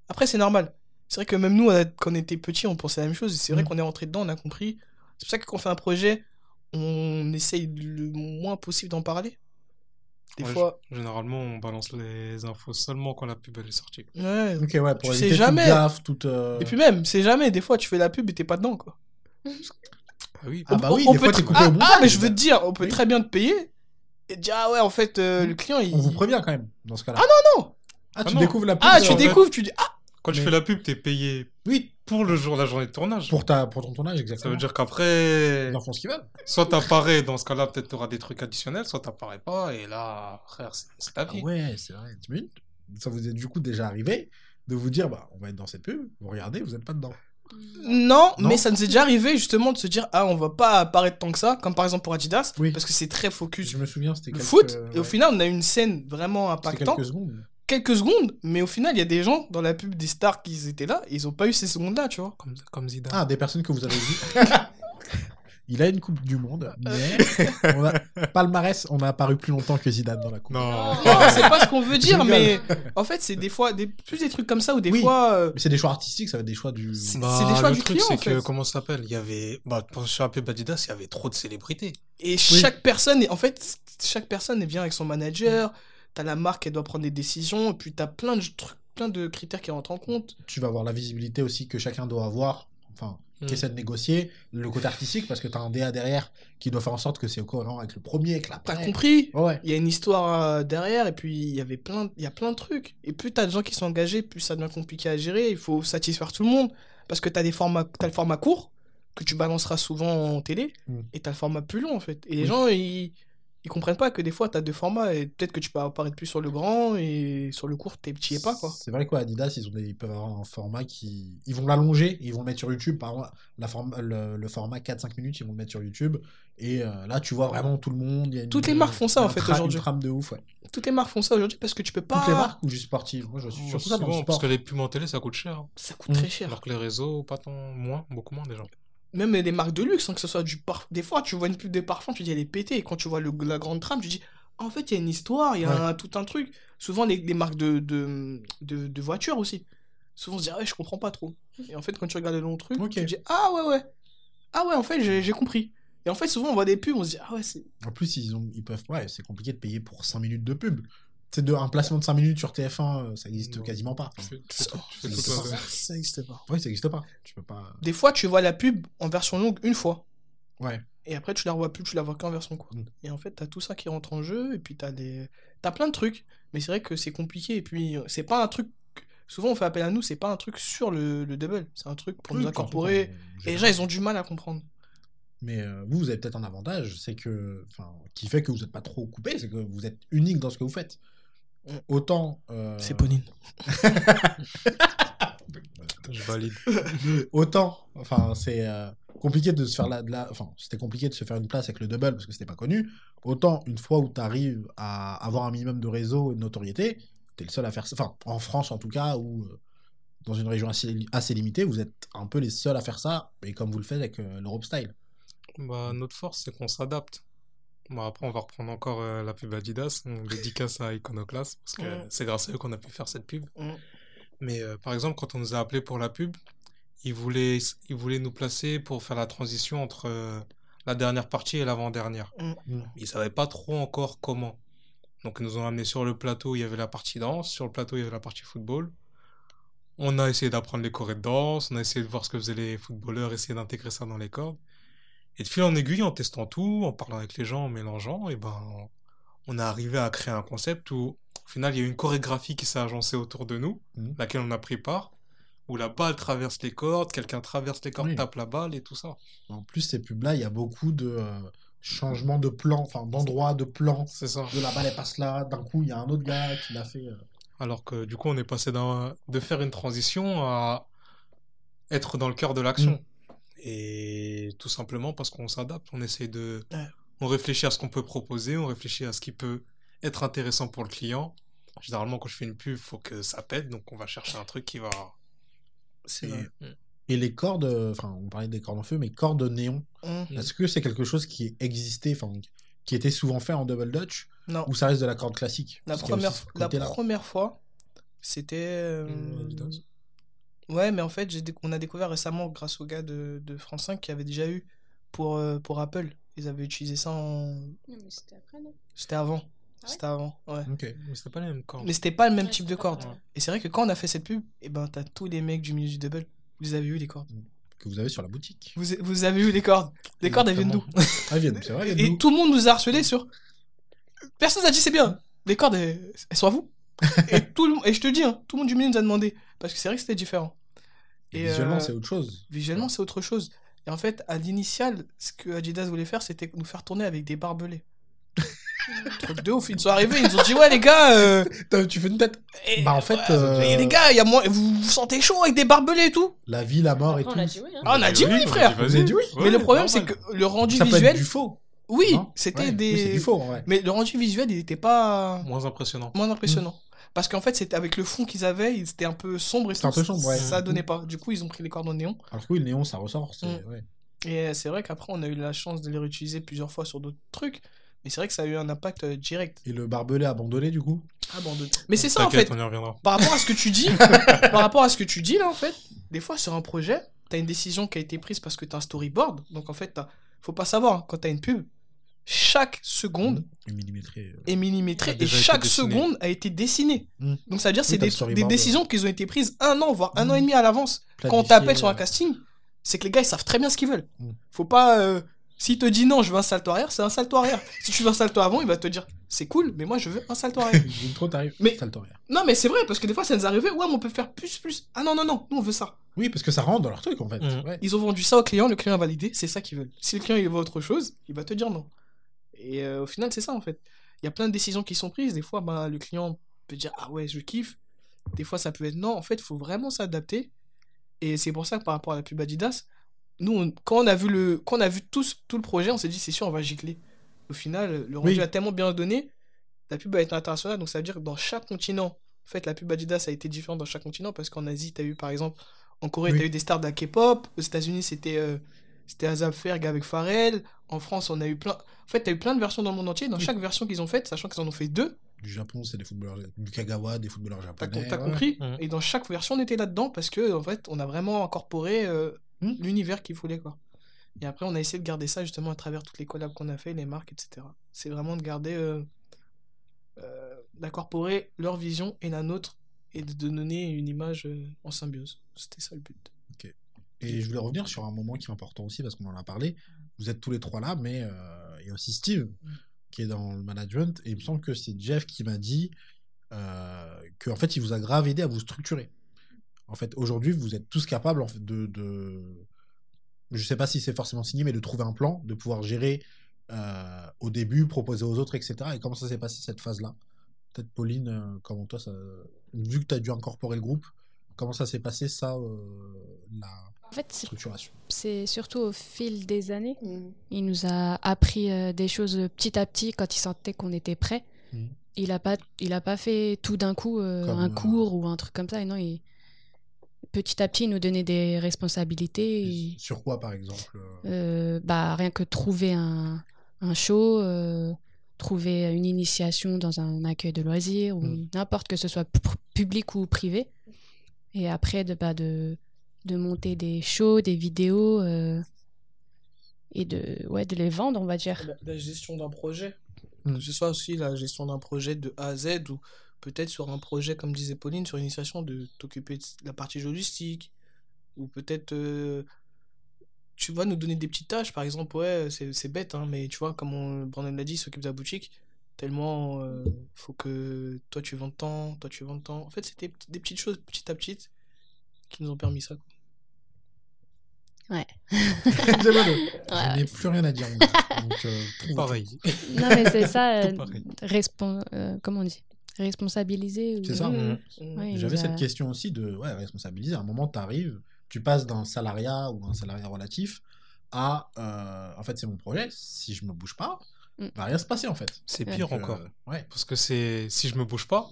Après, c'est normal. C'est vrai que même nous, quand on était petits, on pensait la même chose. C'est vrai Mm. qu'on est rentré dedans, on a compris. C'est pour ça que quand on fait un projet, on essaye le moins possible d'en parler. Des Ouais, fois. g- Généralement, on balance les infos seulement quand la pub elle est sortie. Ouais. Ok, ouais, pour Tu sais jamais. toute gaffe, toute. euh, Et puis même, c'est jamais. Des fois, tu fais la pub et t'es pas dedans, quoi. Ah oui, Ah bah oui, on des peut fois, te- t'es coupé ah, au ah, mais je veux te dire, on peut Oui. très bien te payer et te dire, ah ouais, en fait, euh, le client, il. On vous prévient quand même, dans ce cas-là. Ah non, non Ah, tu Ah non. découvres la pub. Ah, tu fait- découvres, tu dis, ah Quand tu fais la pub, t'es payé Oui, pour le jour, la journée de tournage. pour, ta, pour ton tournage, Ça exactement. veut dire qu'après, Ils en font ce qu'ils veulent. soit t'apparais, dans ce cas-là, peut-être t'auras des trucs additionnels, soit t'apparais pas, et là, frère, c'est ta Ah vie. ouais, c'est vrai. T'imagines Ça vous est du coup déjà arrivé de vous dire, bah, on va être dans cette pub, vous regardez, vous êtes pas dedans. Non, Non. mais ça nous est déjà arrivé justement de se dire, ah, on va pas apparaître tant que ça, comme par exemple pour Adidas, Oui. parce que c'est très focus Je me souviens, c'était le quelques... foot, et au final, on a une scène vraiment impactante. quelques secondes. Quelques secondes, mais au final, il y a des gens dans la pub des stars qui étaient là, ils ont pas eu ces secondes-là, tu vois. Comme, comme Zidane. Ah, des personnes que vous avez vues. Il a une Coupe du Monde, mais on a... palmarès, on a apparu plus longtemps que Zidane dans la Coupe. Non. Non, c'est pas ce qu'on veut dire, mais en fait, c'est des fois, des... plus des trucs comme ça, ou des Oui. fois. euh, Mais c'est des choix artistiques, ça va être des choix du. C'est- Bah, des choix le du truc, c'est en que, fait. comment ça s'appelle? Il y avait, bah, pour- sur la pub Adidas, il y avait trop de célébrités. Et chaque personne, est- en fait, chaque personne vient avec son manager. T'as la marque, elle doit prendre des décisions. Et puis t'as plein de trucs, plein de critères qui rentrent en compte. Tu vas avoir la visibilité aussi que chacun doit avoir, enfin, Mm. qui essaie de négocier, le côté artistique, parce que t'as un DA derrière qui doit faire en sorte que c'est cohérent avec le premier, avec la T'as compris? Ouais. Il y a une histoire euh, derrière, et puis il y avait plein, il y a plein de trucs. Et plus t'as de gens qui sont engagés, plus ça devient compliqué à gérer. Il faut satisfaire tout le monde. Parce que t'as des formats, t'as le format court, que tu balanceras souvent en télé, Mm. et t'as le format plus long, en fait. Et les gens, ils, ils comprennent pas que des fois, t'as deux formats, et peut-être que tu peux apparaître plus sur le grand, et sur le court, t'es petit et pas, quoi. C'est vrai quoi, Adidas, ils, ont des- ils peuvent avoir un format qui. Ils vont l'allonger, ils vont le mettre sur YouTube. Par exemple, la forme- le, le format 4-5 minutes, ils vont le mettre sur YouTube. Et euh, là, tu vois vraiment tout le monde. il y a une- Toutes les marques font ça, en fait, aujourd'hui. Une trame de ouf, ouais. Toutes les marques font ça aujourd'hui parce que tu peux pas. Toutes les marques ou juste sportives Moi, je suis surtout ça dans le Souvent, parce que les pubs en télé, ça coûte cher. Ça coûte très cher. Alors que les réseaux, pas tant, moins, beaucoup moins déjà. Même les marques de luxe, hein, que ce soit du parfum. Des fois, tu vois une pub de parfum, tu dis elle est pétée. Et quand tu vois le, la grande trame, tu dis en fait, il y a une histoire, il y a Ouais. un- tout un truc. Souvent, les, les marques de, de, de, de voitures aussi. Souvent, on se dit ah ouais, je comprends pas trop. Et en fait, quand tu regardes le long truc, Ok. tu dis ah ouais, ouais. Ah ouais, en fait, j'ai j'ai compris. Et en fait, souvent, on voit des pubs, on se dit ah ouais, c'est. En plus, ils, ont, ils peuvent. Ouais, c'est compliqué de payer pour 5 minutes de pub. C'est de, un placement de 5 minutes sur TF1, euh, ça existe Non. quasiment pas. Tu fais, tu fais Ça- tu fais n'existe pas. Ouais, ça existe pas. Tu peux pas. Des fois, tu vois la pub en version longue une fois. Ouais. Et après, tu la revois plus, tu la vois qu'en version courte. Mm. Et en fait, t'as tout ça qui rentre en jeu, et puis t'as des... T'as plein de trucs. Mais c'est vrai que c'est compliqué, et puis euh, c'est pas un truc... Souvent, on fait appel à nous, c'est pas un truc sur le, le double. C'est un truc pour Oui, nous incorporer. Et les gens, ils ont du mal à comprendre. Mais euh, vous, vous avez peut-être un avantage, c'est que, enfin, qui fait que vous n'êtes pas trop coupé, c'est que vous êtes unique dans ce que vous faites. Autant. euh, C'est Pauline. Je valide. Autant, enfin, c'est euh, compliqué de se faire la, de la- enfin, c'était compliqué de se faire une place avec le double parce que c'était pas connu. Autant une fois où tu arrives à avoir un minimum de réseau et de notoriété, tu es le seul à faire ça. Enfin, en France en tout cas, ou euh, dans une région assez, assez limitée, vous êtes un peu les seuls à faire ça, et comme vous le faites avec euh, l'Europe Style. Bah, notre force, c'est qu'on s'adapte. Bon, après, on va reprendre encore euh, la pub Adidas. On dédicace à Iconoclast, parce que Mm. c'est grâce à eux qu'on a pu faire cette pub. Mm. Mais euh, par exemple, quand on nous a appelé pour la pub, ils voulaient, ils voulaient nous placer pour faire la transition entre euh, la dernière partie et l'avant-dernière. Mm. Ils savaient pas trop encore comment. Donc, ils nous ont amené sur le plateau, il y avait la partie danse. Sur le plateau, il y avait la partie football. On a essayé d'apprendre les chorés de danse, on a essayé de voir ce que faisaient les footballeurs, essayer d'intégrer ça dans les cordes. Et de fil en aiguille, en testant tout, en parlant avec les gens, en mélangeant, et ben, on est arrivé à créer un concept où, au final, il y a une chorégraphie qui s'est agencée autour de nous, Mhm. laquelle on a pris part, où la balle traverse les cordes, quelqu'un traverse les cordes, Oui. tape la balle et tout ça. En plus, ces pubs-là, il y a beaucoup de euh, changements de plan, enfin d'endroits, de plan. C'est ça. De la balle, elle passe là, d'un coup, il y a un autre gars qui l'a fait. euh, Alors que du coup, on est passé de faire une transition à être dans le cœur de l'action. Et tout simplement parce qu'on s'adapte, on essaie de... Ouais. On réfléchit à ce qu'on peut proposer, on réfléchit à ce qui peut être intéressant pour le client. Généralement, quand je fais une pub, il faut que ça pète, donc on va chercher un truc qui va... C'est Et-. Et les cordes, enfin, on parlait des cordes en feu, mais cordes néon, Mm. est-ce que c'est quelque chose qui existait, enfin, qui était souvent fait en double dutch, Non. ou ça reste de la corde classique? La première, la première fois, c'était. euh, Mmh. Ouais, mais en fait, j'ai déc- on a découvert récemment, grâce au gars de, de France 5 qui avait déjà eu pour, euh, pour Apple. Ils avaient utilisé ça en. Non, mais c'était après, non? C'était avant. Ah ouais? C'était avant, ouais. Ok. Mais c'était pas les mêmes cordes. Mais c'était pas le même Ouais, type c'était de pas corde. pareil. Et c'est vrai que quand on a fait cette pub, et ben t'as tous les mecs du milieu du double. Vous avez eu les cordes. Que vous avez sur la boutique. Vous, vous avez eu les cordes. Les cordes, elles viennent d'où? Ah, viennent, c'est vrai, elles Et d'où? tout le monde nous a harcelé sur. Personne n'a dit c'est bien. Les cordes, elles, elles sont à vous. et, tout le... et je te dis, hein, tout le monde du milieu nous a demandé. Parce que c'est vrai que c'était différent. Et Et, Visuellement, euh, c'est autre chose. Visuellement, c'est autre chose. Et en fait, à l'initial, ce que Adidas voulait faire, c'était nous faire tourner avec des barbelés. Truc de ouf. Ils sont arrivés, ils nous ont dit Ouais, les gars. euh, Tu fais une tête. et- Bah, en fait, ouais, euh, et les gars, il y a moins... vous vous sentez chaud avec des barbelés et tout La vie, la mort et tout. on a dit oui. Hein. Ah, on a dit oui, frère. Vous avez dit oui. Mais le problème, c'est que le rendu Ça peut visuel. être du faux. Oui, c'était Ouais, des. oui, du faux, en vrai. Mais le rendu visuel, il n'était pas Moins impressionnant. moins impressionnant. Parce qu'en fait, c'était avec le fond qu'ils avaient, c'était un peu sombre et un tout, peu sombre, ouais. ça donnait pas. Du coup, ils ont pris les cordes en néon. Alors que oui, le néon, ça ressort. Mm. ouais. Et euh, c'est vrai qu'après, on a eu la chance de les réutiliser plusieurs fois sur d'autres trucs. Mais c'est vrai que ça a eu un impact euh, direct. Et le barbelé abandonné, du coup? Abandonné. Mais c'est ça, en fait. on y reviendra. Par rapport à ce que tu dis, par rapport à ce que tu dis là, en fait, des fois sur un projet, t'as une décision qui a été prise parce que t'as un storyboard. Donc en fait, t'as- faut pas savoir, hein, quand t'as une pub, chaque seconde millimétrée. euh. est millimétrée A et chaque seconde a été dessinée. Mm. Donc ça veut dire que Oui, c'est des, ouais. décisions qui ont été prises un an, voire un Mm. an et demi à l'avance. Quand on t'appelle sur un euh, casting, c'est que les gars ils savent très bien ce qu'ils veulent. Mm. Faut pas. euh, S'il te dit non, je veux un salto arrière, c'est un salto arrière. si tu veux un salto avant, il va te dire c'est cool, mais moi je veux un salto arrière. Trop t'arrives. Mais- Ça le t'arrive. non, mais c'est vrai, parce que des fois ça nous arrivait, ouais, mais on peut faire plus, plus. Ah non, non, non, nous on veut ça. Oui, parce que ça rentre dans leur truc, en fait. Mm. Ouais. Ils ont vendu ça au client, le client a validé, c'est ça qu'ils veulent. Si le client il veut autre chose, il va te dire non. Et euh, au final, c'est ça en fait. Il y a plein de décisions qui sont prises. Des fois, ben, le client peut dire ah ouais, je kiffe. Des fois, ça peut être non. En fait, il faut vraiment s'adapter. Et c'est pour ça que par rapport à la pub Adidas, nous, on- quand on a vu, le, quand on a vu tout, tout le projet, on s'est dit c'est sûr, on va gicler. Au final, le rendu Oui. a tellement bien donné, la pub a été internationale, donc ça veut dire que dans chaque continent, en fait, la pub Adidas a été différente dans chaque continent parce qu'en Asie, tu as eu par exemple, en Corée, Oui. tu as eu des stars de la K-pop, aux États-Unis, c'était euh, c'était Azab Ferg avec Pharrell, en France, on a eu plein. En fait, tu as eu plein de versions dans le monde entier, dans Oui. chaque version qu'ils ont faite, sachant qu'ils en ont fait deux, Du Japon, c'est des footballeurs. Du Kagawa, des footballeurs t'as japonais. t'as ouais. compris Mhm. Et dans chaque version, on était là-dedans parce que, en fait, on a vraiment incorporé euh, Hmm. l'univers qu'il voulait, quoi. Et après, on a essayé de garder ça justement à travers toutes les collabs qu'on a fait, les marques, etc. C'est vraiment de garder, euh, euh, d'incorporer leur vision et la nôtre et de de donner une image euh, en symbiose. C'était ça le but. Et je voulais revenir sur un moment qui est important aussi, parce qu'on en a parlé. Vous êtes tous les trois là, mais euh, il y a aussi Steve, qui est dans le management. Et il me semble que c'est Jeff qui m'a dit euh, qu'en fait, il vous a grave aidé à vous structurer. En fait, aujourd'hui, vous êtes tous capables en fait, de, de, je sais pas si c'est forcément signé, mais de trouver un plan, de pouvoir gérer euh, au début, proposer aux autres, etc. Et comment ça s'est passé cette phase-là? Peut-être Pauline, euh, comment toi, ça... vu que tu as dû incorporer le groupe, comment ça s'est passé ça, la En fait, c'est- structuration c'est surtout au fil des années. Mhm. Il nous a appris euh, des choses petit à petit quand il sentait qu'on était prêt. Mhm. Il a pas, il a pas fait tout d'un coup euh, un euh, cours ou un truc comme ça. Et non, il- petit à petit, il nous donnait des responsabilités. et, Sur quoi, par exemple euh, euh, bah, rien que trouver un, un show, euh, trouver une initiation dans un accueil de loisirs ou Mhm. n'importe que ce soit pu- public ou privé. Et après, de, bah, de, de monter des shows, des vidéos euh, et de, ouais, de les vendre, on va dire. La, la gestion d'un projet. Mm. Que ce soit aussi la gestion d'un projet de A à Z ou peut-être sur un projet, comme disait Pauline, sur une initiation de t'occuper de la partie logistique ou peut-être euh, tu vas nous donner des petites tâches. Par exemple, ouais, c'est c'est bête, hein, mais tu vois, comme on, Brandon l'a dit, il s'occupe de la boutique. Tellement, euh, faut que toi tu vends tant, toi tu vends tant. En fait, c'était des petites choses petit à petit qui nous ont permis ça. quoi. Bon, Je Ouais, n'ai plus rien à dire. Donc, euh, Pareil. Non, mais c'est ça, euh, respon- euh, comment on dit? Responsabiliser. ou- C'est ça. Ouais, il J'avais cette question aussi de ouais, responsabiliser. À un moment, tu arrives, tu passes d'un salariat ou un salariat relatif à euh, en fait, c'est mon projet. Si je me bouge pas, Mm. va rien se passer en fait. C'est Ouais. pire Donc, encore. euh, ouais. Parce que c'est si je me bouge pas,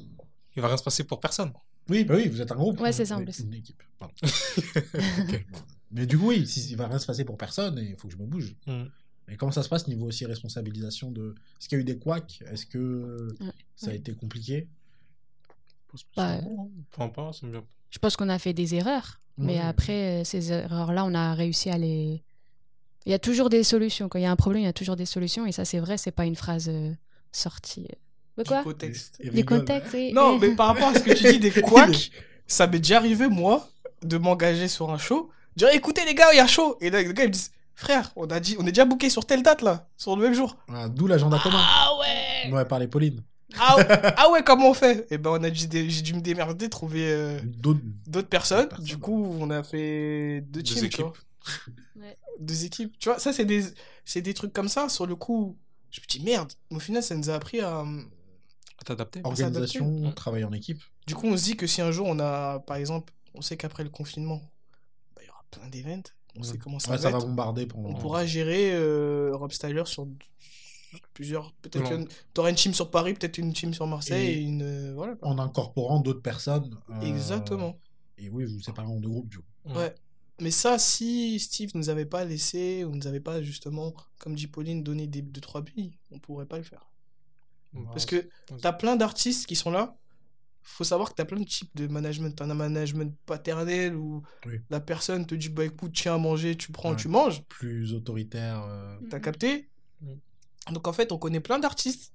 il va rien se passer pour personne. Oui, bah oui, vous êtes un groupe. Ouais, c'est ça, en Oui, plus. Une équipe. pardon. Mais du coup, oui, si, il va rien se passer pour personne et il faut que je me bouge. Mm. Et comment ça se passe niveau aussi responsabilisation de. Est-ce qu'il y a eu des couacs? Est-ce que Ouais. ça a Ouais. été compliqué? Bah, Enfin, pas, ça me vient- Je pense qu'on a fait des erreurs, mais après, euh, ces erreurs-là, on a réussi à les. Il y a toujours des solutions. Quand il y a un problème, il y a toujours des solutions. Et ça, c'est vrai, c'est pas une phrase euh, sortie. De Du quoi contexte. Contextes, oui. Non, mais par rapport à ce que tu dis des couacs, ça m'est déjà arrivé, moi, de m'engager sur un show. Dire, écoutez, les gars, il y a chaud. Et là, les gars, ils me disent, frère, on, a dit, on est déjà booké sur telle date, là, sur le même jour. Ah, D'où l'agenda commun. Ah ouais Ouais, par les Pauline. ah, ouais ah ouais, comment on fait? Et ben, on a j'ai dû me démerder, trouver euh, D'autres. d'autres personnes. personnes. Du coup, on a fait deux, Deux teams, tu équipes. vois. Ouais. Deux équipes. Tu vois, ça, c'est des, c'est des trucs comme ça. Sur le coup, je me dis, merde. Au final, ça nous a appris à. à t'adapter. Organisation, travail en équipe. Du coup, on se dit que si un jour on a, par exemple, on sait qu'après le confinement, bah, il y aura plein on sait comment ça Ouais, va ça va bombarder pendant. on pourra gérer euh, Rob Styler sur plusieurs. Peut-être que t'auras une team sur Paris, peut-être une team sur Marseille, Et- et, une. euh, voilà. En incorporant d'autres personnes. euh, Exactement. Et oui, vous séparez en deux groupes du coup. Ouais. Ouais. Mais ça, si Steve nous avait pas laissé, ou nous avait pas justement, comme dit Pauline, donné des deux trois billes, on pourrait pas le faire. Parce que t'as plein d'artistes qui sont là. Faut savoir que t'as plein de types de management. T'as un management paternel où Oui. la personne te dit bah écoute, tiens à manger, tu prends, Ouais. tu manges. Plus autoritaire. euh, T'as capté? Mm. Donc en fait, on connaît plein d'artistes.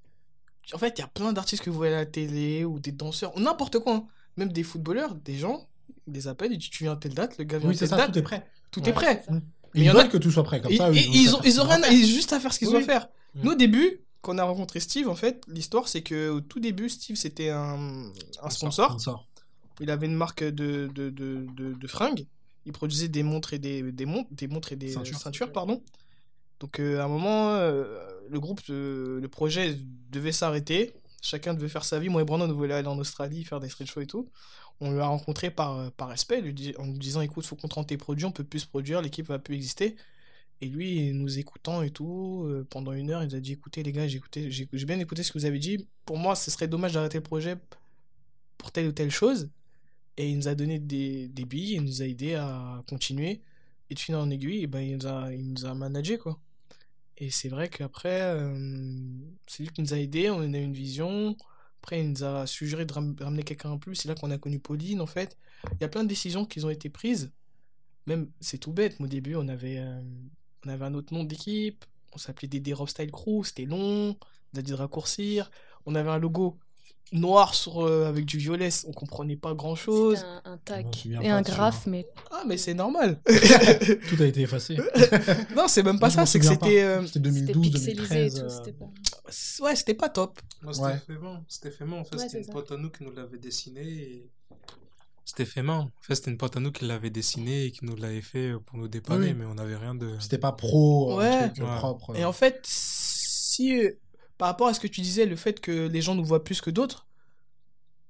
En fait, il y a plein d'artistes que vous voyez à la télé ou des danseurs, ou n'importe quoi. hein. Même des footballeurs, des gens, ils les appellent, ils disent tu viens à telle date, le gars vient Oui, à c'est telle ça, date, tout est prêt. tout Ouais, est prêt. Et Mais il ils y en a- veulent que tout soit prêt. Comme Et, ça, et- ils, ont, ils ont ont rien, à à- faire. ils ont juste à faire ce qu'ils ont Oui. à faire. Mm. Nous, au début, quand on a rencontré Steve, en fait, l'histoire, c'est que au tout début, Steve, c'était un, un sponsor. Il avait une marque de, de, de, de, de fringues. Il produisait des montres et des, des, montres, des, montres et des Ceintures. ceintures. pardon. Donc, euh, à un moment, euh, le groupe, euh, le projet devait s'arrêter. Chacun devait faire sa vie. Moi et Brandon, on voulait aller en Australie, faire des street shows et tout. On lui a rencontré par, par respect, lui en lui disant écoute, faut qu'on tes produits, on peut plus se produire, l'équipe va plus exister. Et lui, nous écoutant et tout, euh, pendant une heure, il nous a dit écoutez, les gars, j'ai j'ai bien écouté ce que vous avez dit. Pour moi, ce serait dommage d'arrêter le projet pour telle ou telle chose. Et il nous a donné des, des billes, il nous a aidé à continuer. Et de fil en aiguille, eh ben, il, nous a, il nous a managé, quoi. Et c'est vrai qu'après, euh, c'est lui qui nous a aidés, on a eu une vision. Après, il nous a suggéré de ram- ramener quelqu'un en plus. C'est là qu'on a connu Pauline, en fait. Il y a plein de décisions qui ont été prises. Même, c'est tout bête, mais au début, on avait, euh, on avait un autre nom d'équipe. On s'appelait DD Rob Style Crew, c'était long. On a dit de raccourcir. On avait un logo noir sur, euh, avec du violet, on comprenait pas grand chose. Un, souviens et un graphe, mais Ah, mais c'est normal. Tout a été effacé. non, c'est même pas ça, c'est que c'était. euh, C'était c'était 2012, pixelisé et 2013. tout. euh, c'était pas- Ouais, c'était pas top. Moi, c'était Ouais. fait main. C'était fait main, en fait. Ouais, c'était une ça. pote à nous qui nous l'avait dessiné. Et... C'était fait main. En fait, c'était une pote à nous qui l'avait dessiné et qui nous l'avait fait pour nous dépanner, Oui. mais on n'avait rien de. C'était pas pro, Ouais. un truc euh, Ouais. propre. Et en fait, si euh, par rapport à ce que tu disais, le fait que les gens nous voient plus que d'autres,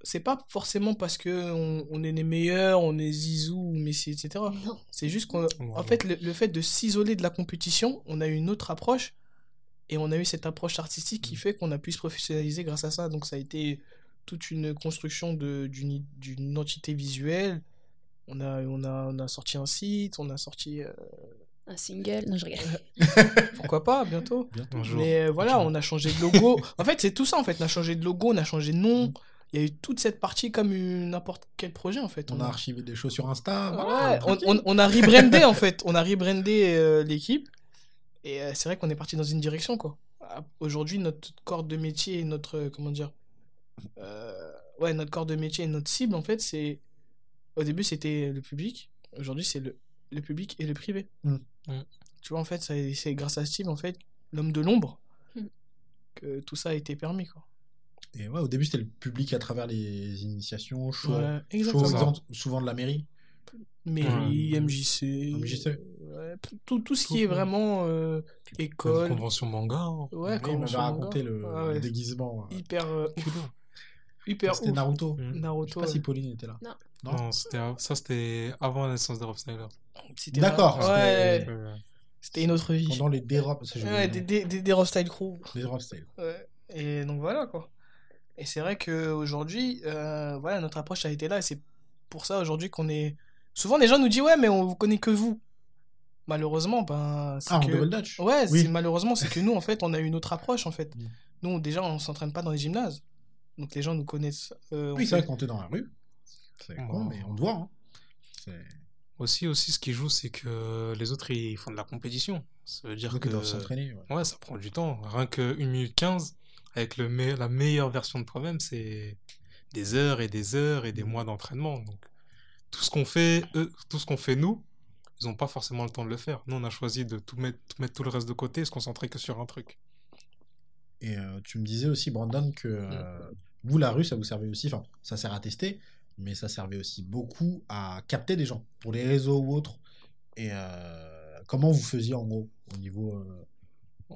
c'est pas forcément parce que on, on est les meilleurs, on est Zizou ou Messi, etc. C'est juste qu'en Voilà. fait, le, le fait de s'isoler de la compétition, on a eu une autre approche et on a eu cette approche artistique qui fait qu'on a pu se professionnaliser grâce à ça. Donc ça a été toute une construction d'une entité visuelle. On a, on, a, on a sorti un site, on a sorti... euh, Un single. Non, je regarde. pourquoi pas, bientôt. Mais euh, voilà, on a changé de logo. en fait, c'est tout ça, en fait. On a changé de logo, on a changé de nom. Il y a eu toute cette partie comme n'importe quel projet, en fait. On a archivé des choses sur Insta. voilà, Ouais, on, tranquille. on- on a rebrandé, en fait. On a rebrandé euh, l'équipe. Et euh, c'est vrai qu'on est parti dans une direction, quoi. Ah, Aujourd'hui, notre corps de métier et notre... euh, comment dire euh, Ouais, notre corps de métier et notre cible, en fait, c'est... Au début, c'était le public. Aujourd'hui, c'est le, le public et le privé. Mm. Mm. Tu vois, en fait, c'est grâce à Steve, en fait, l'homme de l'ombre, Mm. que tout ça a été permis, quoi. Et ouais, au début, c'était le public à travers les initiations, shows, Ouais, exemple, souvent de la mairie. Mairie, Ouais. MJC, MJC. ouais, tout, tout ce Tout, qui est vraiment euh, école. convention manga. hein. Ouais, Oui, quand il on m'avait se raconté manga. le, Ah le déguisement. euh. hyper euh. Hyper C'était. Naruto. Mm. Je sais Naruto. pas si. Pauline était là. Non. Non. Non, c'était av- ça c'était avant la naissance des Rob Styler. C'était D'accord, Ouais, c'était- une autre vie. Pendant les dérobes. Ouais, des, des, des, des Style Crew. dérobes, c'était- Ouais. Et donc voilà quoi. Et c'est vrai qu'aujourd'hui, euh, voilà, notre approche a été là. Et c'est pour ça aujourd'hui qu'on est. Souvent les gens nous disent ouais, mais on vous connaît que vous. Malheureusement, ben. c'est Ah, en que- double Dutch Ouais, Oui. c'est malheureusement, c'est que nous, en fait, on a une autre approche, en fait. Mm. Nous, déjà, on s'entraîne pas dans les gymnases. Donc les gens nous connaissent. euh, Oui, c'est vrai, quand t'es dans la rue. C'est con, mais on te voit. Hein. C'est- Aussi, aussi, ce qui joue, c'est que les autres, ils font de la compétition. Ça veut dire Donc, que. ils doivent s'entraîner. ouais. Ouais, ça prend du temps. Rien que 1 minute 15, avec le me- la meilleure version de toi-même, c'est des heures et des heures et des mois d'entraînement. Donc, tout ce qu'on fait, eux, tout ce qu'on fait nous, ils n'ont pas forcément le temps de le faire. Nous, on a choisi de tout mettre, tout mettre tout le reste de côté et se concentrer que sur un truc. Et euh, tu me disais aussi, Brandon, que euh, vous, la rue, ça vous servait aussi, enfin, ça sert à tester, mais ça servait aussi beaucoup à capter des gens, pour les réseaux ou autres. Et euh, comment vous faisiez en gros, au niveau. euh,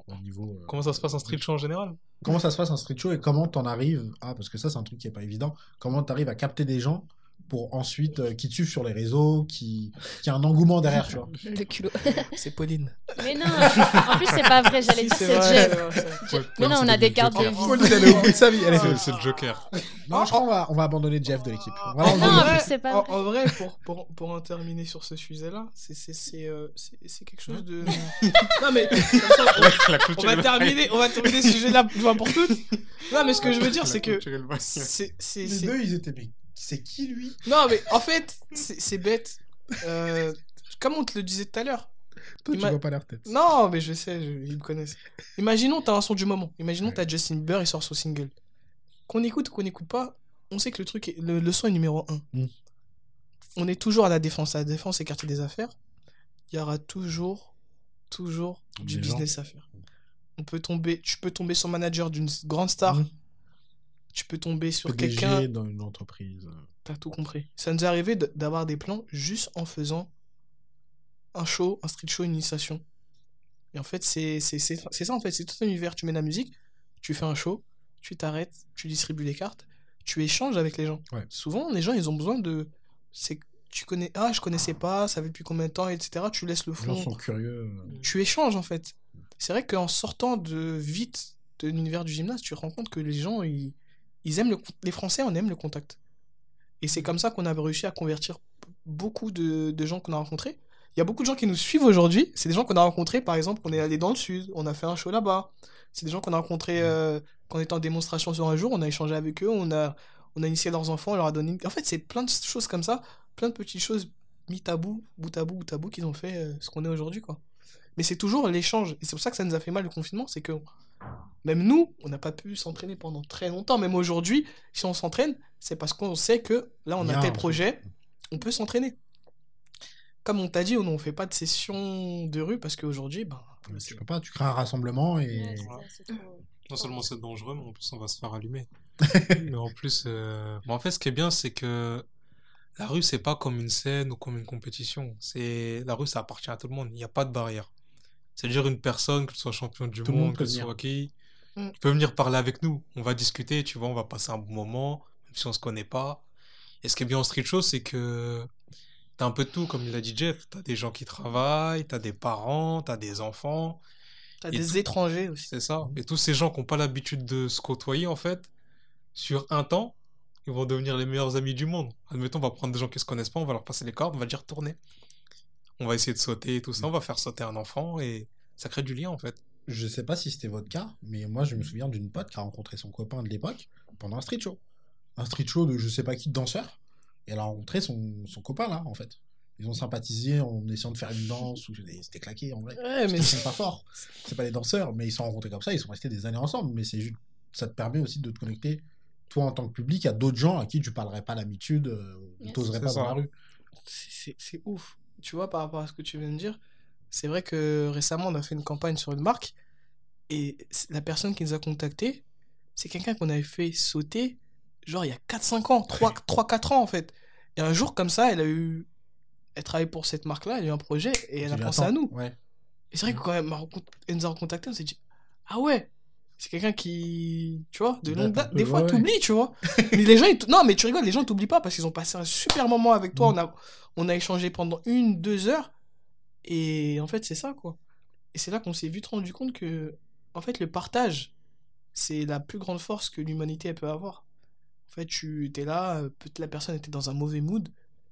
au niveau euh, Comment ça se passe en street show en général? Comment ça se passe en street show et comment t'en arrives Ah, parce que ça, c'est un truc qui est pas évident. Comment t'arrives à capter des gens pour ensuite euh, qui te suivent sur les réseaux, qui, qui a un engouement derrière, tu vois. Le culot. C'est Pauline. Mais non, en plus, c'est pas vrai, j'allais Si, dire c'est Jeff. Mais non, on a des cartes de visite. Pauline, elle est au bout de sa vie. Elle est C'est le Joker. Non, je crois qu'on va, on va abandonner Jeff de l'équipe. En Non, en l'abandonner. plus, c'est pas en, vrai. en vrai, pour, pour, pour en terminer sur ce sujet-là, c'est c'est- c'est, euh, c'est- c'est quelque chose de. non, mais comme ça, on, La on clôture va terminer, on va terminer ce sujet-là une fois pour toutes. Non, mais ce que je veux dire, c'est que. Les deux, ils étaient. Mais c'est qui lui? Non, mais en fait, c'est bête. Euh, comme on te le disait tout à l'heure. Toi, tu Ima- vois pas leur tête. Non, mais je sais, je- ils me connaissent. Imaginons, t'as un son du moment. Imaginons, t'as Justin Bieber, il sort son single. Qu'on écoute ou qu'on n'écoute pas, on sait que le truc, est- le, le son est numéro 1. Mm. On est toujours à la défense. La défense, c'est quartier des affaires. Il y aura toujours, toujours du business à faire. On peut tomber, tu peux tomber sur manager d'une grande star. Mm. Tu peux tomber sur quelqu'un. dans une entreprise. T'as tout compris. Ça nous est arrivé d'avoir des plans juste en faisant un show, un street show, une initiation. Et en fait, c'est ça, en fait. C'est tout un univers. Tu mets la musique, tu fais un show, tu t'arrêtes, tu distribues les cartes, tu échanges avec les gens. Ouais. Souvent, les gens, ils ont besoin de. C'est tu connais. Ah, je connaissais pas, ça fait depuis combien de temps, etc. Tu laisses le Les gens fond. sont curieux. Tu échanges, en fait. C'est vrai qu'en sortant de vite de l'univers du gymnase, tu te rends compte que les gens, ils, ils aiment le. Les Français, on aime le contact. Et c'est comme ça qu'on a réussi à convertir beaucoup de, de gens qu'on a rencontrés. Il y a beaucoup de gens qui nous suivent aujourd'hui. C'est des gens qu'on a rencontrés, par exemple, on est allé dans le sud, on a fait un show là-bas. C'est des gens qu'on a rencontrés euh, quand on était en démonstration sur un jour, on a échangé avec eux, on a, on a initié leurs enfants, on leur a donné. En fait, c'est plein de choses comme ça, plein de petites choses mis tabou, bout à bout, bout à bout, qui ont fait euh, ce qu'on est aujourd'hui, quoi. Mais c'est toujours l'échange. Et c'est pour ça que ça nous a fait mal le confinement, c'est que même nous, on n'a pas pu s'entraîner pendant très longtemps. Même aujourd'hui, si on s'entraîne, c'est parce qu'on sait que là, on a tel projet, on peut s'entraîner. Comme on t'a dit, on ne fait pas de session de rue parce qu'aujourd'hui, ben, Mais tu peux pas, tu crées un rassemblement et. Ouais, ça, Non seulement c'est dangereux, mais en plus on va se faire allumer. mais en plus, euh, mais en fait, ce qui est bien, c'est que la rue, c'est pas comme une scène ou comme une compétition. C'est la rue, ça appartient à tout le monde. Il n'y a pas de barrière. C'est-à-dire une personne, que ce soit champion du Tout monde que ce soit qui, Mm. peut venir parler avec nous. On va discuter, tu vois, on va passer un bon moment, même si on se connaît pas. Et ce qui est bien en street show, c'est que t'as un peu de tout, comme il a dit Jeff. T'as des gens qui travaillent, t'as des parents, t'as des enfants. T'as des tout- étrangers aussi. C'est ça. Et tous ces gens qui n'ont pas l'habitude de se côtoyer, en fait, sur un temps, ils vont devenir les meilleurs amis du monde. Admettons, on va prendre des gens qui se connaissent pas, on va leur passer les cordes, on va dire tourner. On va essayer de sauter et tout ça, on va faire sauter un enfant et ça crée du lien, en fait. Je sais pas si c'était votre cas, mais moi je me souviens d'une pote qui a rencontré son copain de l'époque pendant un street show. Un street show de je sais pas qui de danseur. Et elle a rencontré son, son copain là, en fait. Ils ont sympathisé en essayant de faire une danse, ou c'était claqué en vrai. Ouais, mais Ils sont pas forts. C'est pas des danseurs, mais ils se sont rencontrés comme ça, ils sont restés des années ensemble. Mais c'est juste, ça te permet aussi de te connecter, toi en tant que public, à d'autres gens à qui tu parlerais pas d'habitude, euh, ou Yes. t'oserais pas dans ça. la rue. c'est ouf. Tu vois, par rapport à ce que tu viens de dire, c'est vrai que récemment, on a fait une campagne sur une marque et la personne qui nous a contactés, c'est quelqu'un qu'on avait fait sauter, genre il y a 4-5 ans, 3-4 ans en fait. Et un jour, comme ça, elle a eu. Elle travaille pour cette marque-là, elle a eu un projet et elle a pensé à nous. Ouais. Et c'est vrai que quand elle, nous a recontactés, on s'est dit Ah ouais, c'est quelqu'un qui. Tu vois, de longue date Des fois, t'oublies, tu vois. mais les gens, ils t- non, mais tu rigoles, les gens t'oublient pas parce qu'ils ont passé un super moment avec toi. Mm. On, a, on a échangé pendant une, deux heures. Et en fait, c'est ça, quoi. Et c'est là qu'on s'est vite rendu compte que, en fait, le partage, c'est la plus grande force que l'humanité peut avoir. En fait, tu étais là, euh, peut-être la personne était dans un mauvais mood.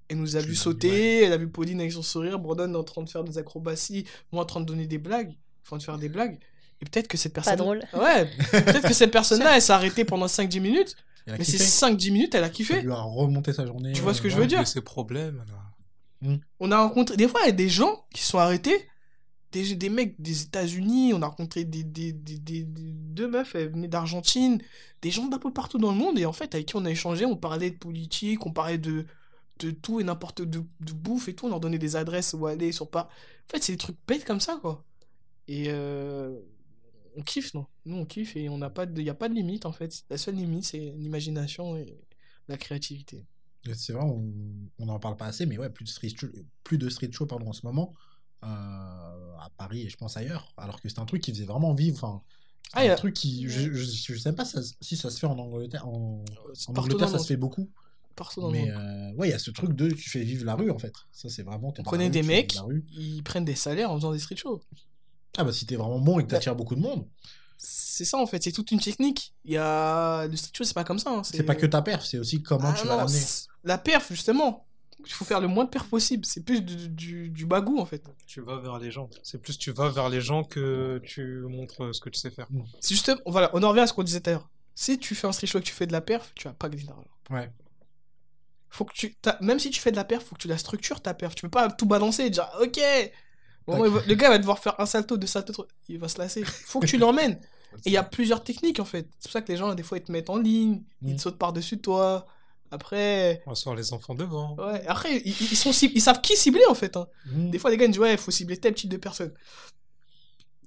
Elle nous a Tu vu sauter, elle a vu Pauline avec son sourire, Brandon en train de faire des acrobaties, moi en train de donner des blagues, enfin de faire des blagues. Et peut-être que cette personne. Pas drôle. Ouais, peut-être que cette personne-là, elle s'est arrêtée pendant 5-10 minutes, Elle mais ces kiffé. 5-10 minutes, elle a kiffé. lui a remonté sa journée. Tu vois ce que je ouais. veux dire ses problèmes, là. On a rencontré, des fois, il y a des gens qui sont arrêtés, des, des mecs des États-Unis, on a rencontré des, des, des, des- des- deux meufs, elles venaient d'Argentine, des gens d'un peu partout dans le monde, et en fait, avec qui on a échangé, on parlait de politique, on parlait de, de tout et n'importe de, de bouffe et tout, on leur donnait des adresses où aller, sur pas. En fait, c'est des trucs bêtes comme ça, quoi. Et euh, on kiffe, non? Nous, on kiffe et on n'a pas de, y a pas de limite, en fait. La seule limite, c'est l'imagination et la créativité. C'est vrai, on n'en parle pas assez, mais ouais, plus de street show, plus de street show pardon, en ce moment, euh, à Paris et je pense ailleurs. Alors que c'est un truc qui faisait vraiment vivre. Enfin, Ah, un a- truc qui. Je, je, je sais pas ça- si ça se fait en Angleterre. En, Angleterre, ça se fait beaucoup. Partout dans le Mais monde. euh, ouais, il y a ce truc de tu fais vivre la rue en fait. Ça, c'est vraiment. On connaît des mecs, ils prennent des salaires en faisant des street shows. Ah bah si t'es vraiment bon et que t'attires beaucoup de monde, C'est ça en fait, c'est toute une technique. Il y a le street show, c'est pas comme ça. hein, c'est pas que ta perf, c'est aussi comment Ah tu non, vas l'amener. c'est- La perf justement, il faut faire le moins de perf possible. C'est plus du, du, du bagou en fait. Tu vas vers les gens. C'est plus tu vas vers les gens que tu montres ce que tu sais faire. C'est juste, voilà, on en revient à ce qu'on disait tout à l'heure. Si tu fais un street show et que tu fais de la perf, tu vas pas gagner d'argent. Ouais. Faut que tu, t'as- même si tu fais de la perf, faut que tu la structures ta perf. Tu peux pas tout balancer et dire ok. Va- le gars va devoir faire un salto, deux saltos, il va se lasser. Faut que tu l'emmènes. Et il y a plusieurs techniques en fait. C'est pour ça que les gens, des fois, ils te mettent en ligne, ils Mm. te sautent par-dessus toi. Après, On va sur les enfants devant. ouais. Après ils, ils sont, cib- ils savent qui cibler en fait. hein. Mmh. Des fois, les gars ils disent ouais, il faut cibler tel type de personne.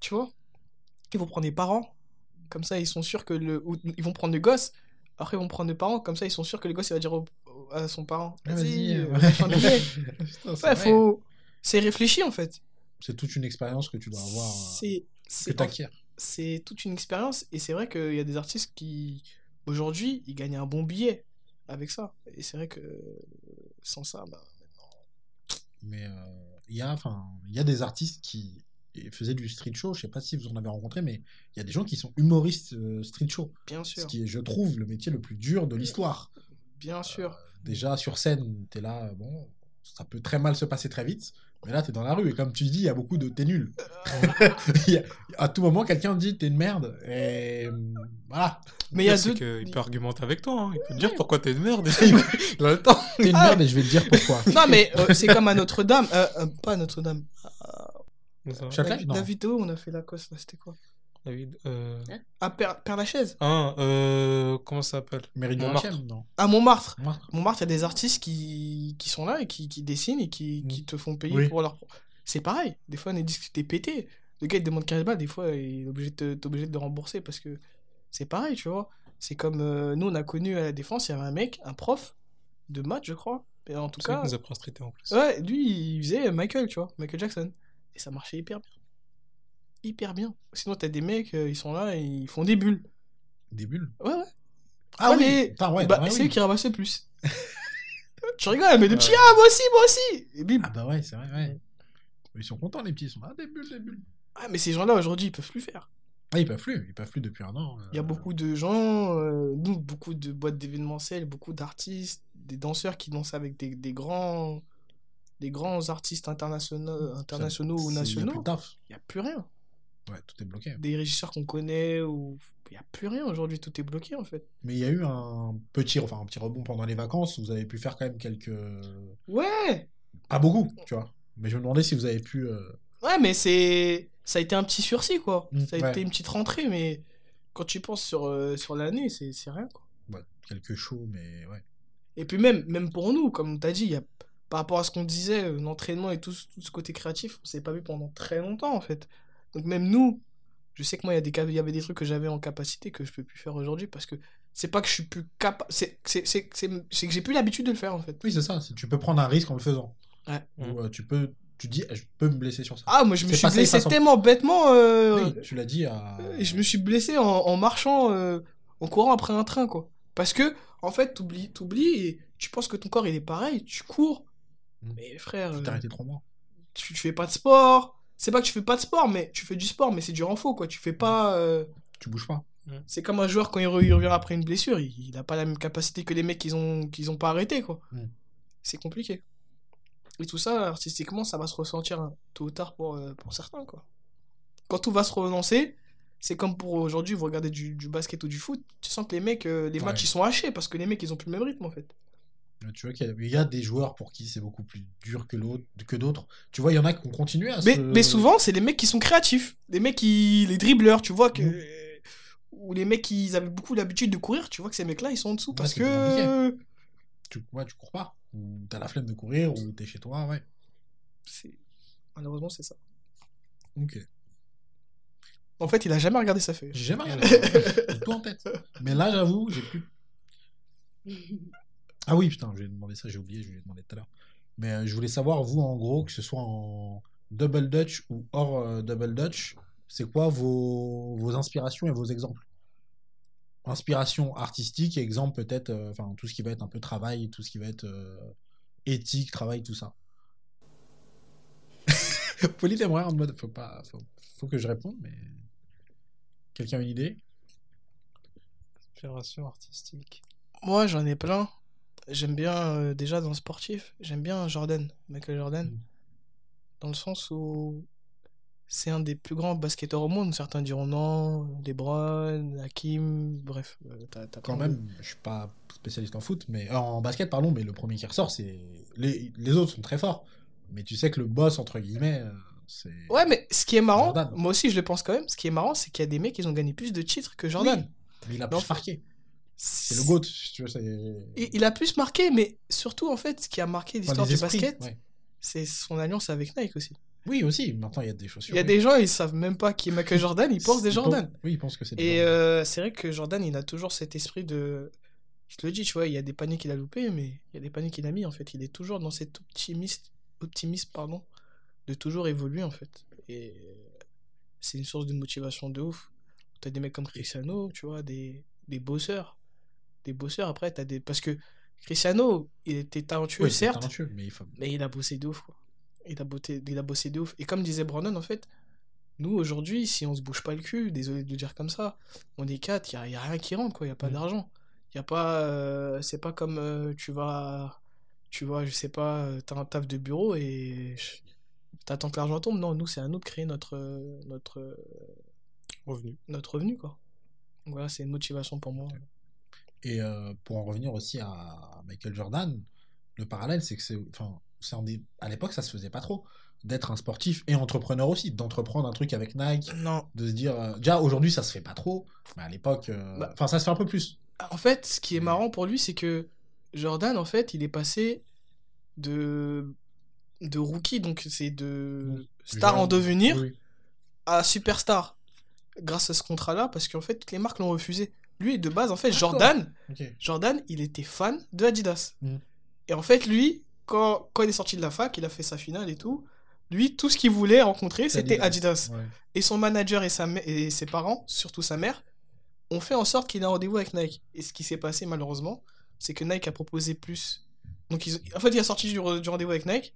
Tu vois? Ils vont prendre des parents. Comme ça, ils sont sûrs que le. ils vont prendre le gosse. Après, ils vont prendre les parents. Comme ça, ils sont sûrs que le gosse, il va dire au- à son parent Ah, Vas-y, vas-y, euh, ouais. Ouais, vrai. faut. C'est réfléchi en fait. C'est toute une expérience que tu dois avoir, euh, C'est. que C'est t'acquiers. c'est toute une expérience et c'est vrai qu'il y a des artistes qui aujourd'hui ils gagnent un bon billet avec ça et c'est vrai que sans ça bah, Mais euh, il y a, enfin, il y a des artistes qui faisaient du street show. Je sais pas si vous en avez rencontré, mais il y a des gens qui sont humoristes euh, street show. bien Ce sûr qui est, je trouve, le métier le plus dur de l'histoire. bien sûr Euh, Déjà sur scène, t'es là, bon, ça peut très mal se passer très vite. Mais là, t'es dans la rue et comme tu dis, il y a beaucoup de t'es nul. Il à tout moment, quelqu'un te dit t'es une merde. Et euh, voilà, mais il y a deux qu'il peut argumenter avec toi. hein. Il peut te dire pourquoi t'es une merde. Il a le temps. t'es une Ah. merde et je vais te dire pourquoi. non mais euh, c'est comme à Notre-Dame euh, euh, pas à Notre-Dame Châtelet? la, vidéo où on a fait la cosse là c'était quoi? David, euh... à Père, Père Lachaise Ah, euh... comment ça s'appelle? Méridien Montmartre. Non à Montmartre Montmartre. Montmartre, il y a des artistes qui, qui sont là et qui, qui dessinent et qui, Mm. qui te font payer Oui. pour leur. C'est pareil. Des fois, on est discuté pété. Le gars, il te demande 15 balles. Des fois, il est obligé de, te- t'es obligé de le rembourser parce que c'est pareil, tu vois. C'est comme euh, nous, on a connu à la Défense, il y avait un mec, un prof de maths, je crois. Mais en tout cas, qui nous a pris un street en plus. ouais, lui, il faisait Michael, tu vois, Michael Jackson. Et ça marchait hyper bien. Hyper bien. Sinon, t'as des mecs, euh, ils sont là et ils font des bulles. Des bulles? Ouais, ouais. Ah Ouais, oui, mais- putain, ouais, bah, ouais, c'est oui. eux qui ramassaient le plus. tu rigoles, mais des petits, ah, moi aussi, moi aussi Et bim. Ah bah ouais, c'est vrai, ouais. Ils sont contents, les petits. Ils sont là, ah, des bulles, des bulles. Ah, mais ces gens-là, aujourd'hui, ils peuvent plus faire. Ah, ils peuvent plus. Ils peuvent plus depuis un an. Il y a euh, beaucoup de gens, euh, nous, beaucoup de boîtes d'événementiel, beaucoup d'artistes, des danseurs qui dansent avec des, des grands des grands artistes internationaux, internationaux ou nationaux. Il n'y a plus rien. Ouais, tout est bloqué. Des régisseurs qu'on connaît, ou il n'y a plus rien aujourd'hui, tout est bloqué en fait. Mais il y a eu un petit, enfin, un petit rebond pendant les vacances. Vous avez pu faire quand même quelques. Ouais Pas beaucoup, tu vois. Mais je me demandais si vous avez pu. euh, Ouais, mais c'est. Ça a été un petit sursis quoi. Mm, ça a ouais. été une petite rentrée, mais quand tu penses sur, euh, sur l'année, c'est rien quoi. ouais, quelques shows, mais ouais. Et puis même, même pour nous, comme tu as dit, il y a, par rapport à ce qu'on disait, euh, l'entraînement et tout, ce- tout ce côté créatif, on s'est pas vu pendant très longtemps en fait. Donc même nous, je sais que moi, il y, a des, y avait des trucs que j'avais en capacité que je peux plus faire aujourd'hui parce que c'est pas que je suis plus capable, c'est c'est- c'est- c'est- c'est que j'ai plus l'habitude de le faire en fait. Oui, c'est ça. Tu peux prendre un risque en le faisant. Ouais. Ou euh, tu peux. Tu dis, je peux me blesser sur ça. Ah, moi je me suis blessé 100%. tellement bêtement. euh, oui, tu l'as dit à. Et je me suis blessé en, en marchant, euh, en courant après un train, quoi. Parce que, en fait, t'oublies, t'oublies et tu penses que ton corps, il est pareil, tu cours. Mm. Mais frère, Tu euh, t'es arrêté trois mois. tu, tu fais pas de sport. C'est pas que tu fais pas de sport, mais tu fais du sport, mais c'est du renfort, quoi. Tu fais pas... euh, Tu bouges pas. C'est comme un joueur quand il, re- il revient après une blessure, il, il a pas la même capacité que les mecs qui ont, qu'ils ont pas arrêté, quoi. Mm. C'est compliqué. Et tout ça, artistiquement, ça va se ressentir hein, tôt ou tard pour, euh, pour certains, quoi. Quand tout va se relancer, c'est comme pour aujourd'hui, vous regardez du, du basket ou du foot, tu sens que les mecs, euh, les Ouais. matchs, ils sont hachés parce que les mecs, ils ont plus le même rythme, en fait. Tu vois qu'il y, a- il y a des joueurs pour qui c'est beaucoup plus dur que l'autre, que d'autres. Tu vois, il y en a qui ont continué à Mais, se. mais souvent, c'est les mecs qui sont créatifs. Les mecs qui. Les dribbleurs, tu vois que. Mhm. Ou les mecs qui avaient beaucoup l'habitude de courir, tu vois que ces mecs-là, ils sont en dessous Ouais, parce que. Tu, ouais, tu cours pas. Ou t'as la flemme de courir, ou t'es chez toi, ouais. c'est- Malheureusement, c'est ça. Ok. En fait, il a jamais regardé sa feuille. J'ai jamais regardé. Tout en tête. Mais là, j'avoue, j'ai plus. Ah oui, putain, je lui ai demandé ça, j'ai oublié, je lui ai demandé tout à l'heure. Mais euh, je voulais savoir, vous, en gros, que ce soit en double dutch ou hors euh, double dutch, c'est quoi vos, vos inspirations et vos exemples? Inspiration artistique et exemple peut-être, euh, enfin, tout ce qui va être un peu travail, tout ce qui va être euh, éthique, travail, tout ça. Pauline aimerait en mode, faut pas, faut, faut que je réponde, mais quelqu'un a une idée? Inspiration artistique. Moi, j'en ai plein. J'aime bien, euh, déjà dans le sportif, j'aime bien Jordan, Michael Jordan. Mm. Dans le sens où c'est un des plus grands basketteurs au monde. Certains diront non, LeBron, Hakim, bref. euh, Quand plein de- même, je suis pas spécialiste en foot, mais euh, en basket, pardon, mais le premier qui ressort, c'est les, les autres sont très forts, mais tu sais que le boss entre guillemets, euh, c'est Ouais, mais ce qui est marrant, Jordan. moi aussi je le pense quand même, ce qui est marrant, c'est qu'il y a des mecs qui ont gagné plus de titres que Jordan. Oui, mais il a plus. C'est le goat, tu vois, Il, il a plus marqué, mais surtout en fait, ce qui a marqué Enfin, l'histoire les du basket, ouais. c'est son alliance avec Nike aussi. Oui, aussi. Maintenant, il y a des chaussures. Il y a oui. des gens, ils savent même pas qui est Michael Jordan, ils pensent des Jordan. Oui, ils pensent que c'est des Et euh, c'est vrai que Jordan, il a toujours cet esprit de. Je te le dis, tu vois, il y a des paniers qu'il a loupés, mais il y a des paniers qu'il a mis, en fait. Il est toujours dans cet optimiste, optimisme pardon, de toujours évoluer, en fait. Et c'est une source de motivation de ouf. T'as des mecs comme Cristiano, tu vois, des, des bosseurs. Des bosseurs, après, t'as des. Parce que Cristiano, il était talentueux, Oui, certes, talentueux, mais il faut. mais il a bossé de ouf, quoi. Il a, bossé, il a bossé de ouf. Et comme disait Brandon, en fait, nous, aujourd'hui, si on se bouge pas le cul, désolé de le dire comme ça, on est quatre, il n'y a, rien qui rentre, quoi. Il n'y a pas Mm. d'argent. Il y a pas... euh, c'est pas comme euh, tu vas... Tu vois, je sais pas, euh, t'as un taf de bureau et t'attends que l'argent tombe. Non, nous, c'est à nous de créer notre, notre, Revenu. notre revenu, quoi. Voilà, c'est une motivation pour moi. Et euh, pour en revenir aussi à Michael Jordan, le parallèle, c'est que c'est, enfin, c'est un des, à l'époque, ça se faisait pas trop d'être un sportif et entrepreneur aussi, d'entreprendre un truc avec Nike, Non, de se dire, euh, déjà aujourd'hui, ça se fait pas trop, mais à l'époque, euh, Bah. enfin, ça se fait un peu plus. En fait, ce qui est marrant pour lui, c'est que Jordan, en fait, il est passé de, de rookie, donc c'est de star en devenir, oui. à superstar grâce à ce contrat-là, parce qu'en fait, toutes les marques l'ont refusé. Lui, de base, en fait. Jordan. Jordan, il était fan de Adidas. Mhm. Et en fait, lui, quand, quand il est sorti de la fac, il a fait sa finale et tout. Lui, tout ce qu'il voulait rencontrer, c'était Adidas. Ouais. Et son manager et, sa et ses parents, surtout sa mère, ont fait en sorte qu'il ait un rendez-vous avec Nike. Et ce qui s'est passé, malheureusement, c'est que Nike a proposé plus. Donc, ils... en fait, il a sorti du, du rendez-vous avec Nike.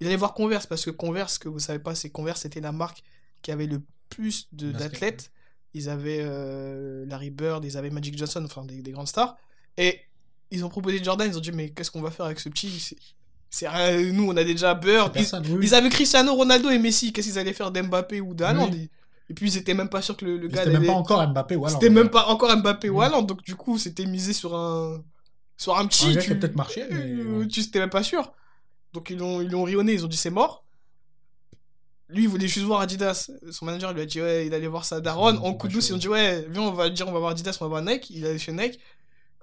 Il allait voir Converse, parce que Converse, que vous savez pas, c'est Converse, c'était la marque qui avait le plus d'athlètes. Ils avaient euh, Larry Bird, ils avaient Magic Johnson, enfin des, des grandes stars. Et ils ont proposé Jordan, ils ont dit, mais qu'est-ce qu'on va faire avec ce petit? C'est- rien, nous, on a déjà Bird. Ils, oui, avaient Cristiano Ronaldo et Messi. Qu'est-ce qu'ils allaient faire d'Mbappé ou d'Haaland? Oui. et, et puis ils étaient même pas sûrs que le, le gars C'était même pas encore Mbappé ou. C'était même pas encore Mbappé ou. Haaland. Donc du coup, c'était misé sur un sur un petit. Un gars tu... peut-être marché, mais. Tu c'était même pas sûr. Donc ils l'ont ils l'ont rionné. Ils ont dit c'est mort. Lui, il voulait juste voir Adidas. Son manager lui a dit ouais, il allait voir sa daronne. En coup de douce, ils ont dit ouais, viens, on va dire on va voir Adidas, on va voir Nike. Il allé chez Nike.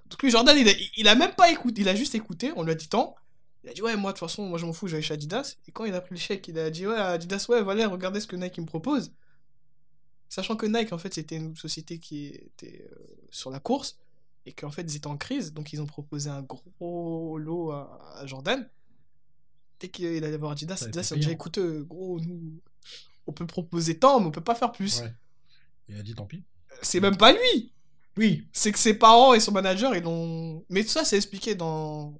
Donc lui, Jordan, il a, il a même pas écouté. Il a juste écouté. On lui a dit tant. Il a dit ouais, moi de toute façon, moi je m'en fous, aller chez Adidas. Et quand il a pris le chèque, il a dit ouais, Adidas, ouais, voilà, regardez ce que Nike me propose. Sachant que Nike, en fait, c'était une société qui était euh, sur la course et qu'en fait, ils étaient en crise. Donc, ils ont proposé un gros lot à, à Jordan. Dès qu'il allait voir Adidas, a Adidas ont dit écoute, gros, nous, on peut proposer tant, mais on peut pas faire plus. Ouais. Il a dit tant pis. C'est même pas lui Oui. C'est que ses parents et son manager, ils l'ont. Mais tout ça, c'est expliqué dans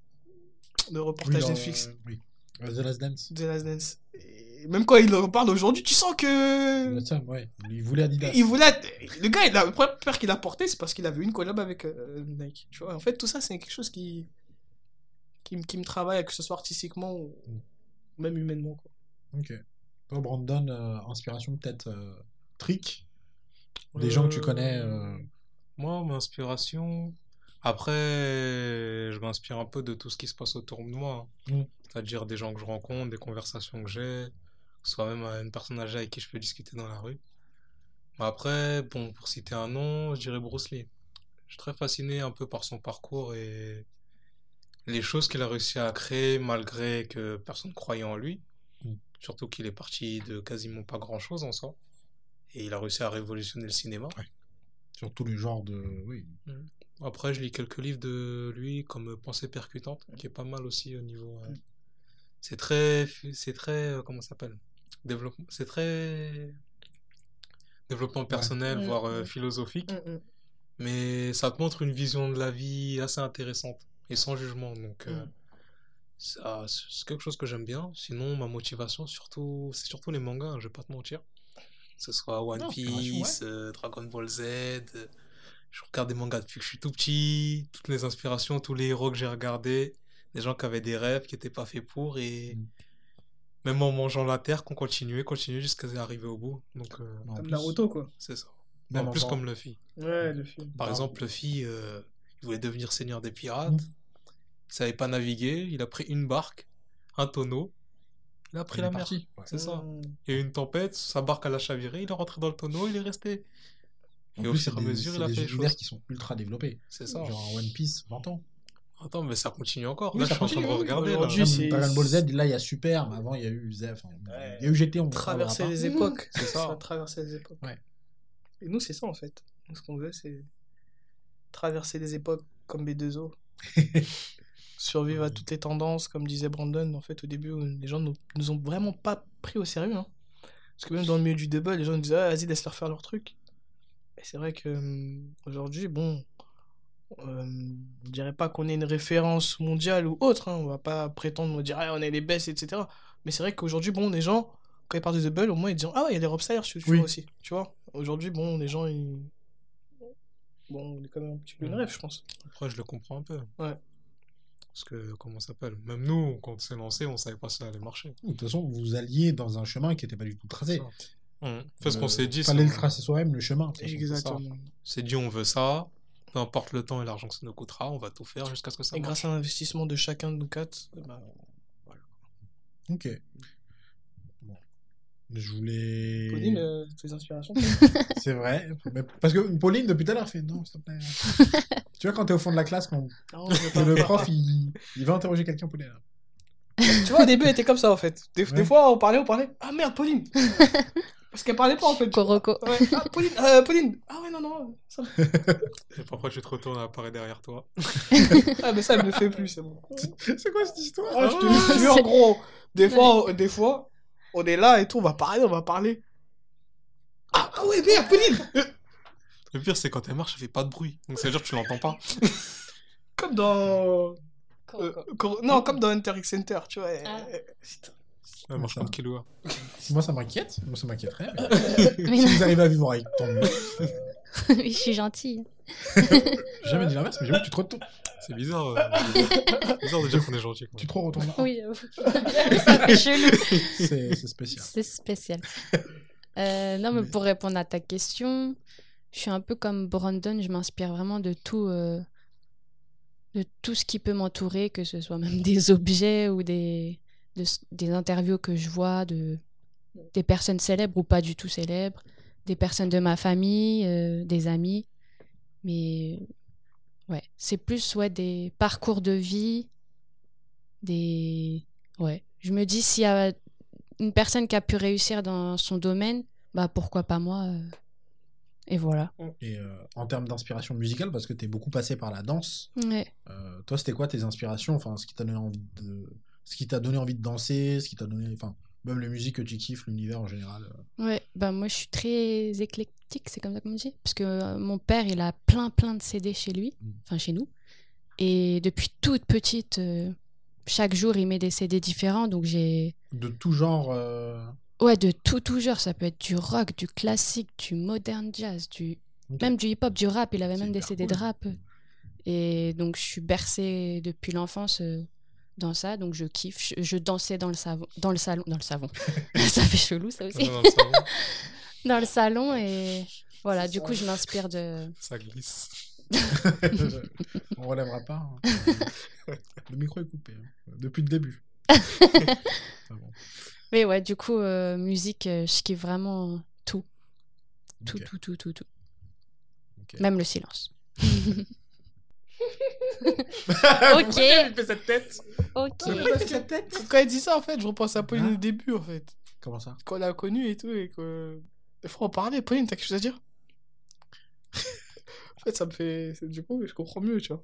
le reportage oui, Netflix Oui. Euh, The Last Dance. de Last Dance. Et même quand il en parle aujourd'hui, tu sens que. Ouais. Il voulait Adidas. Il voulait. Le gars, il a... le premier père qu'il a porté, c'est parce qu'il avait une collab avec euh, Nike. Tu vois, en fait, tout ça, c'est quelque chose qui. Qui, me- qui me travaille, que ce soit artistiquement ou Mm. même humainement. Quoi. Ok. Toi, Brandon, euh, inspiration peut-être euh, trick? Des gens que tu connais. euh, Moi, mon inspiration. Après, je m'inspire un peu de tout ce qui se passe autour de moi. hein. Mm. C'est-à-dire des gens que je rencontre, des conversations que j'ai, soit même une personne âgée avec qui je peux discuter dans la rue. Mais après, bon, pour citer un nom, je dirais Bruce Lee. Je suis très fasciné un peu par son parcours et les choses qu'il a réussi à créer malgré que personne croyait en lui. Mm. Surtout qu'il est parti de quasiment pas grand-chose en soi. Et il a réussi à révolutionner le cinéma. sur tout le genre de. Oui. Après, je lis quelques livres de lui, comme Pensée percutante, qui est pas mal aussi au niveau. euh, C'est très. C'est très. euh, Comment ça s'appelle? Développement. C'est très. Développement personnel, Mm, voire euh, mm. philosophique. Mais ça te montre une vision de la vie assez intéressante et sans jugement. Donc, euh, Mm. ça, c'est quelque chose que j'aime bien. Sinon, ma motivation, surtout, c'est surtout les mangas, hein, je vais pas te mentir. Que ce soit One Non, Piece, euh, Dragon Ball Z. euh, je regarde des mangas depuis que je suis tout petit. Toutes les inspirations, tous les héros que j'ai regardés. Des gens qui avaient des rêves qui n'étaient pas faits pour. Et Mm. même en mangeant la terre, qu'on continuait, continuait jusqu'à arriver au bout. Donc, euh, Comme plus- Naruto, quoi. c'est ça. Même en plus, comme Luffy. Ouais, le film. Par exemple, Luffy, euh, il voulait devenir seigneur des pirates. Mm. Il savait pas naviguer. Il a pris une barque, un tonneau. Il a pris Il la mer. Ouais. C'est ça. Mm. Il y a eu une tempête, sa barque elle a chaviré, il est rentré dans le tonneau, il est resté. En Et au fur et à des- mesure, il a des fait univers choses. qui sont ultra développés. C'est ça. Genre un One Piece, 20 ans. Attends, mais ça continue encore. Oui, là, ça je suis en train de continue, regarder. Aujourd'hui, Dragon Ball Z, là, il y a Super, mais avant, il y a eu Z. enfin, Ouais. Il y a eu GT, on Traverser les époques. C'est ça. Traverser les époques. Ouais. Et nous, c'est ça, en fait. Nous, ce qu'on veut, c'est traverser les époques comme B2O. Survivre à toutes les tendances, comme disait Brandon. En fait, au début, les gens nous, nous ont vraiment pas pris au sérieux. hein. Parce que même dans le milieu du double, les gens nous disaient ah, vas-y, laisse-leur faire leur truc. Et c'est vrai que hum, aujourd'hui, bon, euh, je dirais pas qu'on est une référence mondiale ou autre. hein. On va pas prétendre nous dire ah, on est les best, etc. Mais c'est vrai qu'aujourd'hui, bon, les gens, quand ils parlent de double, au moins ils disent ah ouais, il y a des Rob Stylers, tu, tu Oui. vois aussi. Tu vois, aujourd'hui, bon, les gens, ils. Bon, on est quand même un petit peu une Mm. rêve, je pense. Après, je le comprends un peu. Ouais. Parce que, comment ça s'appelle? Même nous, quand on s'est lancé, on savait pas si ça allait marcher. De toute façon, vous alliez dans un chemin qui n'était pas du tout tracé. Fait ce qu'on Euh, s'est dit, Fallait le tracer soi-même, le chemin. façon. Exactement. c'est dit, on veut ça. Peu importe le temps et l'argent que ça nous coûtera, on va tout faire jusqu'à ce que ça Et marche. grâce à l'investissement de chacun de nous quatre, bah, Ok. Je voulais. Pauline, euh, tes inspirations C'est vrai. Mais- Parce que Pauline, depuis tout à l'heure, fait non, s'il te plaît. tu vois, quand t'es au fond de la classe, quand Non, le prof, il, il va interroger quelqu'un, Pauline. Tu vois, au début, elle était comme ça en fait. Des, fois, on parlait, on parlait. Ah merde, Pauline Parce qu'elle parlait pas en fait. Coroco. Ouais. Ah, Pauline, euh, Pauline. Ah ouais, non, non. Ça... Et parfois, tu te retournes, elle apparaît derrière toi. Ah, mais ça, elle me fait plus, c'est bon. C'est quoi cette histoire? Ah, je te jure, gros. Des fois, des fois, on est là et tout, on va parler, on va parler. Ah, ah ouais, merde, Pauline Le pire, c'est quand elle marche, elle fait pas de bruit. Donc, ça veut dire que tu l'entends pas. Comme dans. euh, non, comme dans Hunter x Center, tu vois. Ah. euh, marche comme Killua. Moi, ça m'inquiète. Moi, ça m'inquiéterait. mais Mais Si vous arrivez à vivre avec, mieux. je suis gentille. J'ai jamais dit l'inverse, mais j'avoue que tu te retournes. C'est bizarre. euh, bizarre de dire qu'on est gentil. quoi. Tu te retournes là. Oui, j'avoue. ça fait chelou. C'est c'est spécial. C'est spécial. Euh, non, mais Mais- pour répondre à ta question, je suis un peu comme Brandon, je m'inspire vraiment de tout, euh, de tout ce qui peut m'entourer, que ce soit même des objets ou des, de s- des interviews que je vois de des personnes célèbres ou pas du tout célèbres, des personnes de ma famille, euh, des amis. Mais ouais, c'est plus ouais, des parcours de vie, des... Ouais, je me dis s'il y a une personne qui a pu réussir dans son domaine, bah pourquoi pas moi euh, Et voilà. Et euh, en termes d'inspiration musicale, parce que tu es beaucoup passé par la danse, Ouais. euh, toi, c'était quoi tes inspirations? Enfin, ce qui t'a donné envie de, ce qui t'a donné envie de danser, ce qui t'a donné, enfin, même les musiques que tu kiffes, l'univers en général. euh. Ouais, bah moi je suis très éclectique, c'est comme ça qu'on dit. Parce que euh, mon père, il a plein plein de CD chez lui, Mm. enfin chez nous. Et depuis toute petite, euh, chaque jour, il met des CD différents. Donc j'ai. De tout genre. euh, Ouais, de tout, tout genre. Ça peut être du rock, du classique, du modern jazz, du... Même du hip-hop, du rap. Il avait même des CD cool. de rap. Et donc je suis bercée depuis l'enfance euh, dans ça. Donc je kiffe. Je, je dansais dans le, savon, dans le salon. Dans le savon. ça fait chelou ça aussi. Dans le salon et voilà, du coup, je m'inspire de. ça glisse. On relèvera pas. hein. le micro est coupé hein, depuis le début. Ah bon. Mais ouais, du coup, euh, musique, euh, je kiffe vraiment tout. Tout, tout, tout, tout. Même le silence. ok. Il fait cette tête. Ok. Quand elle dit ça, en fait, je repense à Pauline au début, en fait. Comment ça? Quand on l'a connue et tout, et que. Des fois, on parlait, Pauline, t'as quelque chose à dire? En fait, ça me fait. Du coup, je comprends mieux, tu vois.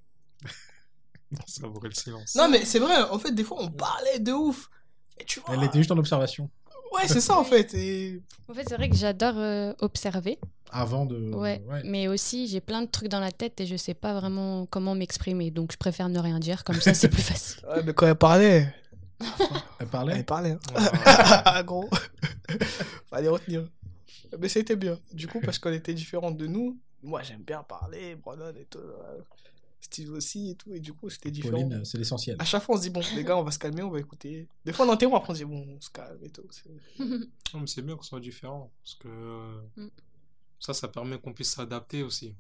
Savourer le silence. Non, mais c'est vrai, en fait, des fois, on parlait de ouf. Et tu vois. Elle était juste en observation Ouais, c'est ça, en fait. Et... En fait, c'est vrai que j'adore euh, observer. Avant de. Ouais. Mais aussi, j'ai plein de trucs dans la tête et je sais pas vraiment comment m'exprimer. Donc, je préfère ne rien dire. Comme ça, c'est plus facile. Ouais, mais quand elle parlait. Elle parlait? Elle parlait. hein. Ah, gros. Fallait retenir. Mais c'était bien. Du coup, parce qu'elle était différente de nous, moi j'aime bien parler, Brandon et tout. euh, Steve aussi et tout. Et du coup, c'était différent. Pauline, c'est l'essentiel. À chaque fois, on se dit, bon, les gars, on va se calmer, on va écouter. Des fois, on interrompt, après, on se dit, bon, on se calme et tout. C'est- Non, mais c'est bien qu'on soit différent. Parce que euh, Mm. Ça, ça permet qu'on puisse s'adapter aussi. Et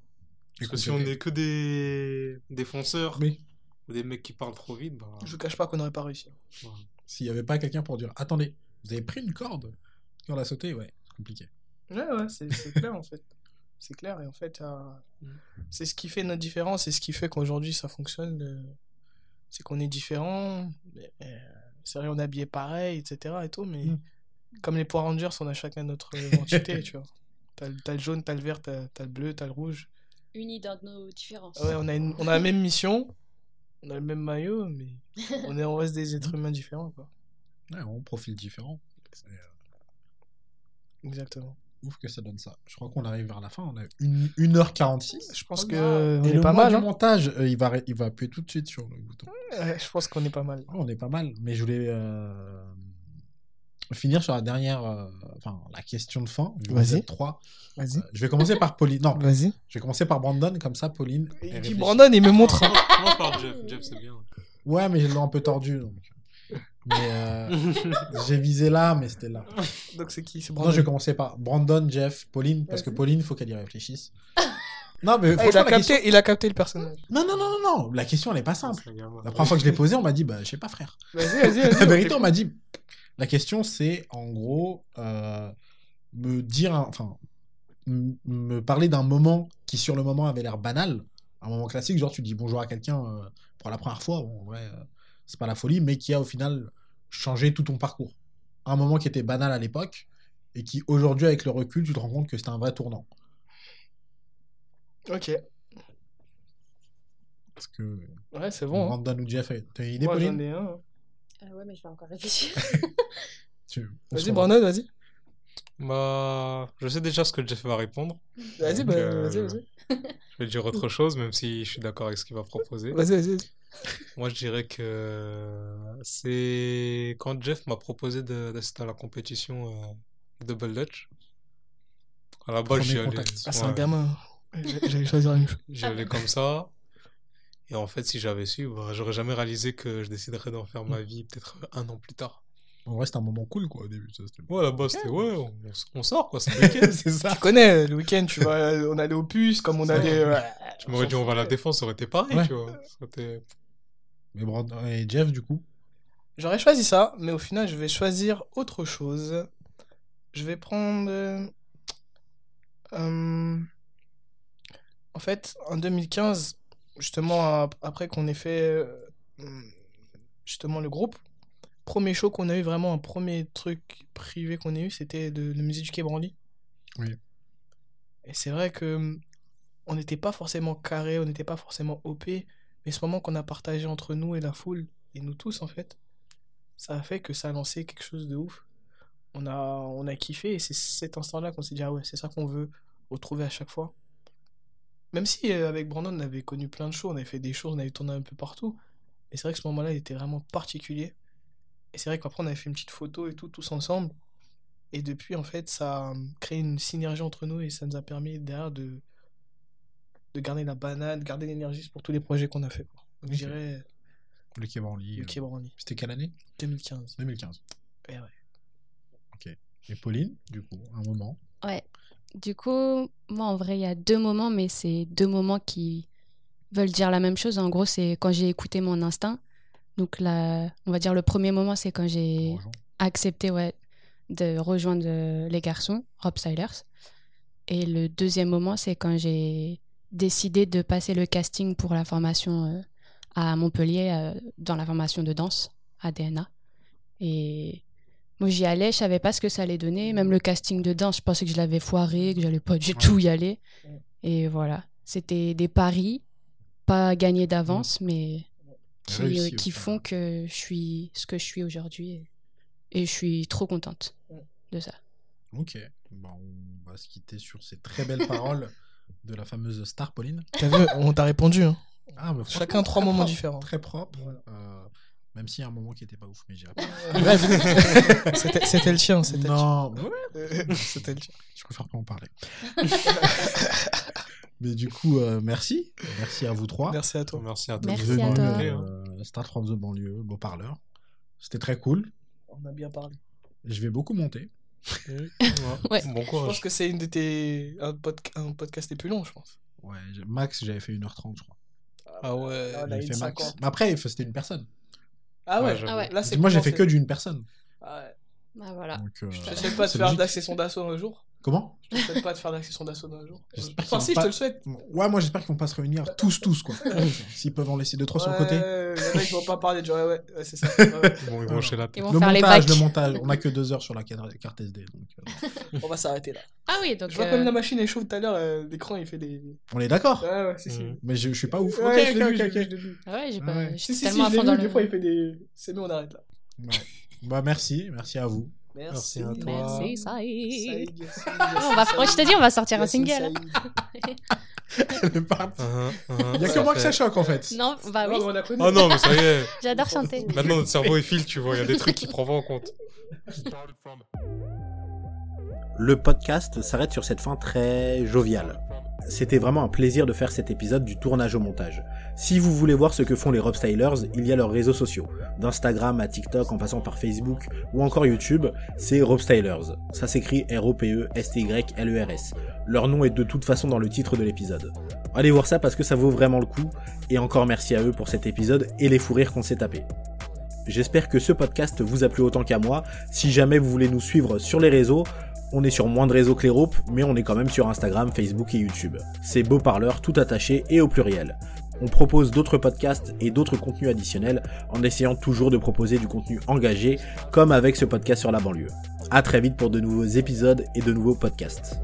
Parce que si on est que des, Oui. ou des mecs qui parlent trop vite, bah. Je vous cache pas qu'on n'aurait pas réussi. S'il n'y avait pas quelqu'un pour dire Attendez, vous avez pris une corde Quand on l'a sauté, ouais, c'est compliqué. Ouais, ouais, c'est clair en fait. C'est clair et en fait, euh, c'est ce qui fait notre différence, c'est ce qui fait qu'aujourd'hui ça fonctionne. euh, C'est qu'on est différents. mais, euh, C'est vrai, on est habillé pareil, etc. Et tout, mais Mm. comme les Power Rangers, on a chacun notre identité, tu vois. T'as le- t'as le jaune, t'as le vert, t'as t'as le bleu, t'as le rouge. Unis dans nos différences. Ouais, on a, une- on a la même mission, on a le même maillot, mais on, est, on reste des êtres humains différents, quoi. Ouais, on profile différent. Euh, Exactement. ouf que ça donne ça. Je crois qu'on arrive vers la fin. On a une, 1h46. Je pense Oh, que on Et est le pas mal. du hein. montage, euh, il, va, il va appuyer tout de suite sur le bouton. Ouais, je pense qu'on est pas mal. Oh, on est pas mal, mais je voulais euh, finir sur la dernière, euh, enfin la question de fin. Vas-y. trois. Vas-y. Euh, je vais commencer par Pauline. Non, Vas-y. je vais commencer par Brandon, comme ça Pauline. Il dit. Brandon, il me montre. Commence par Jeff. Jeff, c'est bien. Ouais, mais j'ai le un peu tordu. Donc. Mais euh, j'ai visé là, mais c'était là. Donc c'est qui? C'est Non, Brandon. je vais commencer par Brandon, Jeff, Pauline, parce que. Pauline, il faut qu'elle y réfléchisse. Non, mais Ah, il, a capté, question... il a capté le personnage. Non, non, non, non, non, la question, elle est pas simple. La première fois que je l'ai posée, on m'a dit, bah, je sais pas, frère. Vas-y, vas-y, vas-y. La vérité, on m'a dit. La question, c'est en gros euh, me dire, enfin, me parler d'un moment qui sur le moment avait l'air banal, un moment classique, genre tu dis bonjour à quelqu'un euh, pour la première fois, bon, en vrai, euh, c'est pas la folie, mais qui a au final changé tout ton parcours. Un moment qui était banal à l'époque et qui aujourd'hui, avec le recul, tu te rends compte que c'était un vrai tournant. Ok. Parce que Ouais, c'est bon. hein. Brandon ou Jeff, t'as une idée, Moi, j'en ai un. Ouais, mais je vais encore réfléchir. Tu- Vas-y, Brandon, vas-y. Bah, je sais déjà ce que Jeff va répondre. Vas-y, bah, euh, vas-y, vas-y. Je vais dire autre chose, même si je suis d'accord avec ce qu'il va proposer. Vas-y, vas-y. vas-y. Moi, je dirais que c'est quand Jeff m'a proposé de- d'assister à la compétition euh, Double Dutch. À la base, j'y allais, contact. Ah, c'est un ouais, gamin. J'allais j'allais choisir la même chose. j'y allais comme ça. Et en fait, si j'avais su, bah, j'aurais jamais réalisé que je déciderais d'en faire ma vie peut-être un an plus tard. En vrai, c'était un moment cool, quoi, au début. ça, c'était- Ouais, base, c'était ouais, on, on sort quoi, c'est le week-end. c'est ça. Tu connais, le week-end, tu vois, on allait au puce, comme on allait. euh, Tu m'aurais dit on va à la défense, ça aurait été pareil, Ouais. tu vois. Ça aurait été- Mais Brandon et Jeff, du coup? J'aurais choisi ça, mais au final, je vais choisir autre chose. Je vais prendre. euh, euh, en fait, en 2015, justement, ap- après qu'on ait fait euh, justement le groupe, premier show qu'on a eu, vraiment un premier truc privé qu'on a eu, c'était de, le musée du Quai Branly. Oui. Et c'est vrai que hum, on n'était pas forcément carré, on n'était pas forcément OP, mais ce moment qu'on a partagé entre nous et la foule, et nous tous en fait, ça a fait que ça a lancé quelque chose de ouf. On a, on a kiffé et c'est cet instant-là qu'on s'est dit, ah ouais, c'est ça qu'on veut retrouver à chaque fois. Même si euh, avec Brandon, on avait connu plein de choses, on avait fait des choses, on avait tourné un peu partout. Mais c'est vrai que ce moment-là, il était vraiment particulier. Et c'est vrai qu'après, on avait fait une petite photo et tout, tous ensemble. Et depuis, en fait, ça a créé une synergie entre nous et ça nous a permis derrière de, de garder la banane, de garder l'énergie pour tous les projets qu'on a fait. quoi. Donc je Ok. dirais Le Quai Branly. le euh, Quai Branly, C'était quelle année? 2015. 2015. Eh ouais. Et Pauline, du coup, un moment? Ouais. Du coup, moi, en vrai, il y a deux moments, mais c'est deux moments qui veulent dire la même chose. En gros, c'est quand j'ai écouté mon instinct. Donc, là, on va dire le premier moment, c'est quand j'ai accepté ouais, de rejoindre les garçons, Rob Silers. Et le deuxième moment, c'est quand j'ai décidé de passer le casting pour la formation euh, à Montpellier, euh, dans la formation de danse à DNA. Et moi, j'y allais, je savais pas ce que ça allait donner. Même le casting de danse, je pensais que je l'avais foiré, que j'allais pas du Ouais. tout y aller. Et voilà. C'était des paris, pas gagnés d'avance, mais qui, Réussi euh, qui font que je suis ce que je suis aujourd'hui. Et, et je suis trop contente de ça. Ok. Bon, on va se quitter sur ces très belles paroles de la fameuse star, Pauline. T'as vu, on t'a répondu. Hein. Ah, mais Chacun trois moments propre, différents. Très propre. Voilà. Euh, même s'il y a un moment qui était pas ouf, mais pas. Bref, c'était le tien. C'était. Non, ouais, C'était le tien. je préfère pas en parler. mais du coup, euh, merci. Merci à vous trois. Merci à toi. Merci à toi. Merci Venu, à toi. euh, Start from the banlieue, beau parleur. C'était très cool. On a bien parlé. Je vais beaucoup monter. Ouais. Je pense que c'est une de tes un, podca- un podcast les plus longs, je pense. Ouais, j'ai- max, j'avais fait 1h30, je crois. Ah ouais. Ah, on a fait max. 50. Mais après, c'était une personne. Ah ouais. Ah ouais. Là, c'est Moi, j'ai fait que d'une personne. Ah ouais. Bah voilà. Donc, euh, Je te souhaite pas c'est faire d'accession d'assaut un jour. Comment? Je te souhaite pas de faire d'accession d'assaut un jour. Enfin, si, vont je pas- te le souhaite. Ouais, moi, j'espère qu'ils vont pas se réunir tous, tous, quoi. S'ils peuvent en laisser deux, trois sur le côté. Ouais, les mecs vont pas parler de genre, ouais, ouais, ouais, c'est ça. Ouais, ouais. Bon, ils vont hocher la tête. Ils vont Le faire montage, le montage. On a que deux heures sur la carte SD. Donc, euh, On va s'arrêter là. Ah oui, donc. Je vois euh, comme la machine est chaude tout à l'heure, euh, l'écran il fait des. on est d'accord. Ouais, ouais, si, si. Mais je, je suis pas ouf. Ouais, ok, ok, ok. Ah ouais, j'ai pas. tellement à je fond dans vu, le. des fois il fait des. C'est mieux, on arrête là. Ouais. Bah, merci. Merci à vous. Merci à toi. Merci, ça Saïd, y est. Yassine, Ah, on va... Je te dis, on va sortir un single. Saïd. Elle est partie. Uh-huh, uh-huh, Il y a que moi que ça choque, en fait. Non, bah oui, connaît. Oh non, mais ça y est. j'adore chanter. Maintenant, notre cerveau est fil, tu vois. Il y a des trucs qu'il prend pas en compte. Le podcast s'arrête sur cette fin très joviale. C'était vraiment un plaisir de faire cet épisode du tournage au montage. Si vous voulez voir ce que font les Rob Stylers, il y a leurs réseaux sociaux. D'Instagram à TikTok en passant par Facebook ou encore YouTube, c'est Rob Stylers. Ça s'écrit E R-O-P-E-S-T-Y-L-E-R-S. Leur nom est de toute façon dans le titre de l'épisode. Allez voir ça parce que ça vaut vraiment le coup. Et encore merci à eux pour cet épisode et les fous rires qu'on s'est tapés. J'espère que ce podcast vous a plu autant qu'à moi. Si jamais vous voulez nous suivre sur les réseaux, on est sur moins de réseaux que les Ropes, mais on est quand même sur Instagram, Facebook et YouTube. C'est Beau Parleur, tout attaché et au pluriel. On propose d'autres podcasts et d'autres contenus additionnels en essayant toujours de proposer du contenu engagé, comme avec ce podcast sur la banlieue. À très vite pour de nouveaux épisodes et de nouveaux podcasts.